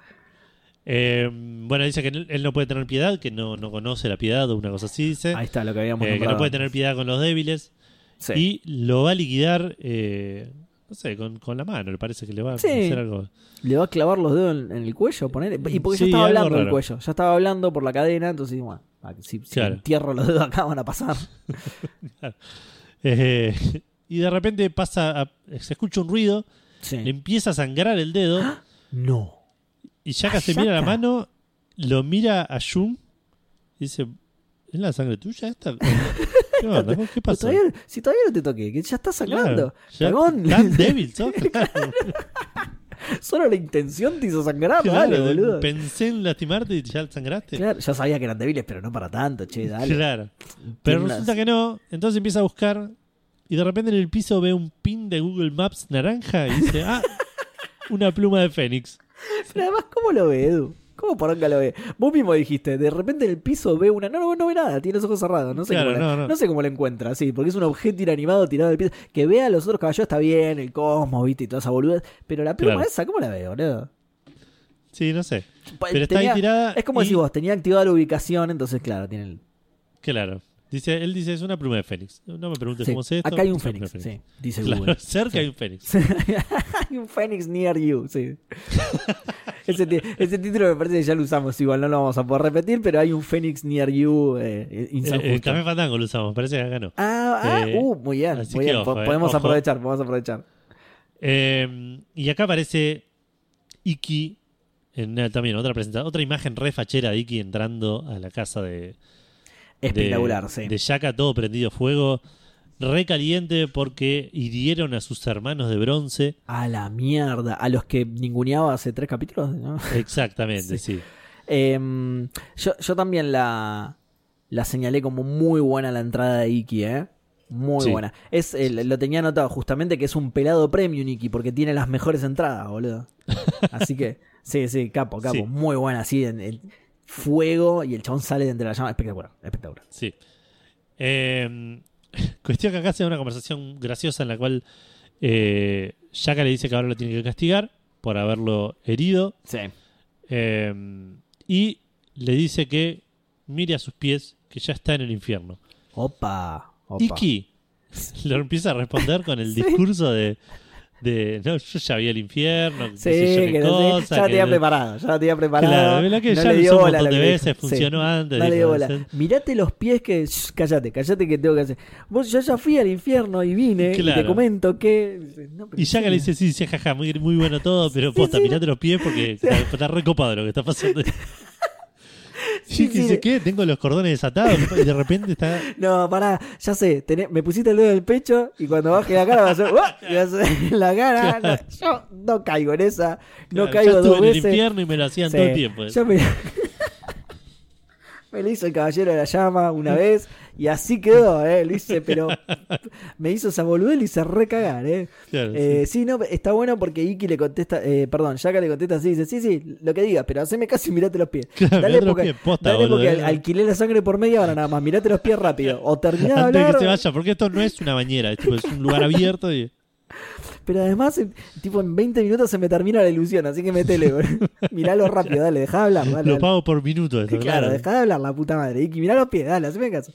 Eh, bueno, dice que él no puede tener piedad, que no, no conoce la piedad o una cosa así, dice. Ahí está lo que habíamos Eh, que no puede tener piedad con los débiles. Sí. Y lo va a liquidar, eh, no sé, con, con la mano. Le parece que le va a Sí. hacer algo. Le va a clavar los dedos en, en el cuello, poner. Y porque ya Sí, estaba algo hablando del raro. cuello, ya estaba hablando por la cadena, entonces, bueno, ah, si, si Claro. entierro los dedos acá van a pasar. Eh, y de repente pasa, a- se escucha un ruido, Sí. le empieza a sangrar el dedo. No. Y Yaka ¿A se mira la mano, lo mira a Jun y dice: ¿Es la sangre tuya esta? ¿Qué onda? ¿Qué Pero pasó? todavía- si todavía no te toqué, que ya está sangrando. Claro, ya-. Tan débil, sos. Claro, Solo la intención te hizo sangrar, claro, dale, boludo. Pensé en lastimarte y ya sangraste. Claro, ya sabía que eran débiles, pero no para tanto, che, dale. Claro. Pero resulta que no. Entonces empieza a buscar y de repente en el piso ve un pin de Google Maps naranja y dice: Ah, una pluma de Fénix. Pero además, ¿cómo lo ve, Edu? ¿Cómo poronga lo ve? Vos mismo dijiste, de repente en el piso ve una. No, no, no ve nada, tiene los ojos cerrados. No sé, Claro, cómo, la- no, no. no sé cómo lo encuentra, sí, porque es un objeto inanimado tirado del piso. Que vea a los otros caballos está bien, el cosmos, viste, y toda esa boludez. Pero la pluma Claro. esa, ¿cómo la ve, boludo? Sí, no sé. Pa- Pero está ahí tenía- tirada. Es como y- decís vos, tenía activada la ubicación, entonces, claro, tiene el. Claro. Dice, él dice: Es una pluma de Fénix. No me preguntes Sí, cómo es esto. Acá hay un Fénix, sí, dice Claro, Google. cerca Sí. hay un Fénix. hay un Fénix near you, sí. ese, ese título me parece que ya lo usamos, igual no lo vamos a poder repetir, pero hay un Fénix near you eh, San Eh, El. Café Fandango lo usamos, parece que acá no. Ah, ah, Eh, uh, muy bien, muy bien. ojo, eh, podemos ojo. aprovechar, podemos aprovechar. Eh, y acá aparece Iki. En, eh, también otra presentación, otra imagen re fachera de Iki entrando a la casa de, Espectacular, de, sí. de Yaka, todo prendido fuego, re caliente porque hirieron a sus hermanos de bronce. A la mierda, a los que ninguneaba hace tres capítulos, ¿no? Exactamente, sí. Em, yo, yo también la, la señalé como muy buena la entrada de Iki, ¿eh? Muy Sí. buena. Es, eh, lo tenía anotado justamente que es un pelado premium Iki porque tiene las mejores entradas, boludo. Así que, sí, sí, capo, capo. Sí. Muy buena, así, en, en fuego y el chabón sale de entre la llama. Espectacular, espectacular. Sí. Eh, cuestión que acá se da una conversación graciosa en la cual eh, Yaka le dice que ahora lo tiene que castigar por haberlo herido. Sí. eh, y le dice que mire a sus pies, que ya está en el infierno. Opa, opa. Iki le empieza a responder con el Sí. discurso de, de, no, yo ya vi el infierno, qué Sí, sé yo qué que cosa, ya lo que- tenía preparado, ya lo tenía preparado. Claro, lo que no ya le dio un montón de que veces, dijo. funcionó antes, No le dijo. Mirate los pies que. Shh, cállate, cállate que tengo que hacer. Vos, yo ya fui al infierno y vine y te comento que. No, Y Yaka sí, le dice, sí, sí, jaja, muy, muy bueno todo, pero posta, mirate los pies porque está, está recopado lo que está pasando. Sí, sí. dice, ¿qué? Tengo los cordones desatados y de repente está... No, pará, ya sé, tené- me pusiste el dedo en el pecho y cuando baje la cara va a hacer, hacer la cara. Claro. No, yo no caigo en esa, no Claro, caigo ya estuve dos en el infierno y me lo hacían Sí, todo el tiempo. yo me... me lo hizo el caballero de la llama una vez y así quedó, ¿eh? Lo hice, pero me hizo esa boludez y hice recagar, ¿eh? Claro, Eh, sí, no, está bueno porque Iki le contesta, eh, perdón, Yaka le contesta así, dice, sí, sí, lo que digas, pero haceme caso y mirate los pies. Claro, dale mirate los porque, pies, posta, dale boludo, porque eh. al- alquilé la sangre por media hora nada más, mirate los pies rápido. O de Antes de hablar, que se vaya, porque esto no es una bañera, es, tipo, es un lugar abierto y... pero además, en- tipo, en 20 minutos se me termina la ilusión, así que metele, boludo. Miralo rápido, dale, dejá de hablar, dale. Lo pago por minuto esto, Claro, claro. dejá de hablar, la puta madre. Iki, mirá los pies, dale, haceme caso.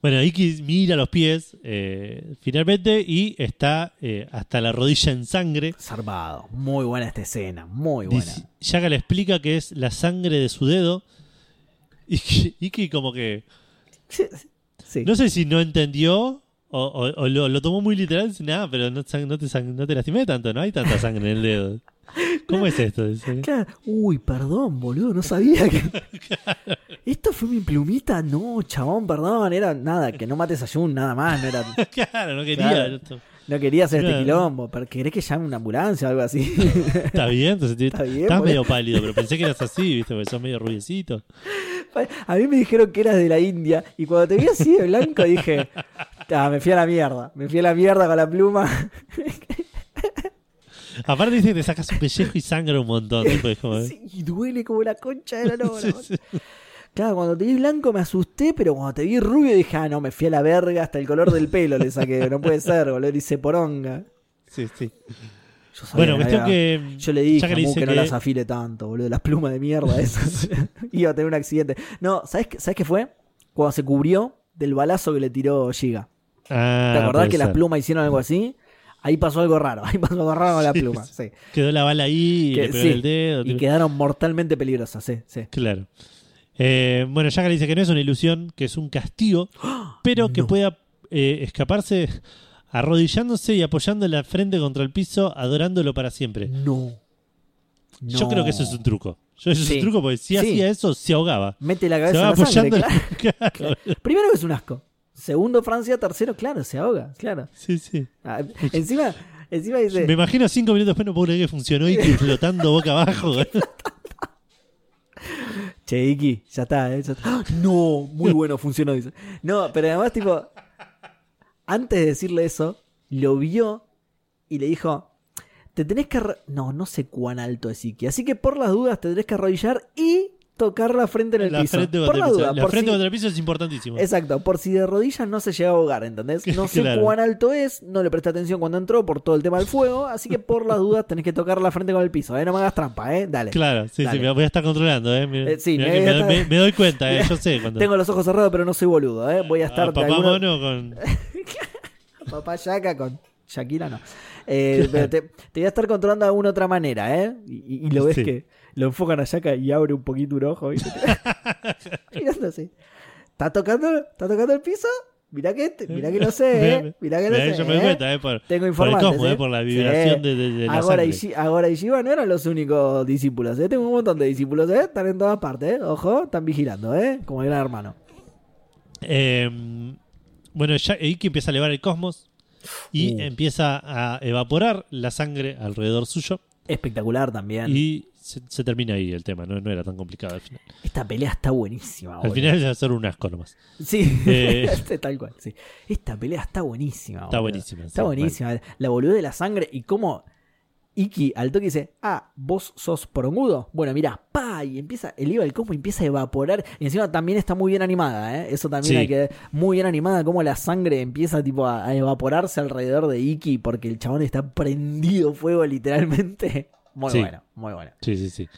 Bueno, Iki mira los pies eh, finalmente y está eh, hasta la rodilla en sangre. Zarpado. Muy buena esta escena. Muy buena. Dice- Yaga le explica que es la sangre de su dedo. Que- Iki como que... Sí. No sé si no entendió o, o- o lo, lo tomó muy literal. Nada, pero no, no te, no te lastimé tanto, no hay tanta sangre en el dedo. ¿Cómo es esto? Claro. Uy, perdón, boludo, no sabía que. ¿Esto fue mi plumita? No, chabón, perdón. Era nada, que no mates a Jun, nada más. No, era, Claro, no quería. Claro. esto. no quería hacer este quilombo. Pero ¿Querés que llame una ambulancia o algo así? Está bien, entonces Está bien, estás boludo. medio pálido, pero pensé que eras así, ¿viste? Porque sos medio rubiecito. A mí me dijeron que eras de la India. Y cuando te vi así de blanco dije. Ah, me fui a la mierda. Me fui a la mierda con la pluma. Aparte dice que te sacas un pellejo y sangra un montón. es como- Sí, y duele como la concha de la lora. Sí, sí. Claro, cuando te vi blanco me asusté, pero cuando te vi rubio dije, ah, no, me fui a la verga, hasta el color del pelo le saqué, no puede ser, boludo, dice poronga. Sí, sí. Yo sabía Bueno, cuestión que. Yo le dije que le Mu dice que no las afile tanto, boludo, las plumas de mierda esas. Iba a tener un accidente. No, ¿sabes, qué- ¿sabes qué fue? Cuando se cubrió del balazo que le tiró Giga. Ah, ¿Te acordás que las ser. plumas hicieron algo así? Ahí pasó algo raro, ahí pasó algo raro con la pluma, sí. Quedó la bala ahí y Que- le pegó sí, en el dedo. Y quedaron mortalmente peligrosas, sí, sí. Claro. Eh, bueno, le dice que no es una ilusión, que es un castigo, pero que No. pueda eh, escaparse arrodillándose y apoyando la frente contra el piso, adorándolo para siempre. No. Yo creo que eso es un truco. Yo eso es un truco porque si Sí. hacía eso, se ahogaba. Mete la Se cabeza va en la sangre, apoyando. claro. Claro. Primero que es un asco. Segundo, Francia. Tercero, claro, se ahoga, claro. Sí, sí. Ah, encima, encima dice. Me imagino cinco minutos después no puedo creer que funcionó y flotando boca abajo. Che, Iki, ya está, ¿eh? ya está. ¡Ah! No, muy bueno, funcionó, dice. No, pero además, tipo, antes de decirle eso, lo vio y le dijo: Te tenés que. No, no sé cuán alto es Iki. Así que por las dudas te tenés que arrodillar y tocar la frente en el la piso. frente, por la duda, La por frente si- contra el piso es importantísimo. Exacto, por si de rodillas no se llega a ahogar, ¿entendés? No sé Claro. cuán alto es, no le presté atención cuando entró por todo el tema del fuego, así que por las dudas tenés que tocar la frente con el piso, ¿eh? No me hagas trampa, ¿eh? Dale. Claro, sí, Dale. sí, me voy a estar controlando, ¿eh? Eh, sí, me estar- doy cuenta, ¿eh? Yo sé. Cuando, Tengo los ojos cerrados, pero no soy boludo, ¿eh? Voy a estar... a papá alguno- mono con... Papá Yaka con Shakira, no. Eh, pero te, te voy a estar controlando de alguna otra manera, ¿eh? Y, y- y lo ves Sí. que lo enfocan a Yaka y abre un poquito un ojo, ¿viste? Mirando así. ¿Está tocando, ¿Está tocando el piso? Mirá que, mirá que lo sé, ¿eh? Mirá que lo sé, yo me doy ¿eh? cuenta, ¿eh? Por, Tengo por el informantes, cosmo, ¿eh? ¿eh? Por la Sí. vibración de, de- de la Ahora y, sangre. Y Shiva no eran los únicos discípulos, ¿eh? Tengo un montón de discípulos, ¿eh? Están en todas partes, ¿eh? Ojo, están vigilando, ¿eh? Como el gran hermano. Eh, bueno, ya Iki empieza a elevar el cosmos y Uh. empieza a evaporar la sangre alrededor suyo Espectacular también. y se, se termina ahí el tema, no, no era tan complicado al final. Esta pelea está buenísima, Al boludo. final va a ser un asco nomás. Sí, Eh. Tal cual, sí. Esta pelea está buenísima. Está boludo. buenísima. Está sí, buenísima. La boludez de la sangre y cómo Iki al toque dice, ah, vos sos promudo. Bueno, mira, pa, y empieza, el IVA del cosmo empieza a evaporar. Y encima también está muy bien animada, ¿eh? Eso también Sí. hay que muy bien animada, cómo la sangre empieza tipo a, a evaporarse alrededor de Iki porque el chabón está prendido fuego literalmente. Muy Sí. bueno, muy bueno. Sí, sí, sí.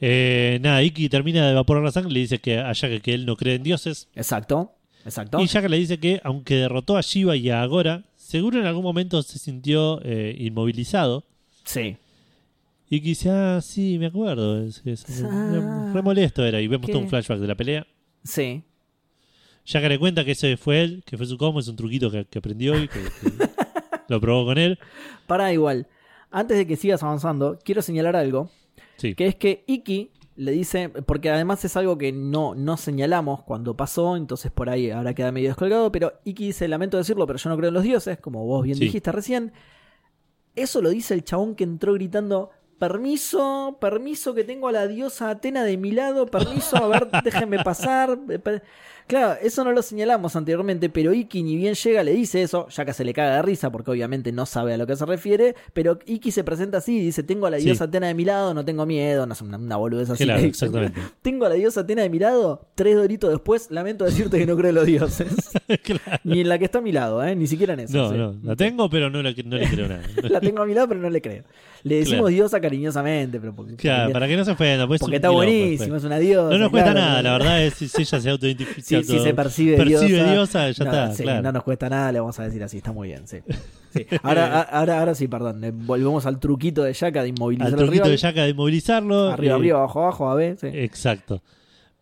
Eh, nada, Iki termina de evaporar la sangre, le dice que a Yaga que él no cree en dioses. Exacto, exacto. Y Yaga le dice que, aunque derrotó a Shiva y a Agora, seguro en algún momento se sintió eh, inmovilizado. Sí. Y dice, ah, sí, me acuerdo. Es, es- Ah. re molesto era. Y vemos ¿Qué? todo un flashback de la pelea. Sí. Yaga le cuenta que ese fue él, que fue su como, es un truquito que, que aprendió y que, que lo probó con él. Para igual. Antes de que sigas avanzando, quiero señalar algo. Sí. Que es que Iki le dice, porque además es algo que no, no señalamos cuando pasó, entonces por ahí ahora queda medio descolgado, pero Iki dice, lamento decirlo, pero yo no creo en los dioses, como vos bien Sí. dijiste recién. Eso lo dice el chabón que entró gritando, permiso, permiso que tengo a la diosa Atena de mi lado, permiso, a ver, déjenme pasar. Claro, eso no lo señalamos anteriormente, pero Iki ni bien llega le dice eso, ya que se le caga de risa porque obviamente no sabe a lo que se refiere, pero Iki se presenta así y dice, tengo a la Sí. diosa Atena de mi lado, no tengo miedo, no es una, una boludez así. Claro, exactamente. Tengo a la diosa Atena de mi lado, tres doritos después, lamento decirte que no creo en los dioses. Claro. ni en la que está a mi lado, ¿eh? ni siquiera en eso. No, sí. no, la tengo, pero no, la- no le creo nada. La tengo a mi lado, pero no le creo. Le decimos Claro. diosa cariñosamente, pero porque, Claro, porque, para que no se ofenda. Pues es porque está buenísimo, después. es una diosa. No nos cuesta nada, la verdad es si ella se autoidentifica Sí, si se percibe, percibe diosa, diosa, ya no, está, sí, claro. no nos cuesta nada, le vamos a decir así, está muy bien, sí. Sí. Ahora, ahora, ahora sí, perdón, eh, volvemos al truquito de Yaka de inmovilizar Al al truquito rival. de Yaka de movilizarlo. Arriba, eh, arriba, abajo, abajo, a B, sí. Exacto.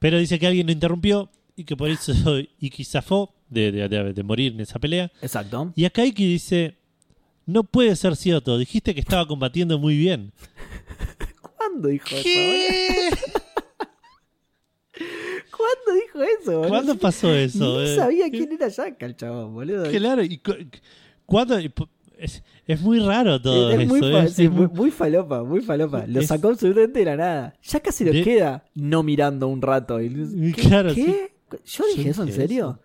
Pero dice que alguien lo interrumpió y que por eso Iki zafó de, de- de- de morir en esa pelea. Exacto. Y acá Iki dice: No puede ser cierto, dijiste que estaba combatiendo muy bien. ¿Cuándo dijo eso? ¿Cuándo dijo eso? boludo? ¿Cuándo pasó eso? Ni eh? sabía quién era Yaka el chabón, boludo. Claro, y cu- ¿cuándo? y Es, es muy raro todo es, eso. muy, fa- es- sí, es muy, muy- muy falopa, muy falopa. Lo sacó absolutamente de la nada. Ya casi lo De- queda no mirando un rato. ¿Qué? Claro, ¿Qué? ¿Yo dije eso en serio?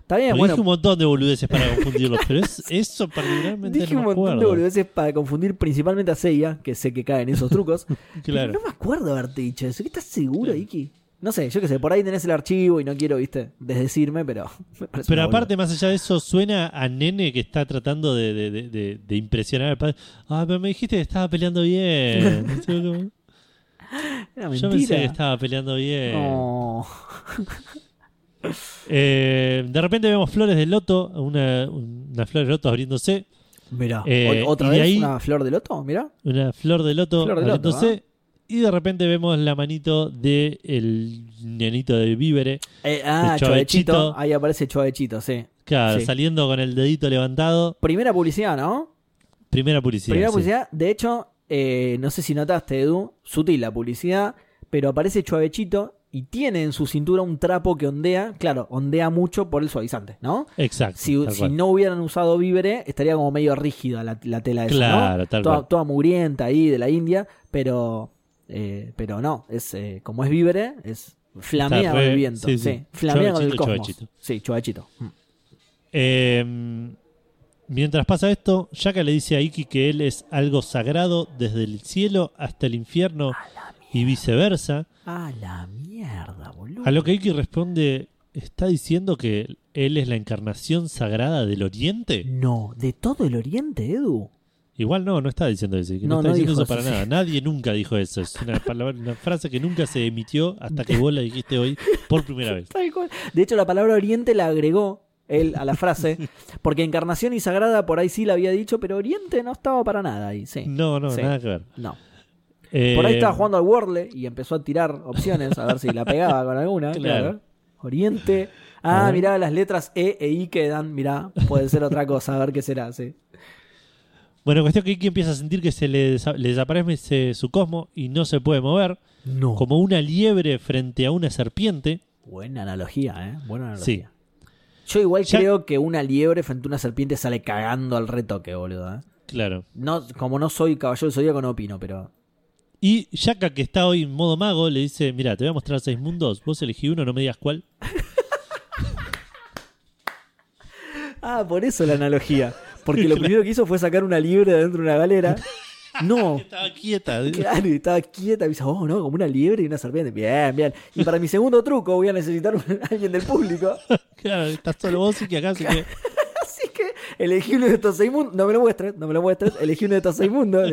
Está bien, bueno. dije un montón de boludeces para confundirlos, pero es, eso particularmente Dije no un me montón de boludeces para confundir principalmente a Seiya, que sé que cae en esos trucos. Claro. Pero no me acuerdo haberte dicho eso. ¿Qué estás seguro, Claro. Iki? No sé, yo qué sé, por ahí tenés el archivo y no quiero, viste, desdecirme, pero. me Pero aparte, más allá de eso, suena a nene que está tratando de, de- de- de- de impresionar al padre. Ah, pero me dijiste que estaba peleando bien. Era Yo mentira. pensé que estaba peleando bien. No. Eh, de repente vemos flores de loto, una, una flor de loto abriéndose, Mirá, Eh, ¿o- ¿otra vez ahí- una flor de loto? Mirá. una flor de loto Flor de loto, abriéndose. Y de repente vemos la manito del el nenito de vívere, Eh, ah. Chuavechito. Ahí aparece Chuavechito, sí. claro, Sí. saliendo con el dedito levantado. Primera publicidad, ¿no? Primera publicidad. Primera sí. publicidad. De hecho, eh, no sé si notaste, Edu, sutil la publicidad, pero aparece Chuavechito y tiene en su cintura un trapo que ondea. Claro, ondea mucho por el suavizante, ¿no? Exacto. Si, no hubieran usado víveres, estaría como medio rígida la, la tela esa, Claro, ¿no? tal toda, cual. toda mugrienta ahí de la India, pero eh, pero no, es eh, como es vívere, es flamea con el viento, sí, sí, sí. flamea con el cosmos. Sí, chuavechito. Mm. Eh, mientras pasa esto, Yaka le dice a Iki que él es algo sagrado desde el cielo hasta el infierno y viceversa. Ah, la mierda, boludo. A lo que Iki responde, ¿está diciendo que él es la encarnación sagrada del oriente? No, de todo el oriente, Edu. Igual no, no está diciendo eso. que No, No, está no diciendo eso para nada. Nadie nunca dijo eso. Es una, palabra, una frase que nunca se emitió hasta que vos la dijiste hoy por primera vez. De hecho, la palabra oriente la agregó él a la frase, porque encarnación y sagrada por ahí sí la había dicho, pero oriente no estaba para nada ahí, sí. No, no, Sí. nada que ver. No. Eh, Por ahí estaba jugando al Wordle y empezó a tirar opciones a ver si la pegaba con alguna. Claro. Claro. Oriente. Ah, mirá, las letras E e I quedan. Mirá, puede ser otra cosa, a ver qué será, sí. Bueno, cuestión que Iki empieza a sentir que se le, desa- le desaparece su cosmo y no se puede mover, No. como una liebre frente a una serpiente. Buena analogía, ¿eh? Buena analogía. Sí. Yo igual Ya- creo que una liebre frente a una serpiente sale cagando al retoque, boludo. ¿eh? Claro. No, como no soy caballero del zodíaco, no opino, pero. Y Yaka, que está hoy en modo mago, le dice: Mira, te voy a mostrar seis mundos. Vos elegí uno, no me digas cuál. Ah, por eso la analogía. Porque lo primero que hizo fue sacar una liebre de dentro de una galera. No. Estaba quieta. Claro, y estaba quieta y dice, oh, no, como una liebre y una serpiente. Bien, bien. Y para mi segundo truco voy a necesitar un- alguien del público. Claro, estás solo vos y que acá, así que. Así que elegí uno de estos seis mundos. No me lo muestres, no me lo muestres. Elegí uno de estos seis mundos.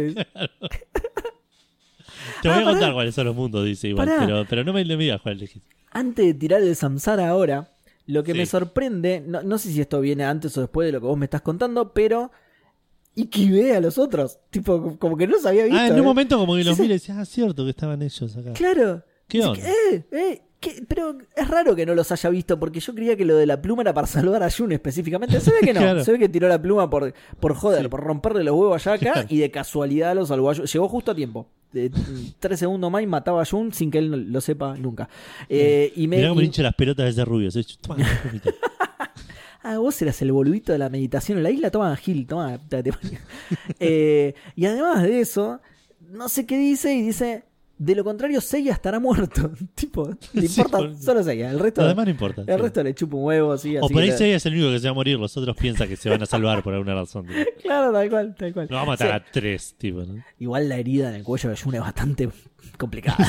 Te voy Ah, a contar pará. cuáles son los mundos, dice igual. Pará. Pero, pero no me, me digas cuál elegís. Antes de tirar el samsara ahora, lo que Sí. me sorprende, no, no sé si esto viene antes o después de lo que vos me estás contando, pero Iki ve a los otros. Tipo, como que no los había visto. Ah, en ¿eh? un momento como que los Sí, mira y decía, ah, cierto que estaban ellos acá. Claro. ¿Qué onda? que, eh, eh, ¿qué? pero es raro que no los haya visto, porque yo creía que lo de la pluma era para salvar a Jun específicamente. Se ve que no, Claro. se ve que tiró la pluma por, por joder, Sí. por romperle los huevos a Yaka Claro. y de casualidad lo salvó a Jun. Llegó justo a tiempo. Mm, tres segundos más y mataba a Jun sin que él no lo sepa nunca. Eh, y me, Mirá cómo y- hincha las pelotas de ese rubio. ¿sí? Toma, comita. Ah, vos eras el boludito de la meditación en la isla. Toma, Gil, toma. Eh, y además de eso, no sé qué dice y dice. De lo contrario, Seiya estará muerto. tipo, le Sí, importa por- solo Seiya. El resto, Lo demás no importa. el resto le chupa un huevo, así. O así por ahí que- Seiya es el único que se va a morir. Los otros piensan que se van a salvar por alguna razón. tipo. Claro, tal cual, tal cual. No va a matar Sí. a tres, tipo. ¿no? Igual la herida en el cuello de Jun es bastante complicada.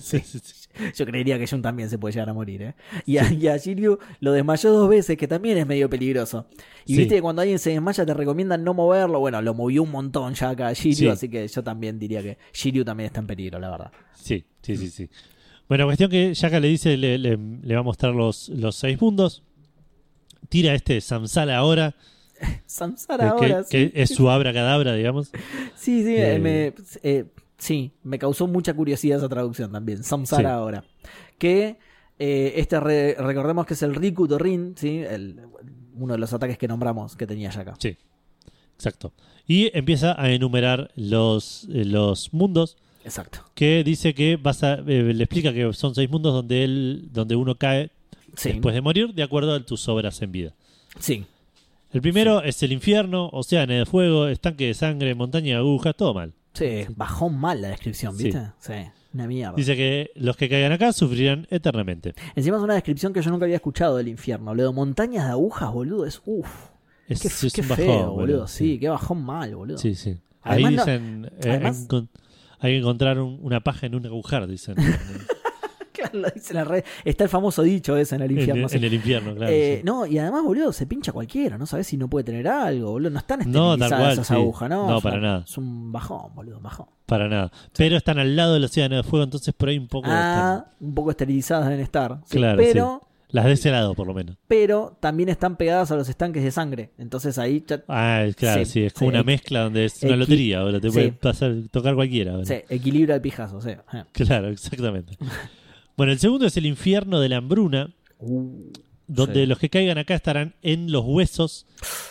Sí, Sí. Sí, sí. Yo creería que Jun también se puede llegar a morir, ¿eh? Y a, y a Shiryu lo desmayó dos veces, que también es medio peligroso. Y Sí. viste que cuando alguien se desmaya te recomiendan no moverlo. Bueno, lo movió un montón ya acá Shiryu, Sí. así que yo también diría que Shiryu también está en peligro, la verdad. Sí, sí, sí, sí. Bueno, cuestión que Yaka le dice, le, le- le va a mostrar los, los seis mundos. Tira este Samsara ahora, Samsara que, ahora, que sí. es su abra digamos. Sí, sí, Eh, eh, me, eh, sí, me causó mucha curiosidad esa traducción también. Samsara Sí. ahora. Que eh, este, re- recordemos que es el Riku Torin, ¿sí? El, uno de los ataques que nombramos que tenía Yaka. Sí, exacto. Y empieza a enumerar los, eh, los mundos Exacto. que dice que vas a, eh, le explica que son seis mundos donde él, donde uno cae Sí. después de morir de acuerdo a tus obras en vida. Sí. El primero es el infierno, océano de fuego, estanque de sangre, montaña de agujas, todo mal. Sí, bajó mal la descripción. ¿viste? Sí, una mierda. Dice que los que caigan acá sufrirán eternamente. Encima es una descripción que yo nunca había escuchado del infierno. De montañas de agujas, boludo, es uff. Es, Qué, es qué un feo, bajón, boludo. Sí, qué bajón mal, boludo. Sí, sí. Ahí Además, no- dicen, eh, además- hay que encontrar un- una paja en un agujar, dicen. Claro, lo dice la red. Está el famoso dicho ese en el en, infierno. sí. en el infierno, claro. Eh, sí. No, y además, boludo, se pincha cualquiera. No sabes si no puede tener algo, boludo. No están No, tal esterilizadas cual, esas sí. agujas, ¿no? No, para nada. Es un bajón, boludo, un bajón. Para nada. Pero están al lado del océano de fuego, entonces por ahí un poco... Ah, están- un poco esterilizadas deben estar. sí, Claro, pero, Las de ese lado, por lo menos. pero también están pegadas a los estanques de sangre. Entonces ahí ya- Ah, claro, Sí, sí, es como sí. una mezcla donde es una lotería, ahora te sí. puede pasar, tocar cualquiera. se equilibra el pijazo. Sí. Claro, exactamente. Bueno, el segundo es el infierno de la hambruna, Uh, donde Sí. los que caigan acá estarán en los huesos,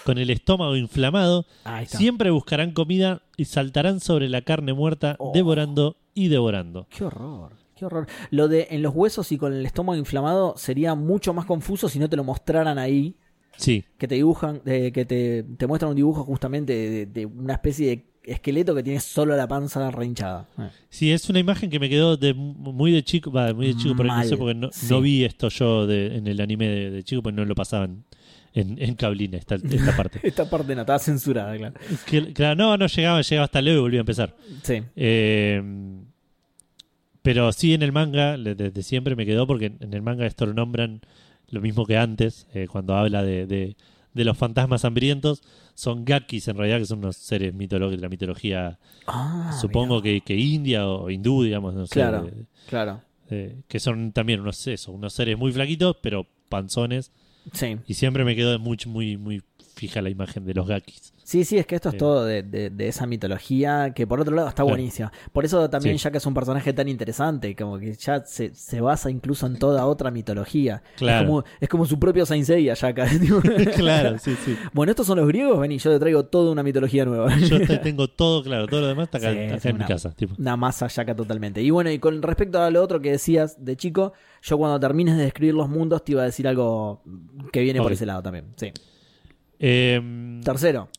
con el estómago inflamado, siempre buscarán comida y saltarán sobre la carne muerta, Oh. devorando y devorando. Qué horror, qué horror. Lo de en los huesos y con el estómago inflamado sería mucho más confuso si no te lo mostraran ahí. Sí, Que te dibujan, eh, que te, te muestran un dibujo justamente de, de una especie de esqueleto que tiene solo la panza reinchada. Eh. sí, es una imagen que me quedó de muy de chico, va, muy de chico, pero no sé porque no, sí. no vi esto yo de- en el anime de, de chico, porque no lo pasaban en, en cablina esta, esta parte. Esta parte no estaba censurada, claro. Que- claro, no, no llegaba, llegaba hasta luego y volvía a empezar. Sí. Eh, pero sí en el manga, desde siempre me quedó porque en el manga esto lo nombran lo mismo que antes, eh, cuando habla de, de- de los fantasmas hambrientos, son gakis en realidad, que son unos seres mitológicos de la mitología, Ah, supongo que, que india o hindú, digamos, no sé, Claro. que son también unos, eso, unos seres muy flaquitos, pero panzones, Sí. y siempre me quedó muy, muy, muy fija la imagen de los gakis. Sí, sí, es que esto es Sí. todo de, de- de esa mitología que por otro lado está Claro. buenísima. Por eso también Sí. ya que es un personaje tan interesante, como que ya se, se basa incluso en toda otra mitología. Claro. Es como, es como su propio Saint Seiya ya acá. claro, sí, sí. Bueno, estos son los griegos, vení, yo te traigo toda una mitología nueva. Yo te- tengo todo claro, todo lo demás está acá, Sí, acá es en una- mi casa. Tipo. Una masa yaca totalmente. Y bueno, y con respecto a lo otro que decías de chico, yo cuando termines de describir los mundos te iba a decir algo que viene por ese lado también. Sí. Eh, Tercero.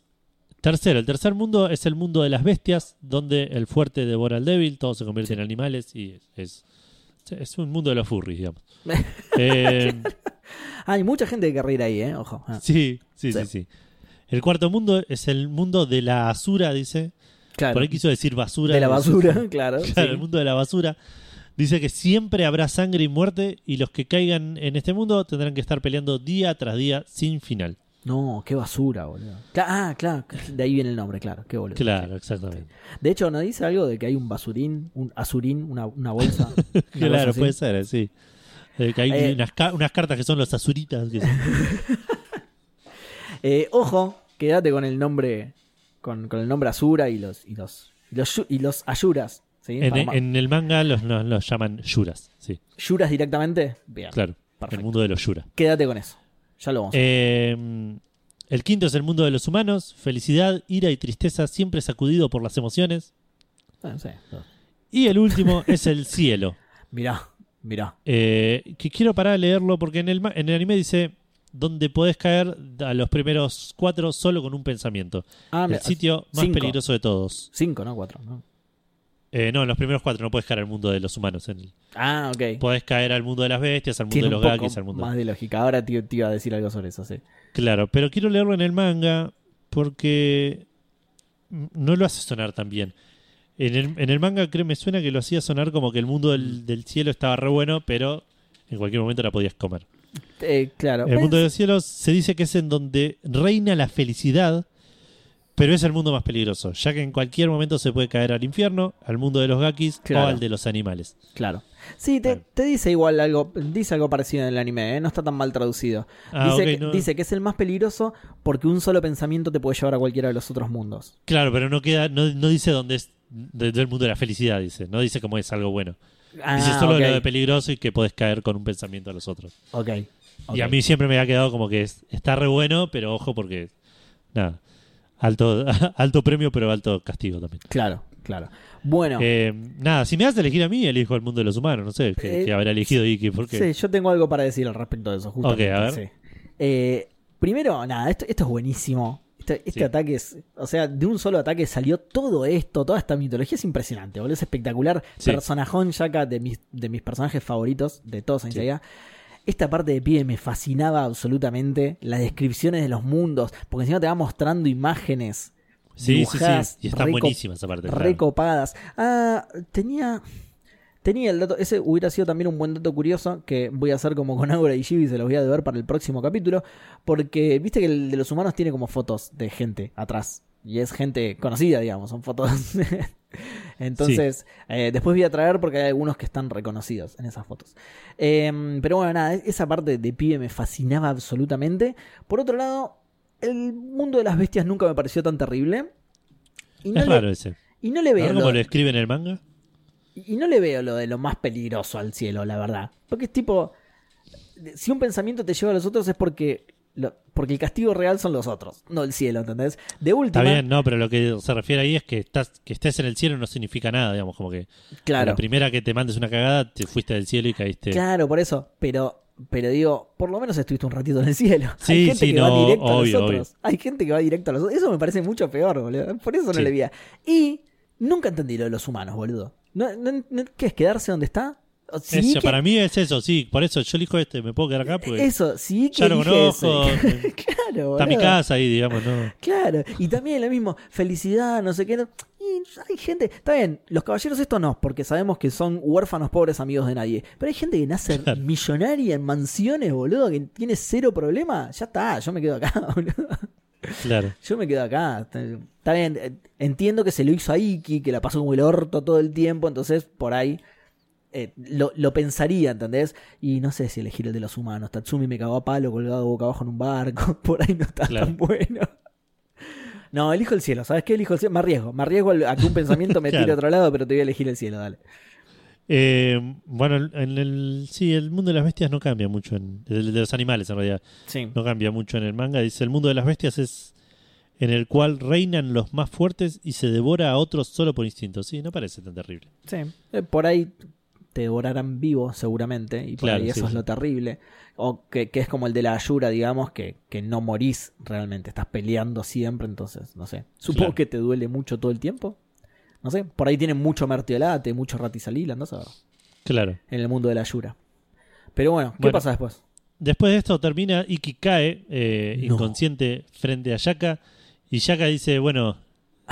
tercero, el tercer mundo es el mundo de las bestias, donde el fuerte devora al débil, todos se convierten en animales y es, es, es un mundo de los furries, digamos. Eh, Hay mucha gente que querrá ir ahí, ¿eh? Ojo. Ah, sí, sí, sí, Sí. sí. El cuarto mundo es el mundo de la basura, dice. claro. Por ahí quiso decir basura. de la basura, claro. Claro, sí. el mundo de la basura. Dice que siempre habrá sangre y muerte y los que caigan en este mundo tendrán que estar peleando día tras día sin final. No, qué basura, boludo. Cla- ah, claro, de ahí viene el nombre, claro, qué boludo. Claro, exactamente. De hecho, ¿no dice algo de que hay un basurín, un azurín, una, una bolsa? Una Claro, puede ser, sí. Eh, que hay Eh, unas, ca- unas cartas que son los azuritas. que son- Eh, ojo, quédate con el nombre, con, con el nombre Azura y los, y los, y los, yu- y los Ayuras. ¿sí? en, el manga los, los, los llaman yuras, sí, ¿Yuras directamente? Bien, claro. perfecto. El mundo de los yuras. Quédate con eso. Ya lo vamos a Eh, el quinto es el mundo de los humanos. Felicidad, ira y tristeza siempre sacudido por las emociones. Ah, sí. Y el último es el cielo. Mirá, mirá. Eh, que quiero parar a leerlo porque en el, en el anime dice donde podés caer a los primeros cuatro solo con un pensamiento. Ah, el sitio más cinco. peligroso de todos. Cinco, ¿no? Cuatro, ¿no? Eh, no, en los primeros cuatro no puedes caer al mundo de los humanos. En el- Ah, ok. podés caer al mundo de las bestias, al mundo Tiene de un los poco gakis, al mundo. más de lógica. Ahora te, te iba a decir algo sobre eso, sí. Claro, pero quiero leerlo en el manga porque no lo hace sonar tan bien. En el, en el manga creo me suena que lo hacía sonar como que el mundo del, del cielo estaba re bueno, pero en cualquier momento la podías comer. Eh, claro. El mundo de Pens- los cielos se dice que es en donde reina la felicidad pero es el mundo más peligroso, ya que en cualquier momento se puede caer al infierno, al mundo de los gakis Claro. o al de los animales. Claro. Sí, te, Claro. te dice igual algo, dice algo parecido en el anime, ¿eh? no está tan mal traducido. Ah, dice, que, no- dice que es el más peligroso porque un solo pensamiento te puede llevar a cualquiera de los otros mundos. Claro, pero no queda, no, no dice dónde es de- del mundo de la felicidad, dice. No dice cómo es algo bueno. Ah, dice solo lo de peligroso y que puedes caer con un pensamiento a los otros. ok, ok. Y a mí siempre me ha quedado como que es, está re bueno, pero ojo porque, nada, alto, alto premio, pero alto castigo también. Claro, claro. Bueno, Eh, nada, si me das a elegir a mí, elijo el mundo de los humanos. No sé qué, Eh, habrá elegido Iki. Porque... sí, yo tengo algo para decir al respecto de eso, justamente. Ok, a ver. sí. Eh, primero, nada, esto, esto es buenísimo. Este, este Sí. ataque es, o sea, de un solo ataque salió todo esto, toda esta mitología es impresionante, boludo, es espectacular. Sí. Personajón Yaka de mis, de mis personajes favoritos de todos Saint Sí. Esta parte de pie me fascinaba absolutamente. Las descripciones de los mundos, porque encima te va mostrando imágenes sí, sí, sí. Y está reco- buenísima esa parte. claro. recopadas. Ah, tenía. Tenía el dato, ese hubiera sido también un buen dato curioso que voy a hacer como con Aura y Gibi, se los voy a deber para el próximo capítulo, porque viste que el de los humanos tiene como fotos de gente atrás, y es gente conocida, digamos, son fotos. Entonces, eh, después voy a traer porque hay algunos que están reconocidos en esas fotos. Eh, pero bueno, nada, esa parte de pibe me fascinaba absolutamente. Por otro lado, el mundo de las bestias nunca me pareció tan terrible. Y no Es le- raro ese. y no le veo ver lo, lo escribe en el manga. y no le veo lo de lo más peligroso al cielo, la verdad. Porque es tipo, si un pensamiento te lleva a los otros es porque lo- porque el castigo real son los otros, no el cielo, ¿entendés? De última, Está bien, no, pero lo que se refiere ahí es que estás que estés en el cielo no significa nada, digamos, como que claro, la primera que te mandes una cagada, te fuiste del cielo y caíste. claro, por eso, pero pero digo, por lo menos estuviste un ratito en el cielo. Sí, Hay gente sí, que va directo a los otros. Hay gente que va directo a los otros. Eso me parece mucho peor, boludo. Por eso no Sí. le veía. Y nunca entendí lo de los humanos, boludo. No, no- no- ¿Qué es quedarse donde está? Eso, para mí es eso, sí. Por eso yo elijo este, me puedo quedar acá porque Eso, sí que ya lo conozco. claro, está mi casa ahí, digamos, ¿no? Claro, y también lo mismo, felicidad, no sé qué. no- Y hay gente, está bien, los caballeros esto no, porque sabemos que son huérfanos pobres amigos de nadie. Pero hay gente que nace Claro. millonaria en mansiones, boludo, que tiene cero problema. Ya está, yo me quedo acá, boludo. Claro. Yo me quedo acá. Está, bien, entiendo que se lo hizo a Iki, que la pasó como el orto todo el tiempo, entonces por ahí eh, lo, lo pensaría, ¿entendés? Y no sé si elegir el de los humanos. Tatsumi me cagó a palo colgado boca abajo en un barco, por ahí no está Claro. tan bueno. No, elijo el cielo, ¿sabes qué? Elijo el cielo. Me arriesgo, me arriesgo a que un pensamiento me tire Claro. a otro lado, pero te voy a elegir el cielo, dale. Eh, bueno, en el, sí, el mundo de las bestias no cambia mucho. En, el de los animales, en realidad. Sí. No cambia mucho en el manga. Dice: el mundo de las bestias es en el cual reinan los más fuertes y se devora a otros solo por instinto. Sí, no parece tan terrible. Sí, eh, por ahí te devorarán vivo seguramente y por Claro, ahí eso sí, es sí. lo terrible. O que, que es como el de la Ayura, digamos, que, que no morís realmente, estás peleando siempre, entonces, no sé. Supongo Claro. que te duele mucho todo el tiempo. No sé, por ahí tienen mucho mertiolate, mucho ratizalila, no sé, Claro. en el mundo de la Ayura. Pero bueno, ¿qué Bueno. pasa después? Después de esto termina Iki cae eh, No. inconsciente frente a Yaka y Yaka dice, bueno,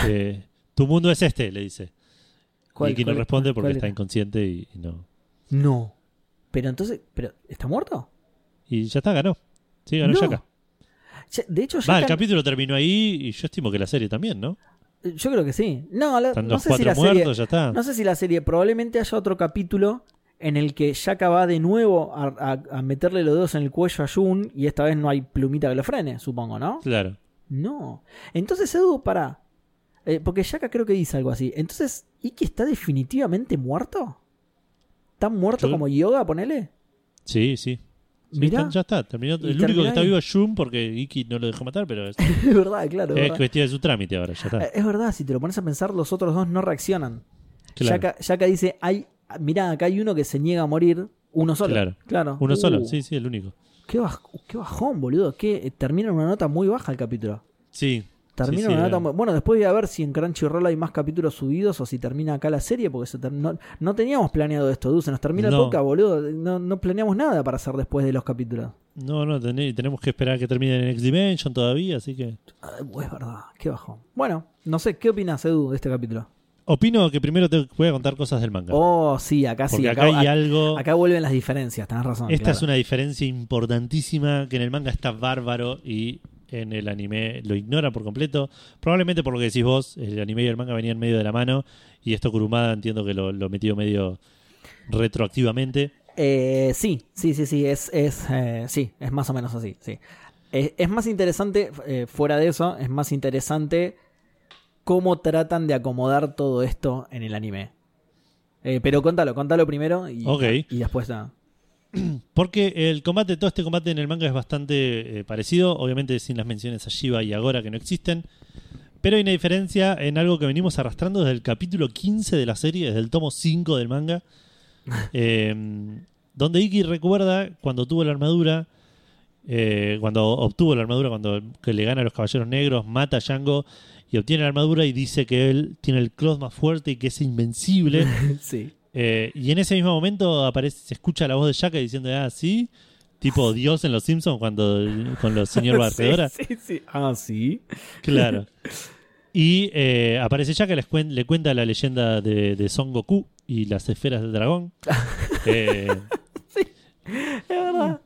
eh, tu mundo es este, le dice. Y Iki no cuál- responde cuál- porque cuál está era? inconsciente y, y no. No. Pero entonces, pero ¿está muerto? Y ya está, ganó. Sí, ganó No. Yaka. Ya- De hecho, Va, el capítulo terminó ahí y yo estimo que la serie también, ¿no? yo creo que sí. No, la- Están no los sé si cuatro la serie... muertos, ya está. No sé si la serie, probablemente haya otro capítulo en el que Shaka va de nuevo a, a- a meterle los dedos en el cuello a Jun y esta vez no hay plumita que lo frene, supongo, ¿no? Claro. No. Entonces, Edu, para. Porque Shaka creo que dice algo así. Entonces, ¿Iki está definitivamente muerto? ¿Tan muerto como Yoga, ponele? Sí, sí. Sí, Mirá. está- ya está, terminó. El único que está vivo es Jun porque Iki no lo dejó matar, pero es, es verdad, claro. Es verdad. cuestión de su trámite ahora, ya está. Eh, Es verdad, si te lo pones a pensar, los otros dos no reaccionan. Claro. Yaka, Yaka dice, hay, mirá, acá hay uno que se niega a morir, uno solo. Claro. claro. Uno Uh, solo, sí, sí, el único. Qué, baj- qué bajón, boludo. Que termina en una nota muy baja el capítulo. Sí. Termina Sí, sí, una era- nota muy... Bueno, después voy a ver si en Crunchyroll hay más capítulos subidos o si termina acá la serie, porque se ter- no, no teníamos planeado esto, Du. Se nos termina No. podcast, boludo. No, no planeamos nada para hacer después de los capítulos. No, no, tené- tenemos que esperar que termine en X Dimension todavía, así que. Es verdad, qué bajón. Bueno, no sé, ¿qué opinas, Edu, de este capítulo? Opino que primero te voy a contar cosas del manga. Oh, sí, acá porque sí. acá, hay algo. acá vuelven las diferencias, tenés razón. Esta claro. es una diferencia importantísima que en el manga está bárbaro y en el anime lo ignora por completo. Probablemente por lo que decís vos, el anime y el manga venían medio de la mano y esto Kurumada entiendo que lo, lo metió medio retroactivamente. Eh, sí, sí, sí, sí, es, es, eh, sí, es más o menos así, sí. Es, es más interesante, eh, fuera de eso, es más interesante cómo tratan de acomodar todo esto en el anime. Eh, pero contalo, contalo primero y, y después nada. Porque el combate, todo este combate en el manga es bastante eh, parecido, obviamente sin las menciones a Shiva y Agora que no existen. Pero hay una diferencia en algo que venimos arrastrando desde el capítulo 15 de la serie, desde el tomo 5 del manga. eh, donde Iki recuerda cuando tuvo la armadura, eh, cuando obtuvo la armadura, cuando que le gana a los caballeros negros, mata a Django y obtiene la armadura y dice que él tiene el cloth más fuerte y que es invencible. sí. Eh, y en ese mismo momento aparece, se escucha la voz de Shaka diciendo, ah, sí, tipo Dios en los Simpsons cuando con los señor Barredora. sí, sí, sí. Ah, sí. Claro. Y eh, aparece Shaka, les cuen- le cuenta la leyenda de, de Son Goku y las esferas del dragón. Eh, Es verdad.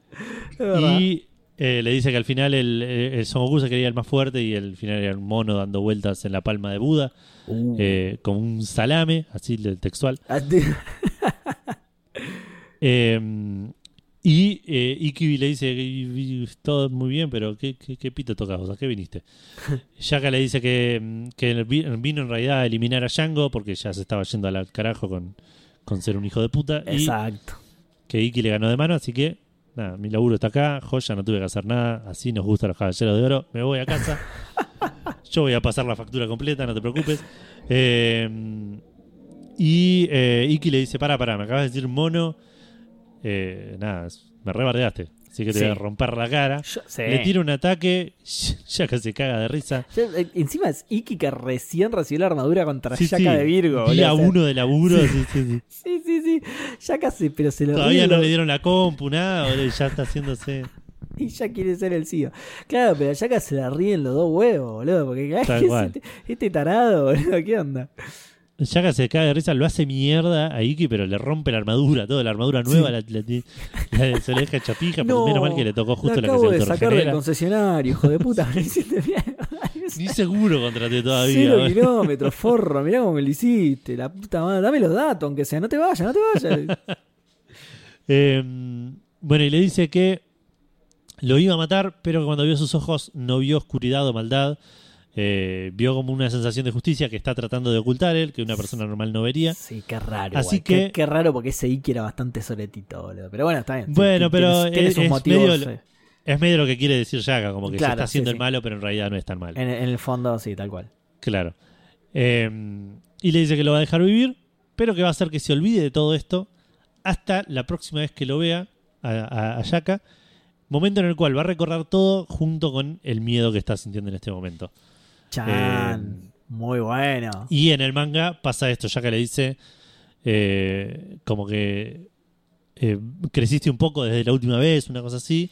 Es verdad. y eh, le dice que al final el, el Son Goku se creía el más fuerte y al final era un mono dando vueltas en la palma de Buda, Uh. eh, como un salame, así de- textual. Ah, Eh, y eh, le dice, "Y- y- todo muy bien, pero ¿qué, qué, qué pito tocas? O sea, ¿qué viniste? Shaka le dice que, mm, que vino en realidad a eliminar a Django porque ya se estaba yendo al carajo con, con ser un hijo de puta. Y Exacto. que Iki le ganó de mano, así que nada, mi laburo está acá, joya, no tuve que hacer nada, así nos gustan los caballeros de oro, me voy a casa. Yo voy a pasar la factura completa, no te preocupes. Eh, y eh, Iki le dice, para, para, me acabas de decir mono. Eh, nada, me rebardeaste, así que te voy a romper la cara. Yo- sí. Le tira un ataque, ya que se caga de risa. Ya, eh, encima es Iki que recién recibió la armadura contra Sí, sí, de Virgo. Día boludo, o sea, uno de laburo, sí, sí, sí. Sí, sí, se, pero se lo Todavía no le dieron la compu, nada, boludo, y ya está haciéndose. Y ya quiere ser el CEO. Claro, pero Shaka se la ríen los dos huevos, boludo. Porque ay, Tal ¿qué es cual. este, este tarado, boludo. ¿Qué onda? Shaka se cae de risa, lo hace mierda a Iki, pero le rompe la armadura, toda la armadura nueva, la, la- la- se le deja chapija, pero menos mal que le tocó justo la, acabo que se de sacar del concesionario, hijo de puta. Me lo hiciste bien. Ni seguro contraté todavía. Cero kilómetros, forro. Mirá cómo me lo hiciste. La puta madre. Dame los datos, aunque sea. No te vayas, no te vayas. Eh, bueno, y le dice que lo iba a matar, pero que cuando vio sus ojos no vio oscuridad o maldad. Eh, vio como una sensación de justicia que está tratando de ocultar él, que una persona normal no vería. Sí, qué raro. Así que- Qué, raro porque ese Iki era bastante soletito, boludo. Pero bueno, está bien. Bueno, pero tiene, sus motivos. medio-. Es medio lo que quiere decir Shaka, como que se está haciendo sí, el malo, pero en realidad no es tan malo. En, en el fondo, sí, tal cual. Claro. Eh, y le dice que lo va a dejar vivir, pero que va a hacer que se olvide de todo esto hasta la próxima vez que lo vea a, a, a Yaka. Momento en el cual va a recordar todo junto con el miedo que está sintiendo en este momento. Chan. Eh, muy bueno. Y en el manga pasa esto, Yaka le dice eh, como que eh, creciste un poco desde la última vez, una cosa así.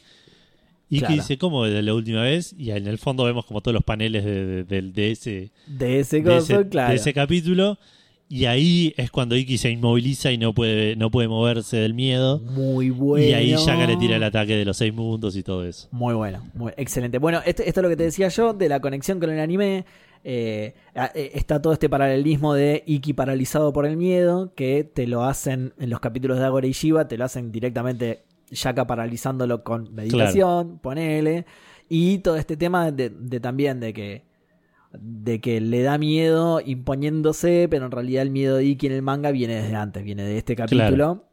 Y que dice, ¿cómo desde la última vez? Y en el fondo vemos como todos los paneles de, de- del- de ese De ese de coso, ese, claro. de ese capítulo. Y ahí es cuando Iki se inmoviliza y no puede, no puede moverse del miedo. Muy bueno. Y ahí Shaka le tira el ataque de los seis mundos y todo eso. Muy bueno, muy excelente. Bueno, esto, esto es lo que te decía yo de la conexión con el anime. Eh, eh, está todo este paralelismo de Iki paralizado por el miedo, que te lo hacen en los capítulos de Agora y Shiva, te lo hacen directamente Shaka paralizándolo con meditación, ponele. Y todo este tema de, de también de que de que le da miedo imponiéndose, pero en realidad el miedo de Iki en el manga viene desde antes, viene de este capítulo.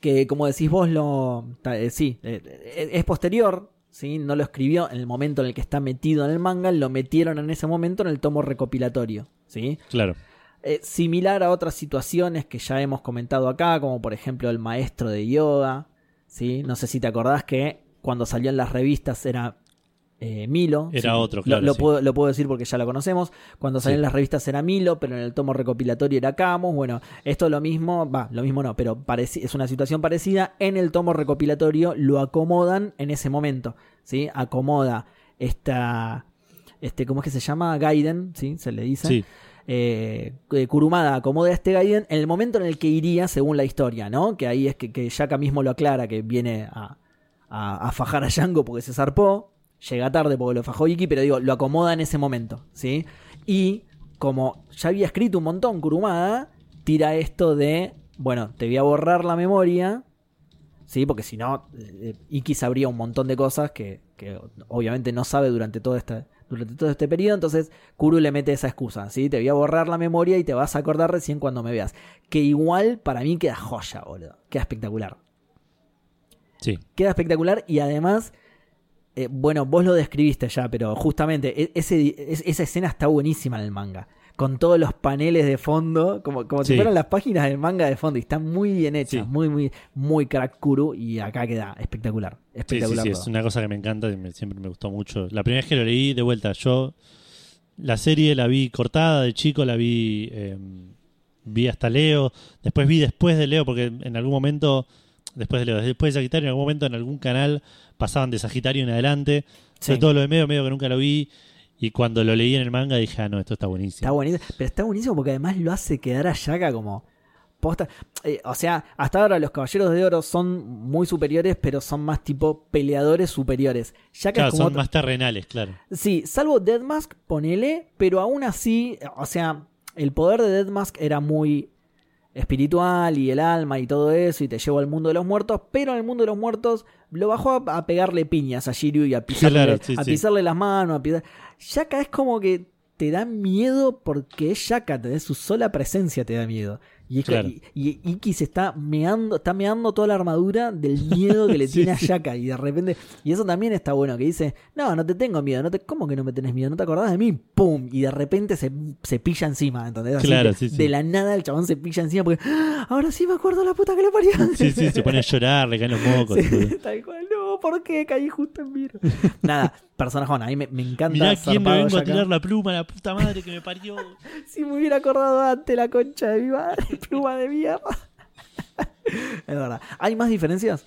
Que como decís vos, lo eh, sí, eh, eh, es posterior, ¿sí? no lo escribió en el momento en el que está metido en el manga, lo metieron en ese momento en el tomo recopilatorio. ¿sí? Claro. Eh, similar a otras situaciones que ya hemos comentado acá, como por ejemplo el maestro de yoga. ¿sí? No sé si te acordás que cuando salió en las revistas era eh, Milo. Era Sí, otro, lo- claro, Lo, sí. puedo, lo puedo decir porque ya lo conocemos. Cuando salió Sí. en las revistas era Milo, pero en el tomo recopilatorio era Camus. Bueno, esto es lo mismo, va, lo mismo no, pero es una situación parecida. En el tomo recopilatorio lo acomodan en ese momento. ¿sí? Acomoda esta. Este, ¿Cómo es que se llama? Gaiden, ¿sí? Se le dice Sí, eh, que Kurumada acomoda a este Gaiden en el momento en el que iría según la historia, ¿no? Que ahí es que, que Yaka mismo lo aclara, que viene a, a, a fajar a Django porque se zarpó. Llega tarde porque lo fajó Iki, pero digo, lo acomoda en ese momento, ¿sí? Y como ya había escrito un montón Kurumada, tira esto de, bueno, te voy a borrar la memoria, ¿sí? Porque si no, eh, Iki sabría un montón de cosas que, que obviamente no sabe durante todo este, durante todo este periodo, entonces Kuru le mete esa excusa, ¿sí? Te voy a borrar la memoria y te vas a acordar recién cuando me veas. Que igual para mí queda joya, boludo. Queda espectacular. Sí. Queda espectacular y además, eh, bueno, vos lo describiste ya, pero justamente e- ese, esa escena está buenísima en el manga. Con todos los paneles de fondo, como, como si Sí. fueran las páginas del manga de fondo. Y está muy bien hecha, Sí. muy, muy, muy crack Kuru. Y acá queda espectacular. Sí, sí, Espectacular. sí, es una cosa que me encanta y me- siempre me gustó mucho. La primera vez que lo leí, de vuelta, yo la serie la vi cortada de chico, la vi, eh, vi hasta Leo, después vi después de Leo, porque en algún momento, después de Leo, después de Sagitario, en algún momento en algún canal pasaban de Sagitario en adelante, sobre Sí. todo lo de medio, medio que nunca lo vi, y cuando lo leí en el manga dije, ah, no, esto está buenísimo. Está buenísimo. Pero está buenísimo porque además lo hace quedar a Yaka como. Posta. Eh, o sea, hasta ahora los caballeros de oro son muy superiores, pero son más tipo peleadores superiores. Yaka Claro, es como son más terrenales, claro. Sí, salvo Dead Mask, ponele, pero aún así, o sea, el poder de Dead Mask era muy espiritual y el alma y todo eso, y te llevó al mundo de los muertos, pero en el mundo de los muertos lo bajó a, a pegarle piñas a Shiryu y a pisarle, Claro, sí, a sí. pisarle las manos, a pisar... Shaka es como que te da miedo porque es Shaka, te da su sola presencia te da miedo. Y, es que- y, y Iki se está meando, está meando toda la armadura del miedo que le Sí, tiene a. Shaka. Y de repente, y eso también está bueno, que dice, no, no te tengo miedo, no te, ¿cómo que no me tenés miedo? ¿No te acordás de mí? ¡Pum! Y de repente se, se pilla encima, ¿entendés? Así Claro, que sí, sí. De la nada el chabón se pilla encima porque, ¡ah! ahora sí me acuerdo la puta que le parió. Sí, sí, se pone a llorar, le caen los mocos. Tal cual, no, ¿por qué caí justo en miro? Nada, personajón, a mí me, me encanta. Mirá quién me vengo a tirar la pluma, la puta madre que me parió. Si me hubiera acordado antes la concha de mi madre, pluma de mierda. es verdad. ¿Hay más diferencias?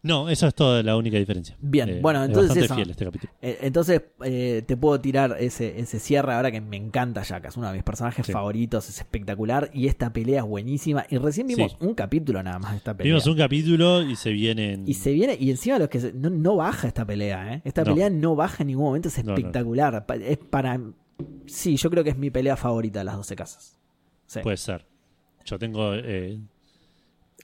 No, esa es toda la única diferencia. Bien, bueno, es entonces bastante eso. fiel este capítulo. Eh, entonces eh, te puedo tirar ese, ese cierre ahora que me encanta Yaka. Es uno de mis personajes Sí. favoritos, es espectacular y esta pelea es buenísima. Y recién vimos Sí. un capítulo nada más de esta pelea. Vimos un capítulo y se vienen. Y se viene, y encima los que se- no, no baja esta pelea, ¿eh? Esta No. pelea no baja en ningún momento, es no. espectacular. Es para. Sí, yo creo que es mi pelea favorita de las 12 casas. Sí. Puede ser. Yo tengo.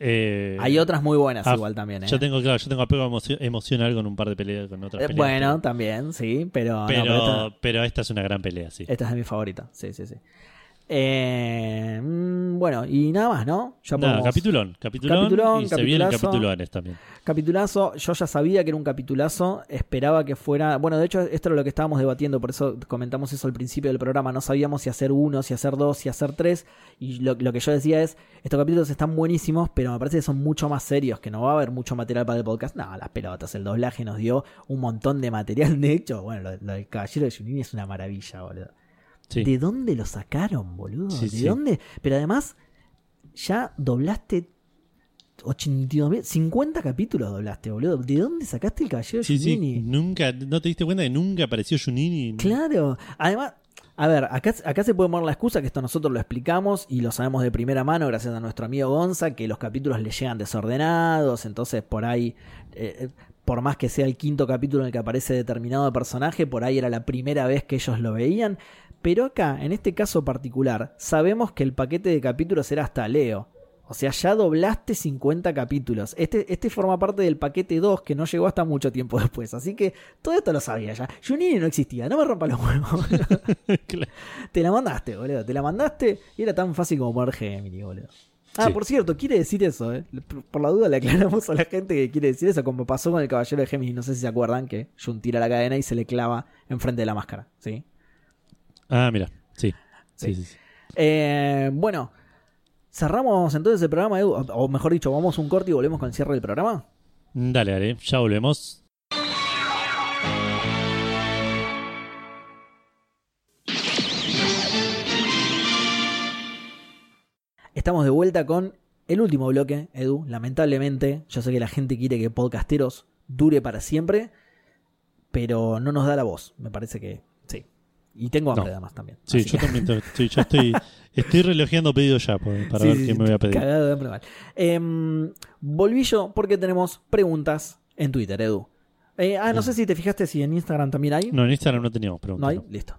Eh, Hay otras muy buenas ah, igual también, ¿eh? Yo tengo, claro, yo tengo apego emocio- emocional con un par de peleas con otras Eh, peleas. bueno, también, sí, pero. no, pero, esta- esta... es una gran pelea, sí. Esta es de mi favorita, sí, sí, sí. Eh, mm, bueno, y nada más, ¿no? Ya Nada, podemos- capitulón, capitulón, Capitulón, y se vienen capitulazo. capitulones también. Capitulazo, yo ya sabía que era un capitulazo, esperaba que fuera, bueno, de hecho esto era lo que estábamos debatiendo, por eso comentamos eso al principio del programa, no sabíamos si hacer uno, si hacer dos, si hacer tres, y lo, lo que yo decía es, estos capítulos están buenísimos, pero me parece que son mucho más serios, que no va a haber mucho material para el podcast, no, las pelotas, el doblaje nos dio un montón de material, de hecho, bueno, lo, lo del Caballero de Junín es una maravilla, boludo. Sí. ¿De dónde lo sacaron, boludo? Sí, ¿De sí. dónde? Pero además, ya doblaste 82 mil- 50 capítulos doblaste, boludo. ¿De dónde sacaste el caballero de Sí, sí, Junini? nunca, ¿no te diste cuenta que nunca apareció Junini? Claro. Además, a ver, acá, acá se puede poner la excusa que esto nosotros lo explicamos y lo sabemos de primera mano gracias a nuestro amigo Gonza, que los capítulos le llegan desordenados, entonces por ahí, eh, por más que sea el quinto capítulo en el que aparece determinado personaje, por ahí era la primera vez que ellos lo veían. Pero acá, en este caso particular, sabemos que el paquete de capítulos era hasta Leo. O sea, ya doblaste 50 capítulos. Este, este forma parte del paquete 2 que no llegó hasta mucho tiempo después. Así que todo esto lo sabía ya. Junini no existía, no me rompa los huevos. Claro. te la mandaste, boludo. Te la mandaste y era tan fácil como poner Gemini, boludo. Ah, Sí. por cierto, quiere decir eso, ¿eh? Por- Por la duda le aclaramos a la gente que quiere decir eso, como pasó con el caballero de Géminis. No sé si se acuerdan que Jun tira la cadena y se le clava enfrente de la máscara, ¿sí? Ah, mira, sí. Sí. Sí, sí, sí. Eh, bueno, cerramos entonces el programa, Edu, o mejor dicho, vamos a un corte y volvemos con el cierre del programa. Dale, dale, ya volvemos. Estamos de vuelta con el último bloque, Edu. Lamentablemente, yo sé que la gente quiere que Podcasteros dure para siempre, pero no nos da la voz. Me parece que. Y tengo hambre No. además también. Sí, yo que- también estoy, yo estoy, estoy relojeando pedidos ya por- para Sí, ver sí, qué sí, me voy a pedir. cagado de hambre mal. Em, volví yo porque tenemos preguntas en Twitter, Edu. Eh, ah, no sé si te fijaste si en Instagram también hay. No, en Instagram no teníamos ¿No preguntas. hay? no. Listo.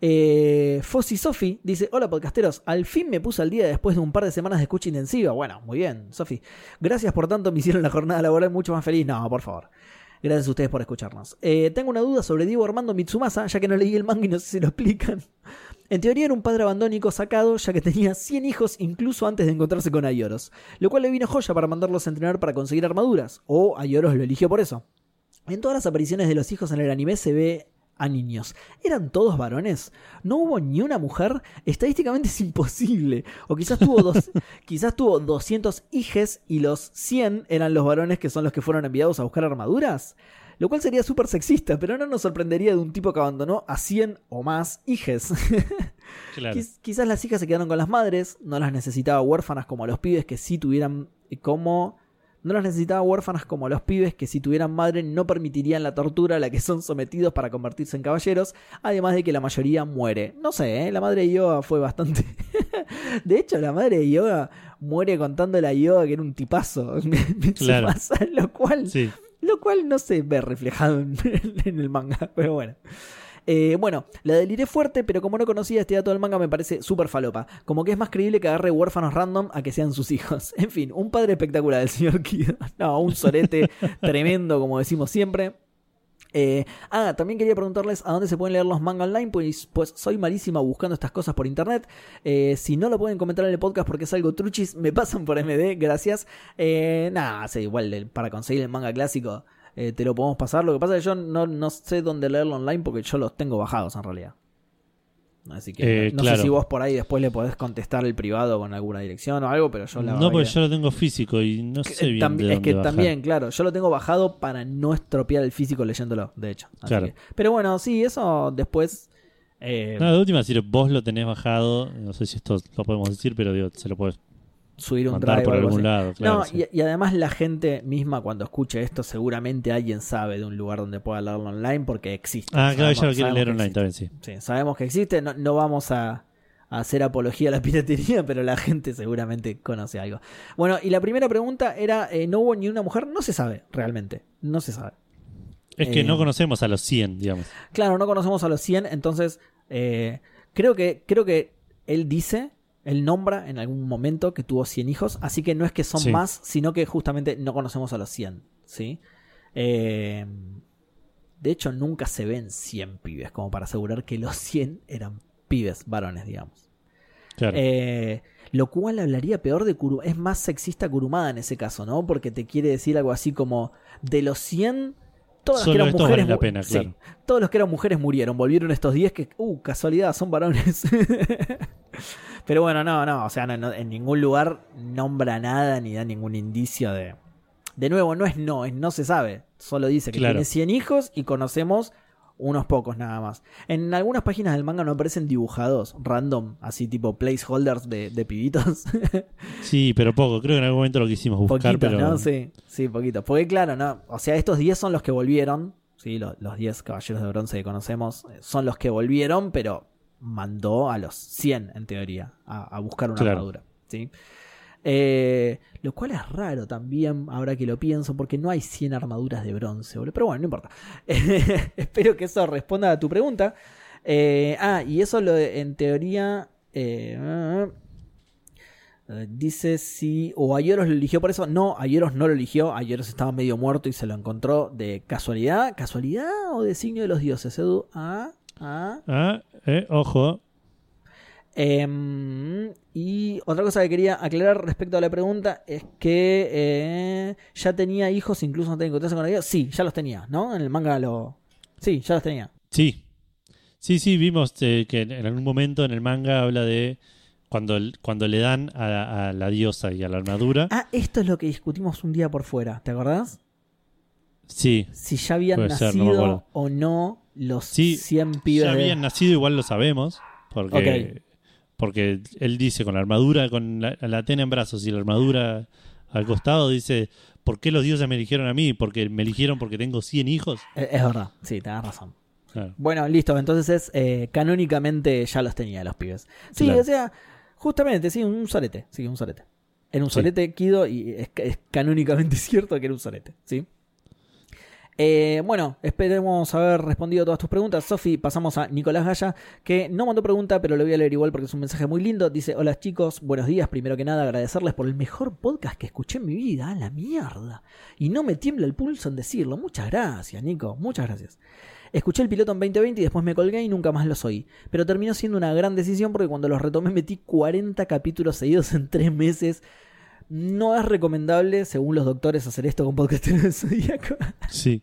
Eh, Fossi Sofi dice: Hola podcasteros, al fin me puse al día después de un par de semanas de escucha intensiva. Bueno, muy bien, Sofi. Gracias por tanto, me hicieron la jornada laboral mucho más feliz. No, por favor. Gracias a ustedes por escucharnos. Eh, tengo una duda sobre Diego Armando Mitsumasa, ya que no leí el manga y no sé si lo explican. En teoría era un padre abandónico sacado, ya que tenía 100 hijos incluso antes de encontrarse con Ayoros, lo cual le vino joya para mandarlos a entrenar para conseguir armaduras, o Ayoros lo eligió por eso. En todas las apariciones de los hijos en el anime se ve a niños. ¿Eran todos varones? ¿No hubo ni una mujer? Estadísticamente es imposible. O quizás tuvo, dos, quizás tuvo 200 hijes y los 100 eran los varones que son los que fueron enviados a buscar armaduras. Lo cual sería súper sexista, pero no nos sorprendería de un tipo que abandonó a 100 o más hijes. Claro. Quiz- quizás las hijas se quedaron con las madres, no las necesitaba huérfanas como a los pibes que sí tuvieran como no las necesitaba huérfanas como los pibes que si tuvieran madre no permitirían la tortura a la que son sometidos para convertirse en caballeros, además de que la mayoría muere. No sé, ¿eh? la madre de Yoga fue bastante... de hecho, la madre de Yoga muere contándole a Yoga que era un tipazo. Claro. Lo cual Sí. lo cual no se ve reflejado en el manga, pero bueno. Eh, bueno, la deliré fuerte, pero como no conocía este dato del manga me parece súper falopa. Como que es más creíble que agarre huérfanos random a que sean sus hijos. En fin, un padre espectacular el señor Kido. No, un sorete tremendo, como decimos siempre. Eh, ah, también quería preguntarles a dónde se pueden leer los manga online, pues, pues soy malísima buscando estas cosas por internet. Eh, si no lo pueden comentar en el podcast porque es algo truchis, me pasan por MD, gracias. Eh, nada, sí, igual para conseguir el manga clásico eh, te lo podemos pasar. Lo que pasa es que yo no, no sé dónde leerlo online porque yo los tengo bajados en realidad. Así que Eh, no claro. sé si vos por ahí después le podés contestar el privado con alguna dirección o algo, pero yo la No, porque que- yo lo tengo físico y no sé eh, bien tambi- de es dónde que bajar. también, claro, yo lo tengo bajado para no estropear el físico leyéndolo, de hecho. Así Claro. que- pero bueno, sí, eso después. eh, No, de última, si vos lo tenés bajado, no sé si esto lo podemos decir, pero digo, se lo puedes subir un drive por algún lado. Claro, no, sí. y, y además la gente misma cuando escuche esto, seguramente alguien sabe de un lugar donde pueda leerlo online porque existe. Ah, claro, Sabemos- ya lo quiere leer online existe. también, sí. Sí, sabemos que existe, no, no vamos a, a hacer apología a la piratería, pero la gente seguramente conoce algo. Bueno, y la primera pregunta era, eh, ¿no hubo ni una mujer? No se sabe, realmente, no se sabe. Es que Eh, no conocemos a los 100, digamos. Claro, no conocemos a los 100, entonces eh, creo, que, creo que él dice, él nombra en algún momento que tuvo 100 hijos, así que no es que son Sí. más, sino que justamente no conocemos a los 100, ¿sí? Eh, de hecho, nunca se ven 100 pibes, como para asegurar que los 100 eran pibes varones, digamos. Claro. Eh, lo cual hablaría peor de Kurumada. Es más sexista Kurumada en ese caso, ¿no? Porque te quiere decir algo así como: de los 100, todas las Solo que eran mujeres. la pena, sí, claro. todos los que eran mujeres murieron. Volvieron estos 10 que, uh, casualidad, son varones. Pero bueno, no, no. O sea, no- no- en ningún lugar nombra nada ni da ningún indicio de. De nuevo, no es no, es no se sabe. Solo dice que Claro. tiene 100 hijos y conocemos unos pocos nada más. En algunas páginas del manga no aparecen dibujados, random, así tipo placeholders de, de pibitos. Sí, pero poco. Creo que en algún momento lo quisimos buscar, Poquitos, pero. ¿no? Sí, sí, poquito. Porque claro, ¿no? O sea, estos 10 son los que volvieron. Sí, lo- los 10 caballeros de bronce que conocemos eh, son los que volvieron, pero mandó a los 100 en teoría a, a buscar una Claro. armadura. ¿sí? Eh, lo cual es raro también, ahora que lo pienso, porque no hay 100 armaduras de bronce, boludo. Pero bueno, no importa. Espero que eso responda a tu pregunta. Eh, ah, y eso lo en teoría. eh, eh, dice si. O Ayeros lo eligió por eso. No, Ayeros no lo eligió. Ayeros estaba medio muerto y se lo encontró de casualidad. ¿Casualidad o designio de los dioses, Edu? Ah, ah. Ah, ojo. Em, y otra cosa que quería aclarar respecto a la pregunta es que eh, ya tenía hijos, incluso no tenía con ellos. Sí, ya los tenía, ¿no? En el manga lo. Sí, ya los tenía. Sí. Sí, sí, vimos eh, que en algún momento en el manga habla de cuando, cuando le dan a, la- a la diosa y a la armadura. Ah, esto es lo que discutimos un día por fuera, ¿te acordás? Sí, Si ya habían ser, no nacido o no los Sí, 100 pibes. ya de- habían nacido, igual lo sabemos. Porque. Porque él dice con la armadura, con la, la Atena en brazos y la armadura al costado, dice: ¿Por qué los dioses me eligieron a mí? Porque me eligieron porque tengo 100 hijos. Es verdad, sí, tenés razón. Claro. Bueno, listo, entonces es eh, canónicamente ya los tenía los pibes. Sí, Claro. o sea, justamente, sí, un solete, sí, un solete. Era un Sí. solete, Kido, y es, es canónicamente cierto que era un solete, ¿sí? Eh, bueno, esperemos haber respondido todas tus preguntas. Sofi, pasamos a Nicolás Gaya, que no mandó pregunta, pero lo voy a leer igual porque es un mensaje muy lindo. Dice, hola chicos, buenos días. Primero que nada, agradecerles por el mejor podcast que escuché en mi vida. ¡A la mierda! Y no me tiembla el pulso en decirlo. Muchas gracias, Nico. Muchas gracias. Escuché el piloto en 2020 y después me colgué y nunca más los oí. Pero terminó siendo una gran decisión porque cuando los retomé metí 40 capítulos seguidos en 3 meses. No es recomendable, según los doctores, hacer esto con podcast del Zodíaco. Sí.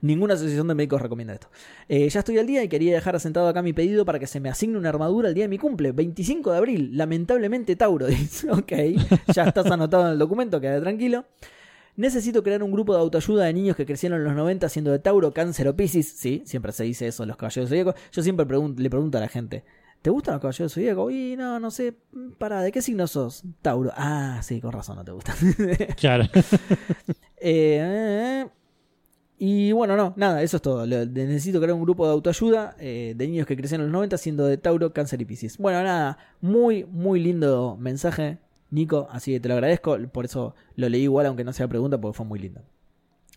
Ninguna asociación de médicos recomienda esto. Eh, ya estoy al día y quería dejar asentado acá mi pedido para que se me asigne una armadura el día de mi cumple, 25 de abril. Lamentablemente Tauro dice, ok, ya estás anotado en el documento, quédate tranquilo. Necesito crear un grupo de autoayuda de niños que crecieron en los 90 siendo de Tauro, Cáncer o Piscis. Sí, siempre se dice eso en los caballeros zodíacos. Yo siempre pregun- le pregunto a la gente, ¿te gustan los caballeros zodíacos? Y no, no sé, para, ¿de qué signo sos? Tauro. Ah, sí, con razón no te gustan. Claro. Eh, y bueno, no, nada, eso es todo. Necesito crear un grupo de autoayuda eh, de niños que crecieron en los 90 siendo de Tauro, Cáncer y Piscis. Bueno, nada, muy, muy lindo mensaje, Nico, así que te lo agradezco. Por eso lo leí igual, aunque no sea pregunta, porque fue muy lindo.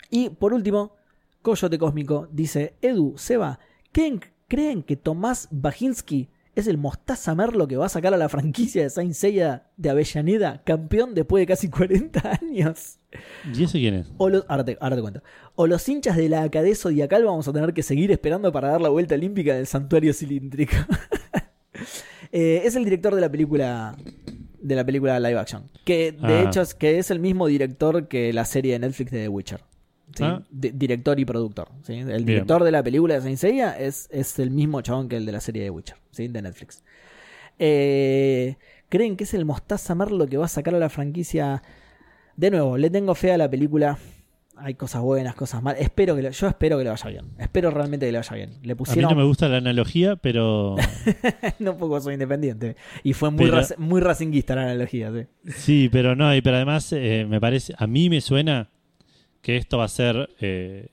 Y por último, Coyote Cósmico dice: Edu, Seba, ¿creen, ¿creen que Tomás Bajinsky es el mostaza merlo que va a sacar a la franquicia de Saint Seiya de Avellaneda, campeón después de casi 40 años? ¿Y ese quién es? O los, ahora, te, ahora te cuento. O los hinchas de la Acadé Zodiacal vamos a tener que seguir esperando para dar la vuelta olímpica del santuario cilíndrico. Eh, es el director de la película de la película live action. Que de Ah. hecho es, que es el mismo director que la serie de Netflix de The Witcher. ¿Sí? Ah. Di- director y productor. ¿sí? El director de la película de Saint Seiya es, es el mismo chabón que el de la serie de Witcher, ¿sí? de Netflix. Eh, ¿Creen que es el Mostaza Merlo que va a sacar a la franquicia? De nuevo, le tengo fe a la película. Hay cosas buenas, cosas malas. Espero que yo espero que le vaya bien. Espero realmente que le vaya bien. Le A mí pusieron. no me gusta la analogía, pero no poco soy independiente. Y fue muy, Pero- rac- muy racinguista la analogía, sí. sí, pero no, y pero además eh, me parece, a mí me suena que esto va a ser eh,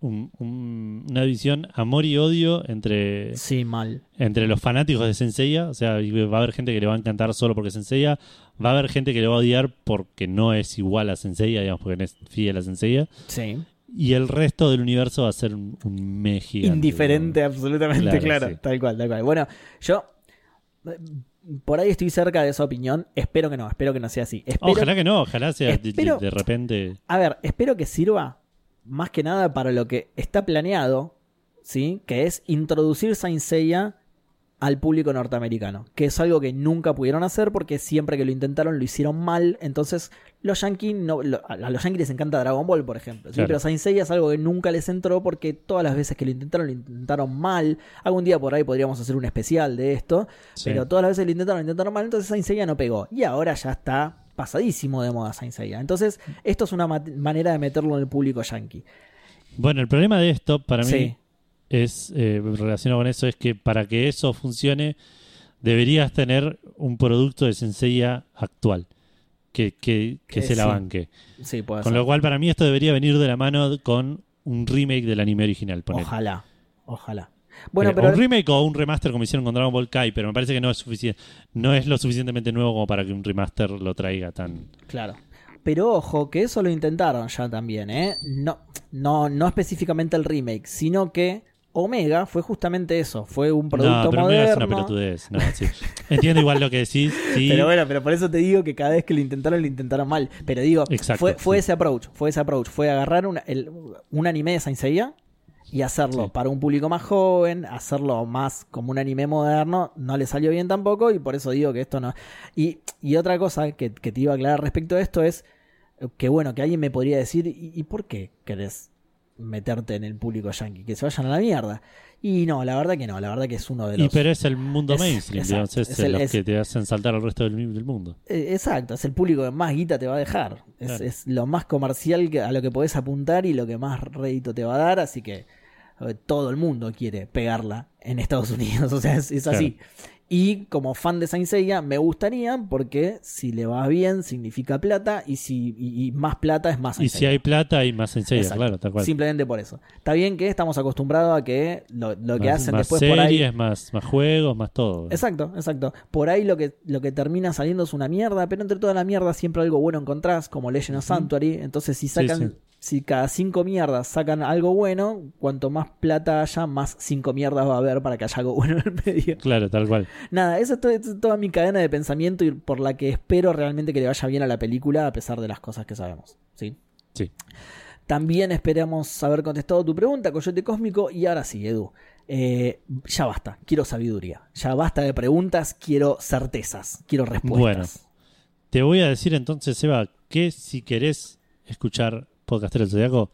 un- un- una visión amor y odio entre, Sí, mal. entre los fanáticos de Senseiya, o sea, va a haber gente que le va a encantar solo porque es Senseiya, va a haber gente que le va a odiar porque no es igual a Senseiya, digamos, porque no es fiel a Senseiya, Sí. y el resto del universo va a ser un, un me gigante, Indiferente, absolutamente, claro. Claro, sí. Tal cual, tal cual. Bueno, yo. Por ahí estoy cerca de esa opinión. Espero que no, espero que no sea así. Espero, Ojalá que no, ojalá sea Espero- de, de repente. A ver, espero que sirva más que nada para lo que está planeado, ¿sí? Que es introducir Saint Seiya al público norteamericano, que es algo que nunca pudieron hacer porque siempre que lo intentaron lo hicieron mal, entonces los yankees no, lo- a los yankees les encanta Dragon Ball, por ejemplo, ¿sí? Claro. pero Saint Seiya es algo que nunca les entró porque todas las veces que lo intentaron lo intentaron mal. Algún día por ahí podríamos hacer un especial de esto, Sí. pero todas las veces lo intentaron, lo intentaron mal, entonces Saint Seiya no pegó. Y ahora ya está pasadísimo de moda Saint Seiya. Entonces, esto es una ma- manera de meterlo en el público yankee. Bueno, el problema de esto, para mí, Sí. Es eh, relacionado con eso, es que para que eso funcione, deberías tener un producto de Senseiya actual que, que, se la sí. banque. Sí, puede Con ser. lo cual, para mí, esto debería venir de la mano con un remake del anime original. Ojalá, ojalá. Bueno, Eh, pero un remake o un remaster como hicieron con Dragon Ball Kai, pero me parece que no es suficiente, no es lo suficientemente nuevo como para que un remaster lo traiga tan. claro. Pero ojo, que eso lo intentaron ya también, ¿eh? No, no, no específicamente el remake, sino que Omega fue justamente eso, fue un producto no, pero Omega es una moderno. pelotudez. No, sí. Entiendo igual lo que decís. Sí, Pero bueno, pero por eso te digo que cada vez que lo intentaron, lo intentaron mal. Pero digo, Exacto, fue, fue sí. ese approach, fue ese approach, fue agarrar una- el- un anime de Saint Seiya y hacerlo para un público más joven, hacerlo más como un anime moderno, no le salió bien tampoco y por eso digo que esto no... Y, y otra cosa que, que te iba a aclarar respecto a esto es que bueno, que alguien me podría decir, ¿y, y por qué querés meterte en el público yankee? Que se vayan a la mierda. Y no, la verdad que no, la verdad que es uno de Y los... pero es el mundo Es- mainstream, exacto, digamos, es, es el- los es- que te hacen saltar al resto del, del mundo. Eh, Exacto, es el público que más guita te va a dejar. Es, Claro. es lo más comercial que, a lo que podés apuntar y lo que más rédito te va a dar, así que eh, todo el mundo quiere pegarla en Estados Unidos, o sea, es, es así. Y como fan de Saint Seiya, me gustaría porque si le va bien significa plata y si y, y más plata es más Y Saint si Seiya. hay plata, hay más Sensei, Exacto. claro, tal cual. Simplemente por eso. Está bien que estamos acostumbrados a que lo, lo que más, hacen más después series, por ahí más, más juegos, más todo. Exacto, exacto. Por ahí lo que, lo que termina saliendo es una mierda, pero entre toda la mierda siempre algo bueno encontrás, como Legend of Sanctuary. Entonces, si sacan, sí. Si cada cinco mierdas sacan algo bueno, cuanto más plata haya, más cinco mierdas va a haber para que haya algo bueno en el medio. Claro, tal cual. Nada, esa es, to- es toda mi cadena de pensamiento y por la que espero realmente que le vaya bien a la película a pesar de las cosas que sabemos. ¿sí? Sí. También esperamos haber contestado tu pregunta, Coyote Cósmico. Y ahora sí, Edu. eh, ya basta, quiero sabiduría. Ya basta de preguntas, quiero certezas, quiero respuestas. Bueno. Te voy a decir entonces, Seba, que si querés escuchar Podcastero del Zodiaco,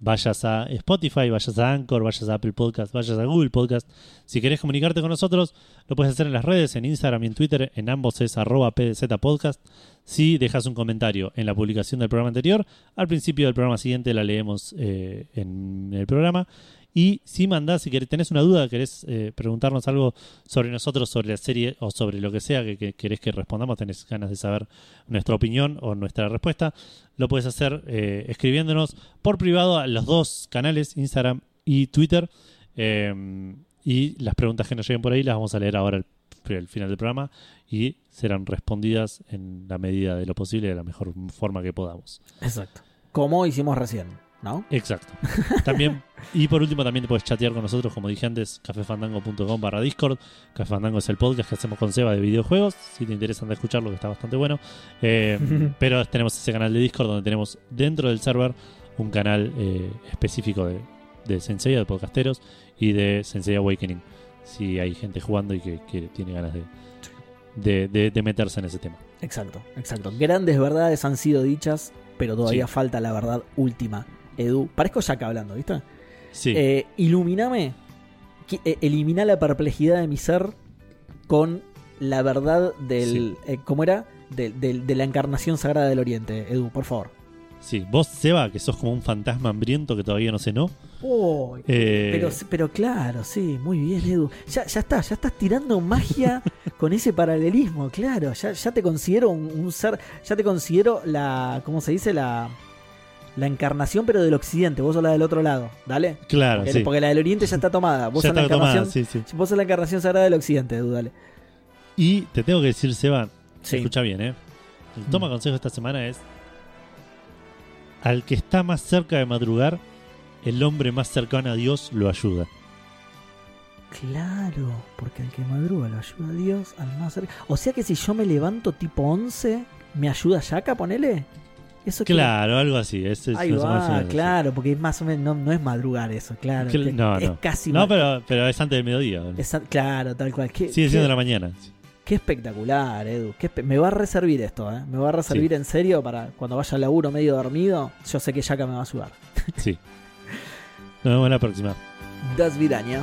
vayas a Spotify, vayas a Anchor, vayas a Apple Podcast, vayas a Google Podcast. Si querés comunicarte con nosotros, lo puedes hacer en las redes, en Instagram y en Twitter. En ambos es arroba PDZ Podcast. Si dejas un comentario en la publicación del programa anterior, al principio del programa siguiente la leemos eh, en el programa. Y si mandás, si querés, tenés una duda, querés eh, preguntarnos algo sobre nosotros, sobre la serie o sobre lo que sea que, que querés que respondamos, tenés ganas de saber nuestra opinión o nuestra respuesta, lo puedes hacer eh, escribiéndonos por privado a los dos canales, Instagram y Twitter. Eh, y las preguntas que nos lleguen por ahí las vamos a leer ahora al, al final del programa y serán respondidas en la medida de lo posible, de la mejor forma que podamos. Exacto. Como hicimos recién, ¿no? Exacto. También, y por último, también te puedes chatear con nosotros, como dije antes, cafefandango.com barra Discord. Café Fandango es el podcast que hacemos con Seba de videojuegos. Si te interesan de escucharlo, que está bastante bueno. Eh, pero tenemos ese canal de Discord donde tenemos dentro del server un canal eh, específico de, de Sensei, de podcasteros y de Sensei Awakening. Si hay gente jugando y que, que tiene ganas de, de, de- de meterse en ese tema. Exacto, exacto. Grandes verdades han sido dichas, pero todavía Sí. falta la verdad última. Edu, parezco Jack hablando, ¿viste? Sí, Eh, iluminame, eh, elimina la perplejidad de mi ser con la verdad del. eh, ¿Cómo era? De, del- de la encarnación sagrada del Oriente, Edu, por favor. sí. Vos, Seba, que sos como un fantasma hambriento que todavía no cenó. Oh, eh, pero, pero claro, sí, muy bien, Edu. Ya, ya está, ya estás tirando magia con ese paralelismo, claro. Ya, ya te considero un, un ser, ya te considero la, ¿cómo se dice? La, la encarnación, pero del occidente. Vos sos la del otro lado, ¿dale? Claro, Porque, sí. porque la del oriente ya está tomada. Vos Ya sos la está tomada, encarnación. sí, sí. Vos sos la encarnación sagrada del occidente, Edu, dale. Y te tengo que decir, Seba, escucha bien, ¿eh? El toma Mm. consejo esta semana es: al que está más cerca de madrugar, el hombre más cercano a Dios lo ayuda. Claro, porque al que madruga lo ayuda a Dios, al más cerca. O sea que si yo me levanto tipo 11, ¿me ayuda Yaka, ponele? Eso que- Claro, algo así. Es, es Ahí va, así. claro, porque es más o menos, no, no es madrugar eso, claro. Que- no, es no. casi No, pero, pero es antes del mediodía. claro, tal cual. Sigue siendo la mañana. qué espectacular, Edu. qué espe- me va a reservir esto, ¿eh? Me va a reservir en serio para cuando vaya al laburo medio dormido. Yo sé que Yaka me va a ayudar. Sí. Nos vemos la próxima. Das Vidaña.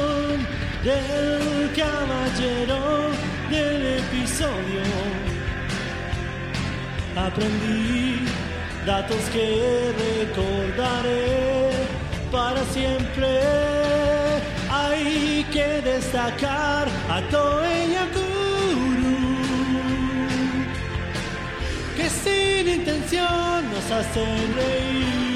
del caballero del episodio. Aprendí datos que recordaré para siempre. Hay que destacar a Toei Yakuru que sin intención nos hacen reír.